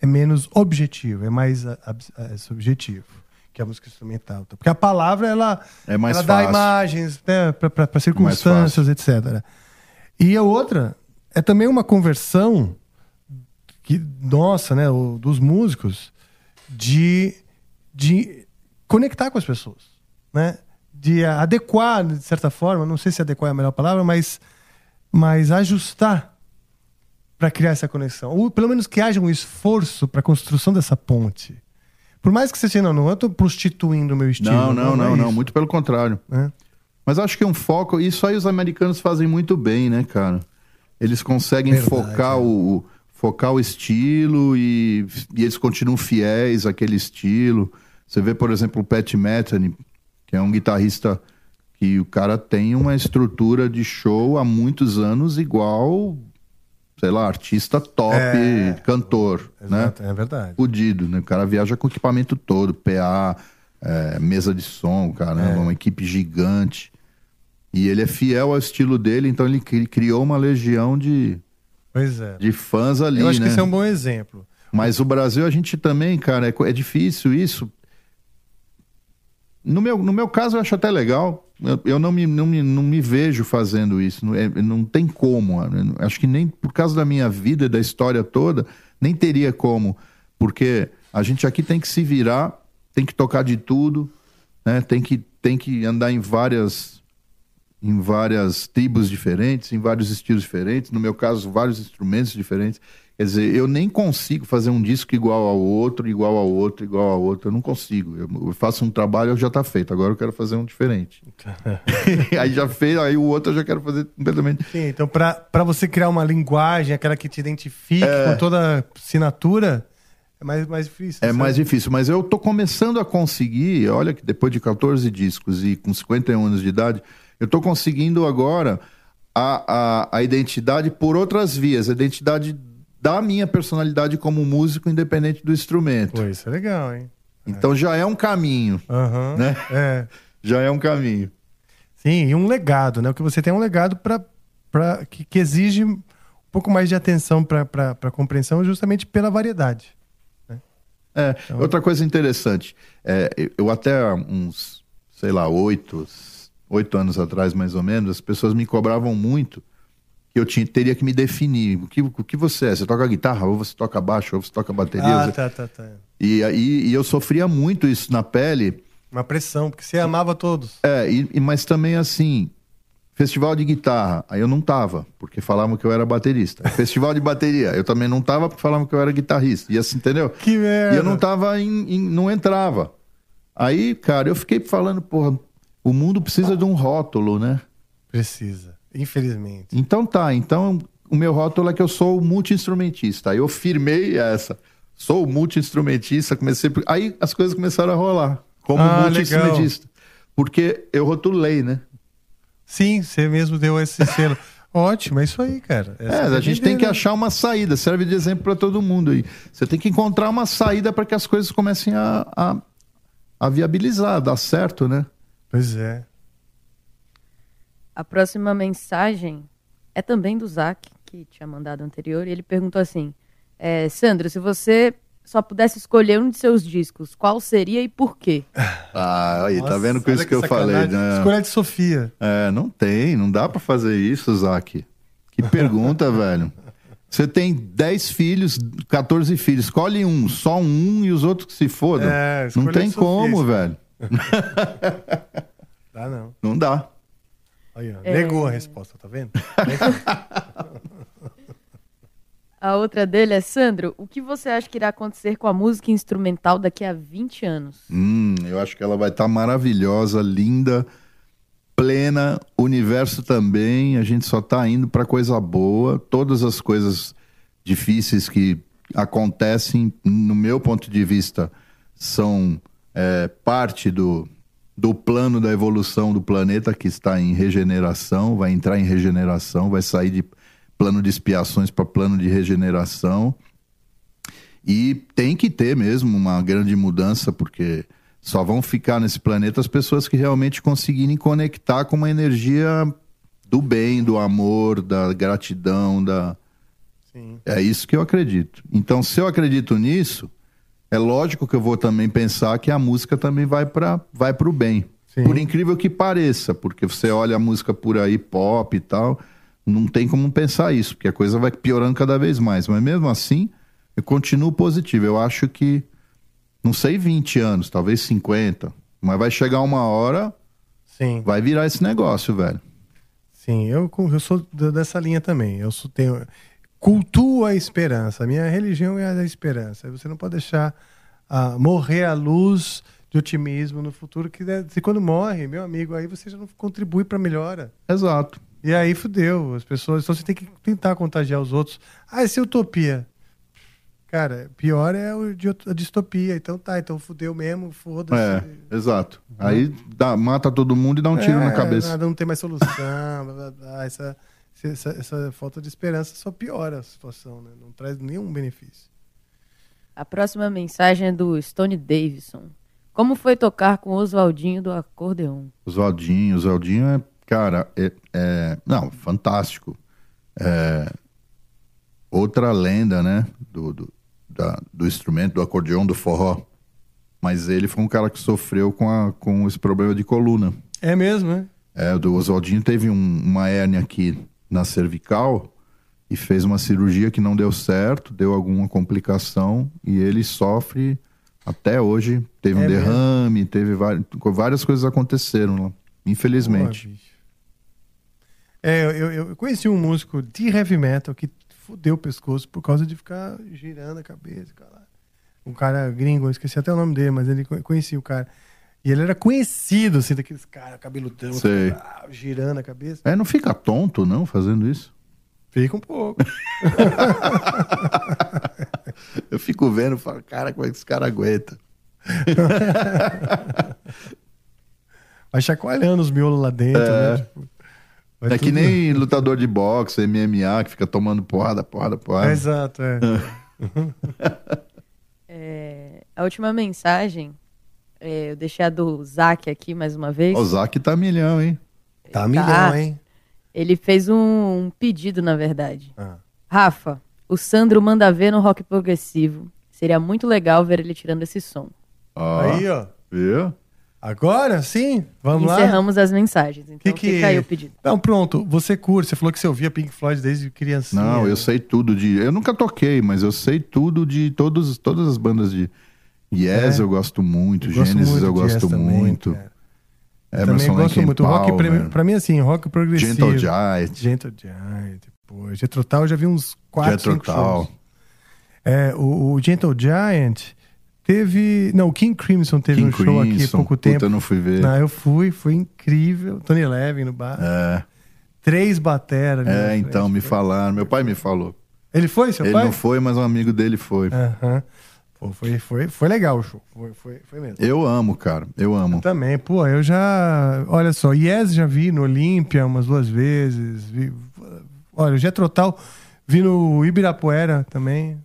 é menos objetivo, é mais a- ab- é, subjetivo, que é a música instrumental. Porque a palavra ela, É mais ela dá imagens né, para mais circunstâncias, etc. E a outra é também uma conversão que, nossa, né, o- dos músicos, de, de conectar com as pessoas, né? De adequar, de certa forma, não sei se adequar é a melhor palavra, mas, mas ajustar para criar essa conexão. Ou pelo menos que haja um esforço para a construção dessa ponte. Por mais que você seja, não, não eu estou prostituindo o meu estilo. Não, não, não, é não, muito pelo contrário. né? Mas acho que um foco, isso aí os americanos fazem muito bem, né, cara? Eles conseguem Verdade, focar é. o focar o estilo e, e eles continuam fiéis àquele estilo. Você vê, por exemplo, o Pat Metheny, que é um guitarrista que o cara tem uma estrutura de show há muitos anos igual, sei lá, artista top, É. cantor, né? Exato, É verdade. fudido, né? O cara viaja com o equipamento todo, PA, é, mesa de som, caramba, É. uma equipe gigante. E ele é fiel ao estilo dele, então ele cri- criou uma legião de, Pois é. de fãs ali, Eu acho né? que esse é um bom exemplo. Mas o Brasil, a gente também, cara, é, é difícil isso. No meu, no meu caso, eu acho até legal. Eu, eu não, me, não, me, não me vejo fazendo isso. Não, é- não tem como. Eu Acho que nem por causa da minha vida e da história toda, nem teria como. Porque a gente aqui tem que se virar, tem que tocar de tudo, né? tem, que, tem que andar em várias em várias tribos diferentes, em vários estilos diferentes, no meu caso, vários instrumentos diferentes. Quer dizer, eu nem consigo fazer um disco igual ao outro, igual ao outro, igual ao outro. Eu não consigo. Eu, faço um trabalho, já tá feito. Agora eu quero fazer um diferente. (laughs) (laughs) aí já fez, aí o outro eu já quero fazer completamente. Sim, então para você criar uma linguagem, aquela que te identifique com toda a assinatura, é mais, mais difícil. É sabe? mais difícil, mas eu tô começando a conseguir, olha que depois de 14 discos e com 51 anos de idade, eu tô conseguindo agora a, a, a identidade por outras vias, a identidade da minha personalidade como músico, independente do instrumento. Pô, isso é legal, hein? Então já é um caminho, Aham. né? É. (laughs) Já é um caminho. Sim, e um legado, né? O que você tem é um legado para que, que exige um pouco mais de atenção para compreensão, justamente pela variedade. É, outra coisa interessante, é, eu- até uns, sei lá, oito, oito anos atrás, mais ou menos, as pessoas me cobravam muito que eu tinha, teria que me definir. O que, o que você é? Você toca guitarra, ou você toca baixo, ou você toca bateria? Ah, Você- tá, tá, tá. e, aí e eu sofria muito isso na pele, Uma pressão, porque você amava todos. é, e, e- mas também assim, festival de guitarra, aí eu não tava, porque falavam que eu era baterista. (laughs) Festival de bateria, eu também não tava, porque falavam que eu era guitarrista. E assim, entendeu? Que merda. E eu não tava em, em- não entrava. Aí, cara, eu fiquei falando, porra, o mundo precisa de um rótulo, né? Precisa, infelizmente. Então tá, então o meu rótulo é que eu sou multi-instrumentista. Eu firmei essa. Sou multi-instrumentista, comecei. Aí as coisas começaram a rolar. Como Ah, multi-instrumentista. Porque eu rotulei, né? Sim, você mesmo deu esse selo. Ótimo, é isso aí, cara. É, Essa a gente tem que né? achar uma saída. Serve de exemplo para todo mundo aí. Você tem que encontrar uma saída para que as coisas comecem a, a, a viabilizar, dar certo, né? Pois é. A próxima mensagem é também do Zac, que tinha mandado anterior, e ele perguntou assim: é, Sandro, se você só pudesse escolher um de seus discos, qual seria e por quê? (laughs) Ah, aí, tá vendo com isso que eu falei, né? Escolha de Sofia. É, não tem, não dá pra fazer isso, Zac. Que pergunta, (laughs) velho. Você tem 10 filhos, 14 filhos, escolhe um, só um e os outros que se fodam. É, não tem como, velho. (laughs) Dá não. Não dá. Aí, ó, É. Negou a resposta, tá vendo? (laughs) A outra dele é, Sandro, o que você acha que irá acontecer com a música instrumental daqui a 20 anos? Hum, eu acho que ela vai estar maravilhosa, linda, plena, o universo também, a gente só tá indo para coisa boa, todas as coisas difíceis que acontecem, no meu ponto de vista, são é, parte do, do plano da evolução do planeta que está em regeneração, vai entrar em regeneração, vai sair de plano de expiações para plano de regeneração. E tem que ter mesmo uma grande mudança, porque só vão ficar nesse planeta as pessoas que realmente conseguirem conectar com uma energia do bem, do amor, da gratidão, da. Sim. É isso que eu acredito. Então, se eu acredito nisso, é lógico que eu vou também pensar que a música também vai para vai o bem. Sim. Por incrível que pareça, porque você olha a música por aí, pop e tal, não tem como pensar isso, porque a coisa vai piorando cada vez mais. Mas mesmo assim, eu continuo positivo. Eu acho que, não sei 20 anos, talvez 50, mas vai chegar uma hora, Sim. vai virar esse negócio, velho. Sim, eu, eu sou dessa linha também. Eu sou, tenho, cultuo a esperança. A minha religião é a da esperança. Você não pode deixar ah, morrer a luz de otimismo no futuro, que se quando morre, meu amigo, aí você já não contribui para melhora. Exato. E aí fudeu. As pessoas. Então você tem que tentar contagiar os outros. Ah, essa é utopia. Cara, pior é o de- a distopia. Então tá, então fudeu mesmo, foda-se. É, exato. Aí dá- mata todo mundo e dá um tiro na É, cabeça. Nada, não tem mais solução. blá, blá, blá. Essa, essa, essa falta de esperança só piora a situação, né? Não traz nenhum benefício. A próxima mensagem é do Stone Davidson. Como foi tocar com o Oswaldinho do acordeon? Oswaldinho, Oswaldinho é, cara, é, é- não, fantástico. É, outra lenda, né, do, do, da- do instrumento, do acordeão, do forró. Mas ele foi um cara que sofreu com, a, com esse problema de coluna. É mesmo, né? É, o do Oswaldinho teve um- uma hérnia aqui na cervical e fez uma cirurgia que não deu certo, deu alguma complicação e ele sofre até hoje. Teve um É mesmo? derrame, teve várias, várias coisas aconteceram lá, infelizmente. Bicho. É, eu, eu- conheci um músico de heavy metal que fudeu o pescoço por causa de ficar girando a cabeça. Cara. Um cara gringo, eu esqueci até o nome dele, mas ele co- conhecia o cara. E ele era conhecido, assim, daqueles caras cabeludão, Sei. ah, girando a cabeça. É, não fica tonto, não, fazendo isso? Fica um pouco. (laughs) Eu fico vendo e falo, cara, como é que esse cara aguenta? (laughs) Vai chacoalhando os miolos lá dentro, É. né? Tipo, é que tudo- nem lutador de boxe, MMA, que fica tomando porrada, porrada, porrada. É, exato, é. (laughs) É, a última mensagem, é, eu deixei a do Zac aqui mais uma vez. O Zac tá milhão, hein? Tá milhão, Ele fez um, um pedido, na verdade. Ah. Rafa, o Sandro manda ver no rock progressivo. Seria muito legal ver ele tirando esse som. Ó, Aí, ó. Viu? Agora sim, vamos lá. Encerramos as mensagens. Então Que que- fica aí o pedido. Não, pronto. Você curte. Você falou que você ouvia Pink Floyd desde criancinha. Não, eu sei tudo de. Eu nunca toquei, mas eu sei tudo de todos, todas as bandas de. Yes, É. eu gosto muito. Eu gosto Gênesis muito eu gosto Yes também, muito. cara. Emerson Também gosto and muito. Rock, pra, pra mim, assim, rock progressivo. Gentle Giant. Gentle Giant. Pô, Jethro Tull eu já vi uns 4, Jethro 5 Tull. shows. É, o, o Gentle Giant teve... Não, o King Crimson teve King um show aqui há Crimson, pouco puta, tempo. eu não fui ver. Não, eu fui, foi incrível. Tony Levin no bar. É, Três bateras. na é frente. então, me falaram. Meu pai me falou. Ele foi, seu Ele pai? não foi, mas um amigo dele foi. Aham. Pô, foi, foi, foi legal o show. Foi, foi, foi mesmo. Eu amo, cara. Eu amo. Também, pô, eu já. Olha só, Yes já vi no Olímpia umas duas vezes. Vi, olha, o Jethro Tull vi no Ibirapuera também.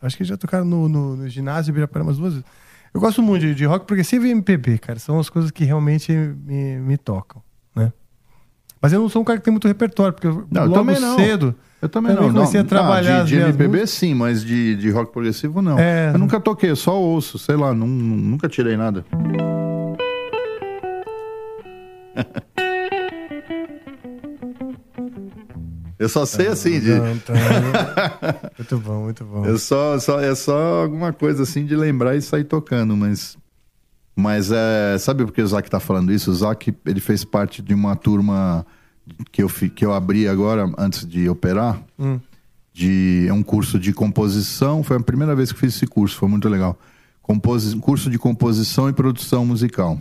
Acho que já tocaram no, no, no ginásio Ibirapuera umas duas vezes. Eu gosto muito de, de rock progressivo e MPB, cara. São as coisas que realmente me, me tocam? Mas eu não sou um cara que tem muito repertório, porque eu, Não, eu logo também não. cedo. Eu também, também não. comecei não. a trabalhar Ah, as de, de MPB músicas. sim, mas de, de rock progressivo não. É. Eu nunca toquei, eu só ouço, sei lá, nun- nunca tirei nada. (laughs) Eu só sei assim de. Não, tá. (laughs) muito bom, muito bom. Eu só, só, é só alguma coisa assim de lembrar e sair tocando, mas. Mas é. Sabe por que o Zac tá falando isso? O Zac ele fez parte de uma turma que eu, que eu abri agora, antes de operar, Hum. de é um curso de composição. Foi a primeira vez que fiz esse curso, foi muito legal. Composi curso de composição e produção musical.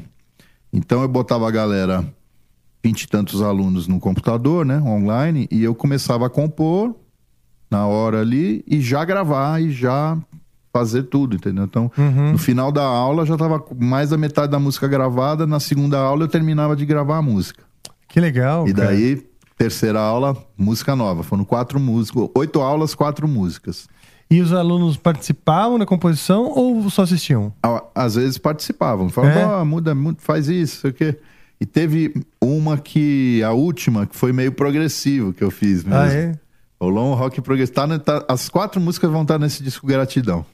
Então eu botava a galera, vinte e tantos alunos no computador, né, online, e eu começava a compor na hora ali e já gravar e já fazer tudo, entendeu? Então, no final da aula já tava mais da metade da música gravada, na segunda aula eu terminava de gravar a música. Que legal. E cara. daí, terceira aula, música nova. Foram quatro músicas, oito aulas, quatro músicas. E os alunos participavam da composição ou só assistiam? Às vezes participavam, falavam, É? "Ó, muda, muda, faz isso, sei o quê. E teve uma que, a última, que foi meio progressivo que eu fiz mesmo. Ah, é? Rolou um rock progressivo. Tá, ne- tá- as quatro músicas vão estar nesse disco Gratidão.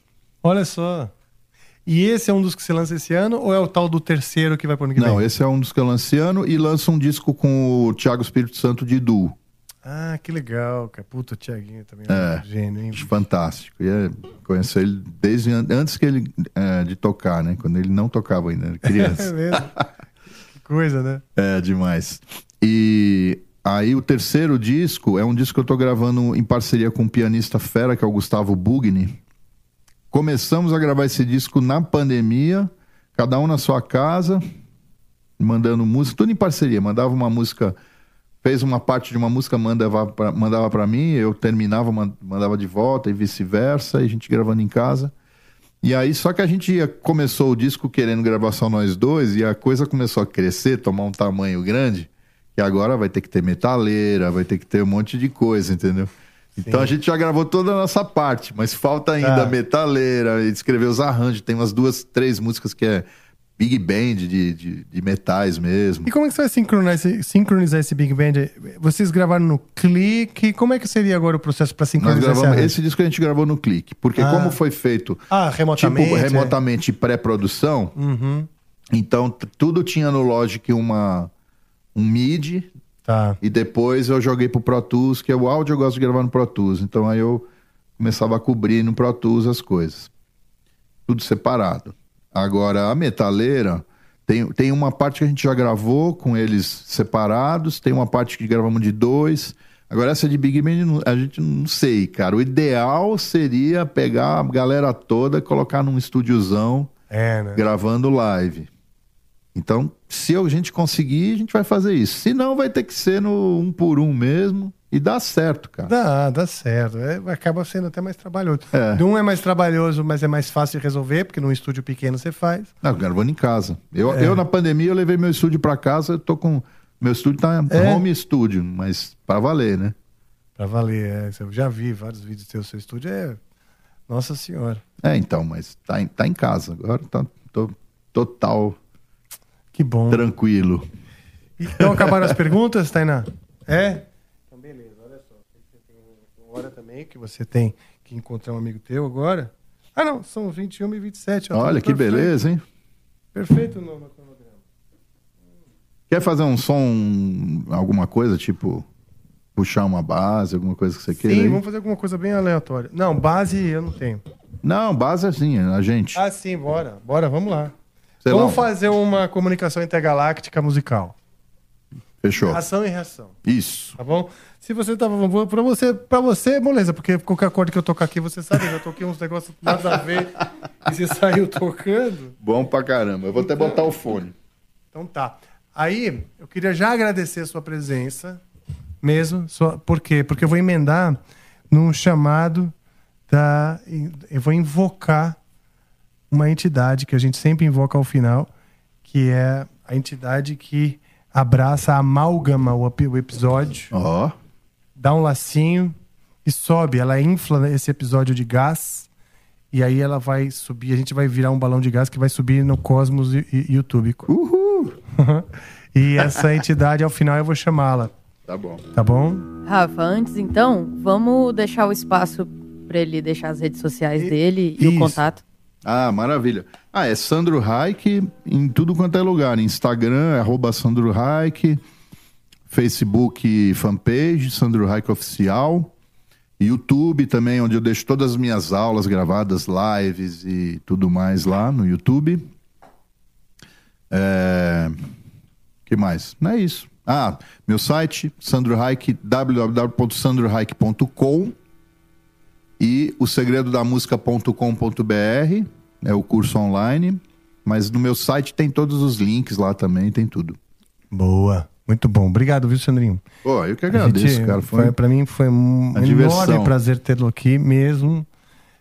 Olha só. E esse é um dos que você lança esse ano ou é o tal do terceiro que vai pro ano que Não, vem? esse é um dos que eu lancei ano e lança um disco com o Thiago Espírito Santo de Du. Ah, que legal, cara. Puta, o Thiaguinho também É. é um gênio, hein? Fantástico. E é, conheço ele desde an- antes que ele é, de tocar, né? Quando ele não tocava ainda, era (laughs) É criança. mesmo. que coisa, né? é demais. E aí o terceiro disco é um disco que eu tô gravando em parceria com um pianista fera, que é o Gustavo Bugni. Começamos a gravar esse disco na pandemia, cada um na sua casa, mandando música, tudo em parceria. Mandava uma música, fez uma parte de uma música, mandava para mim, eu terminava, man- mandava de volta e vice-versa, e a gente gravando em casa. E aí, só que a gente começou o disco querendo gravar só nós dois, e a coisa começou a crescer, tomar um tamanho grande, que agora vai ter que ter metaleira, vai ter que ter um monte de coisa, entendeu? Então a gente já gravou toda a nossa parte, mas falta ainda Tá. a metaleira, e escrever os arranjos. Tem umas duas, três músicas que é big band de, de, de metais mesmo. E como é que você vai sincronizar esse, sincronizar esse Big Band? Vocês gravaram no clique? Como é que seria agora o processo para Nós sincronizar esse gravamos, arranjo? esse disco a gente gravou no clique, porque Ah. como foi feito Ah, remotamente. tipo é. remotamente pré-produção, Uhum. então tudo tinha no Logic uma um MIDI Tá. e depois eu joguei pro Pro Tools, que é o áudio eu gosto de gravar no Pro Tools, então aí eu começava a cobrir no Pro Tools as coisas. Tudo separado. Agora a metaleira tem, tem uma parte que a gente já gravou com eles separados, tem uma parte que gravamos de dois. Agora essa de Big não- a gente não sei, cara. O ideal seria pegar a galera toda, colocar num estúdiozão É, né? gravando live. Então, se a gente conseguir, a gente vai fazer isso. Se não, vai ter que ser no um por um mesmo. E dá certo, cara. Dá, dá certo. É, acaba sendo até mais trabalhoso. É. De um é mais trabalhoso, mas é mais fácil de resolver, porque num estúdio pequeno você faz. Não, gravando em casa. Eu, É. eu, na pandemia, eu levei meu estúdio pra casa. Eu tô com. Meu estúdio tá É? home studio, mas pra valer, né? Pra valer. é. Eu já vi vários vídeos do seu, seu estúdio. É. Nossa Senhora. É, então, mas tá em, tá em casa. Agora tá tô total Que bom. tranquilo. Então acabaram as perguntas, Tainá? É? Então beleza, olha só. Sei que Você tem uma hora também que você tem que encontrar um amigo teu agora. Ah não, são 21 e 27. ó, Olha que perfeito. beleza, hein? Perfeito no, no cronograma. Quer fazer um som, alguma coisa, tipo puxar uma base, alguma coisa que você queira? Sim, aí? vamos fazer alguma coisa bem aleatória. Não, base eu não tenho. Não, base é assim, a gente. Ah, sim, bora. Bora, vamos lá. Sei vamos lá. fazer uma comunicação intergaláctica musical. Fechou. Ação e reação. Isso. Tá bom? Se você tava. Pra você, pra você, beleza, porque qualquer acorde que eu tocar aqui, você sabe, eu já toquei uns negócios nada a ver (laughs) e você saiu tocando. Bom pra caramba. Eu vou até botar o fone. Então tá. Aí, eu queria já agradecer a sua presença, mesmo. Só, por quê? Porque eu vou emendar num chamado da. Eu vou invocar uma entidade que a gente sempre invoca ao final, que é a entidade que abraça, amálgama o, o episódio, Ó. dá um lacinho e sobe. Ela infla esse episódio de gás. E aí ela vai subir, a gente vai virar um balão de gás que vai subir no cosmos e- e- youtúbico. Uhul. (laughs) e essa entidade, ao final, eu vou chamá-la. Tá bom. Tá bom? Rafa, antes então, vamos deixar o espaço pra ele deixar as redes sociais dele e isso. o contato. Ah, maravilha. Ah, é Sandro Reich em tudo quanto é lugar. Instagram, arroba Sandro Reich. Facebook, fanpage, Sandro Reich Oficial. YouTube também, onde eu deixo todas as minhas aulas gravadas, lives e tudo mais lá no YouTube. É... que mais? Não é isso. Ah, meu site, Sandro Reich. E o segredo da música.com.br é o curso online. Mas no meu site tem todos os links lá também, tem tudo. Boa. Muito bom. Obrigado, viu, Sandrinho? Pô, eu que agradeço, gente- cara. Foi, Foi, pra mim foi um diversão. enorme prazer tê-lo aqui mesmo.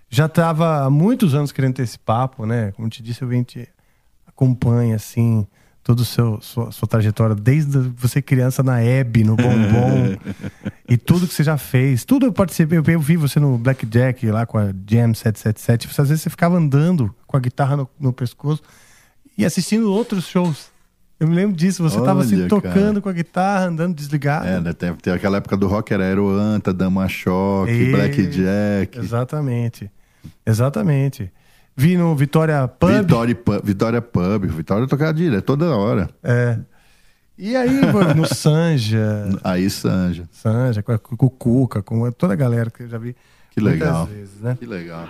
Já tava há muitos anos querendo ter esse papo, né? Como te disse, eu venho te acompanha assim toda sua, sua trajetória desde você criança na Hebe, no Bombom (laughs) e tudo que você já fez. Tudo eu participei, eu, eu vi você no Blackjack lá com a Jam 777. Às vezes você ficava andando com a guitarra no, no pescoço e assistindo outros shows. Eu me lembro disso, você tava assim tocando cara. com a guitarra, andando desligado. É, né? Tem, tem aquela época do rock, era Aeroanta, Dama Choque, Blackjack. Exatamente. Exatamente. Vi no Vitória Pub. Vitória Pub. Vitória Pub. Vitória tocava direto, toda hora. É. E aí, mano, no Sanja. (laughs) Aí, Sanja. Sanja, com, com o Cuca, com toda a galera que eu já vi. Que legal. vezes, né? Que legal.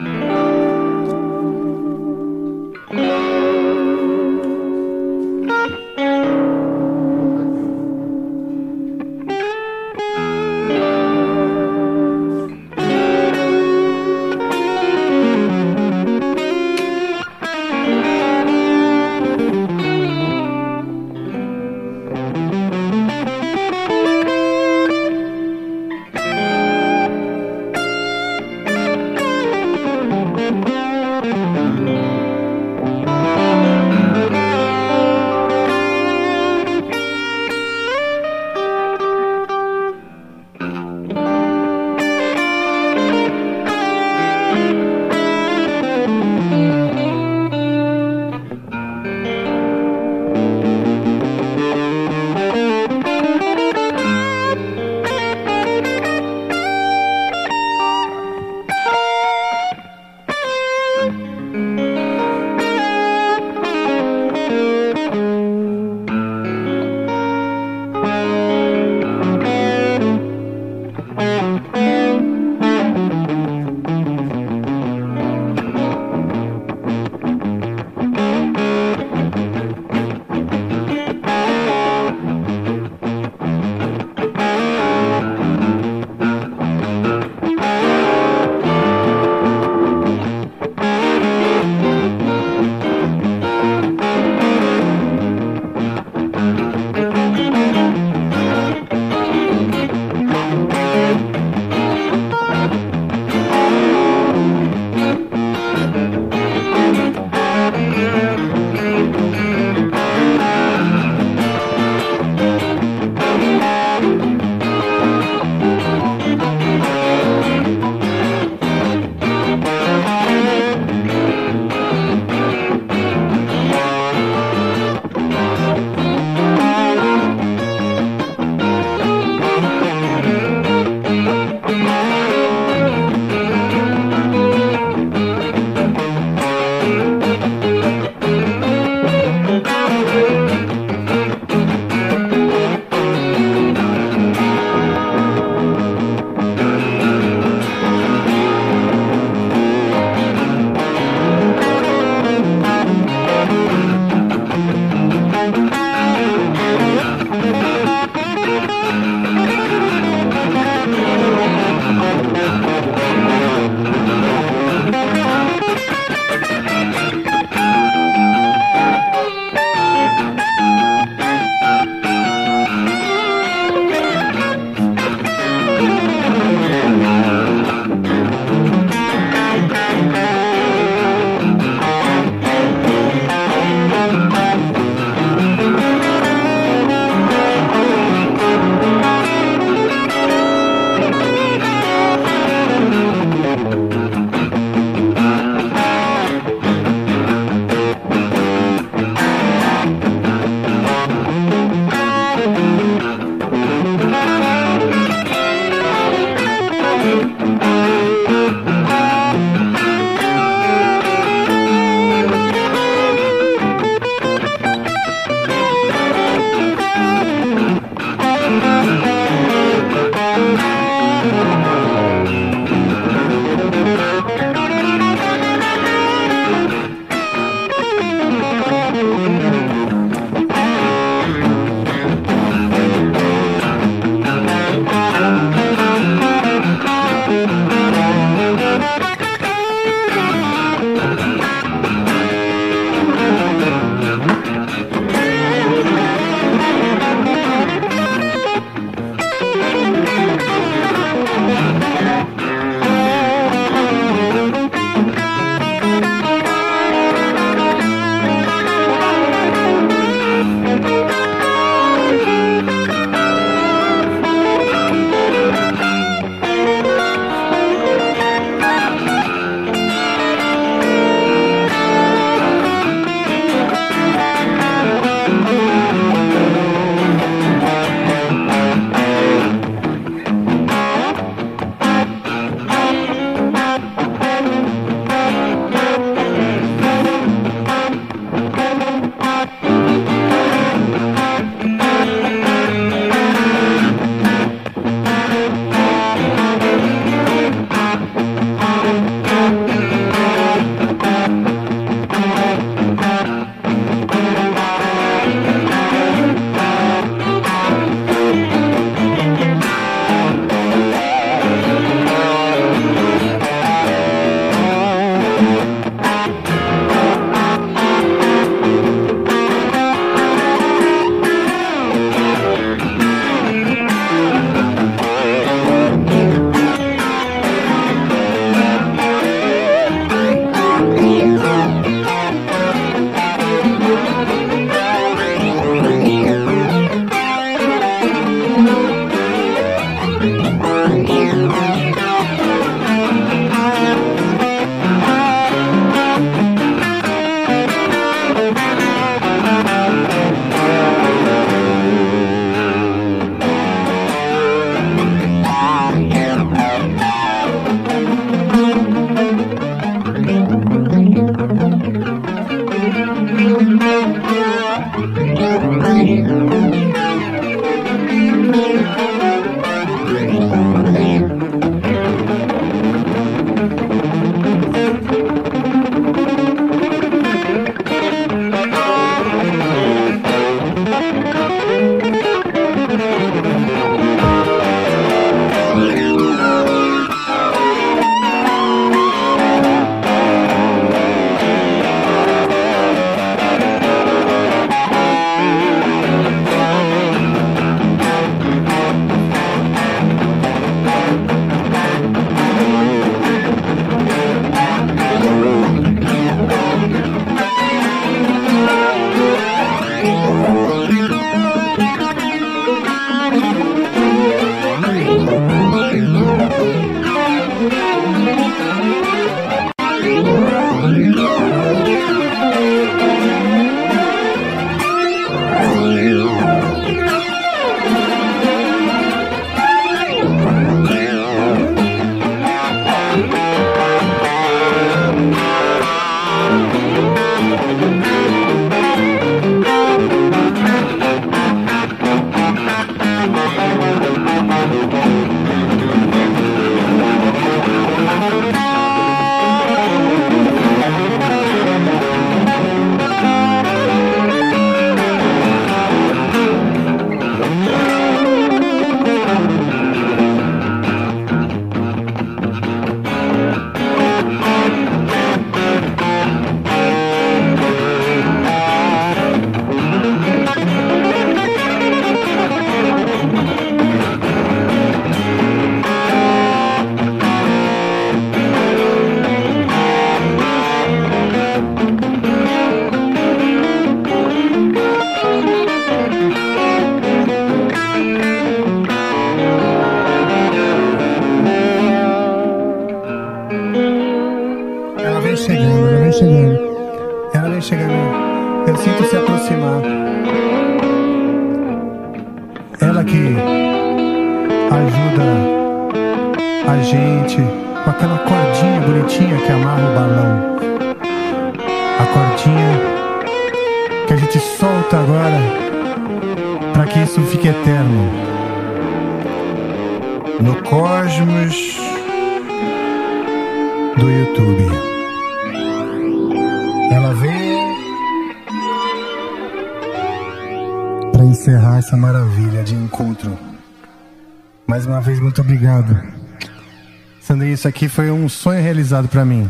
Isso aqui foi um sonho realizado para mim.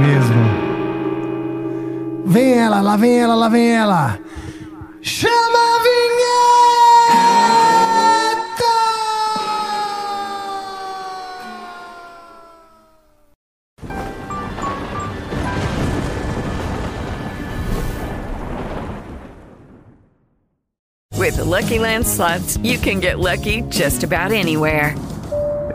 Mesmo. Vem ela, lá vem ela, lá vem ela. Chama a With the Lucky Land slots, you can get lucky just about anywhere.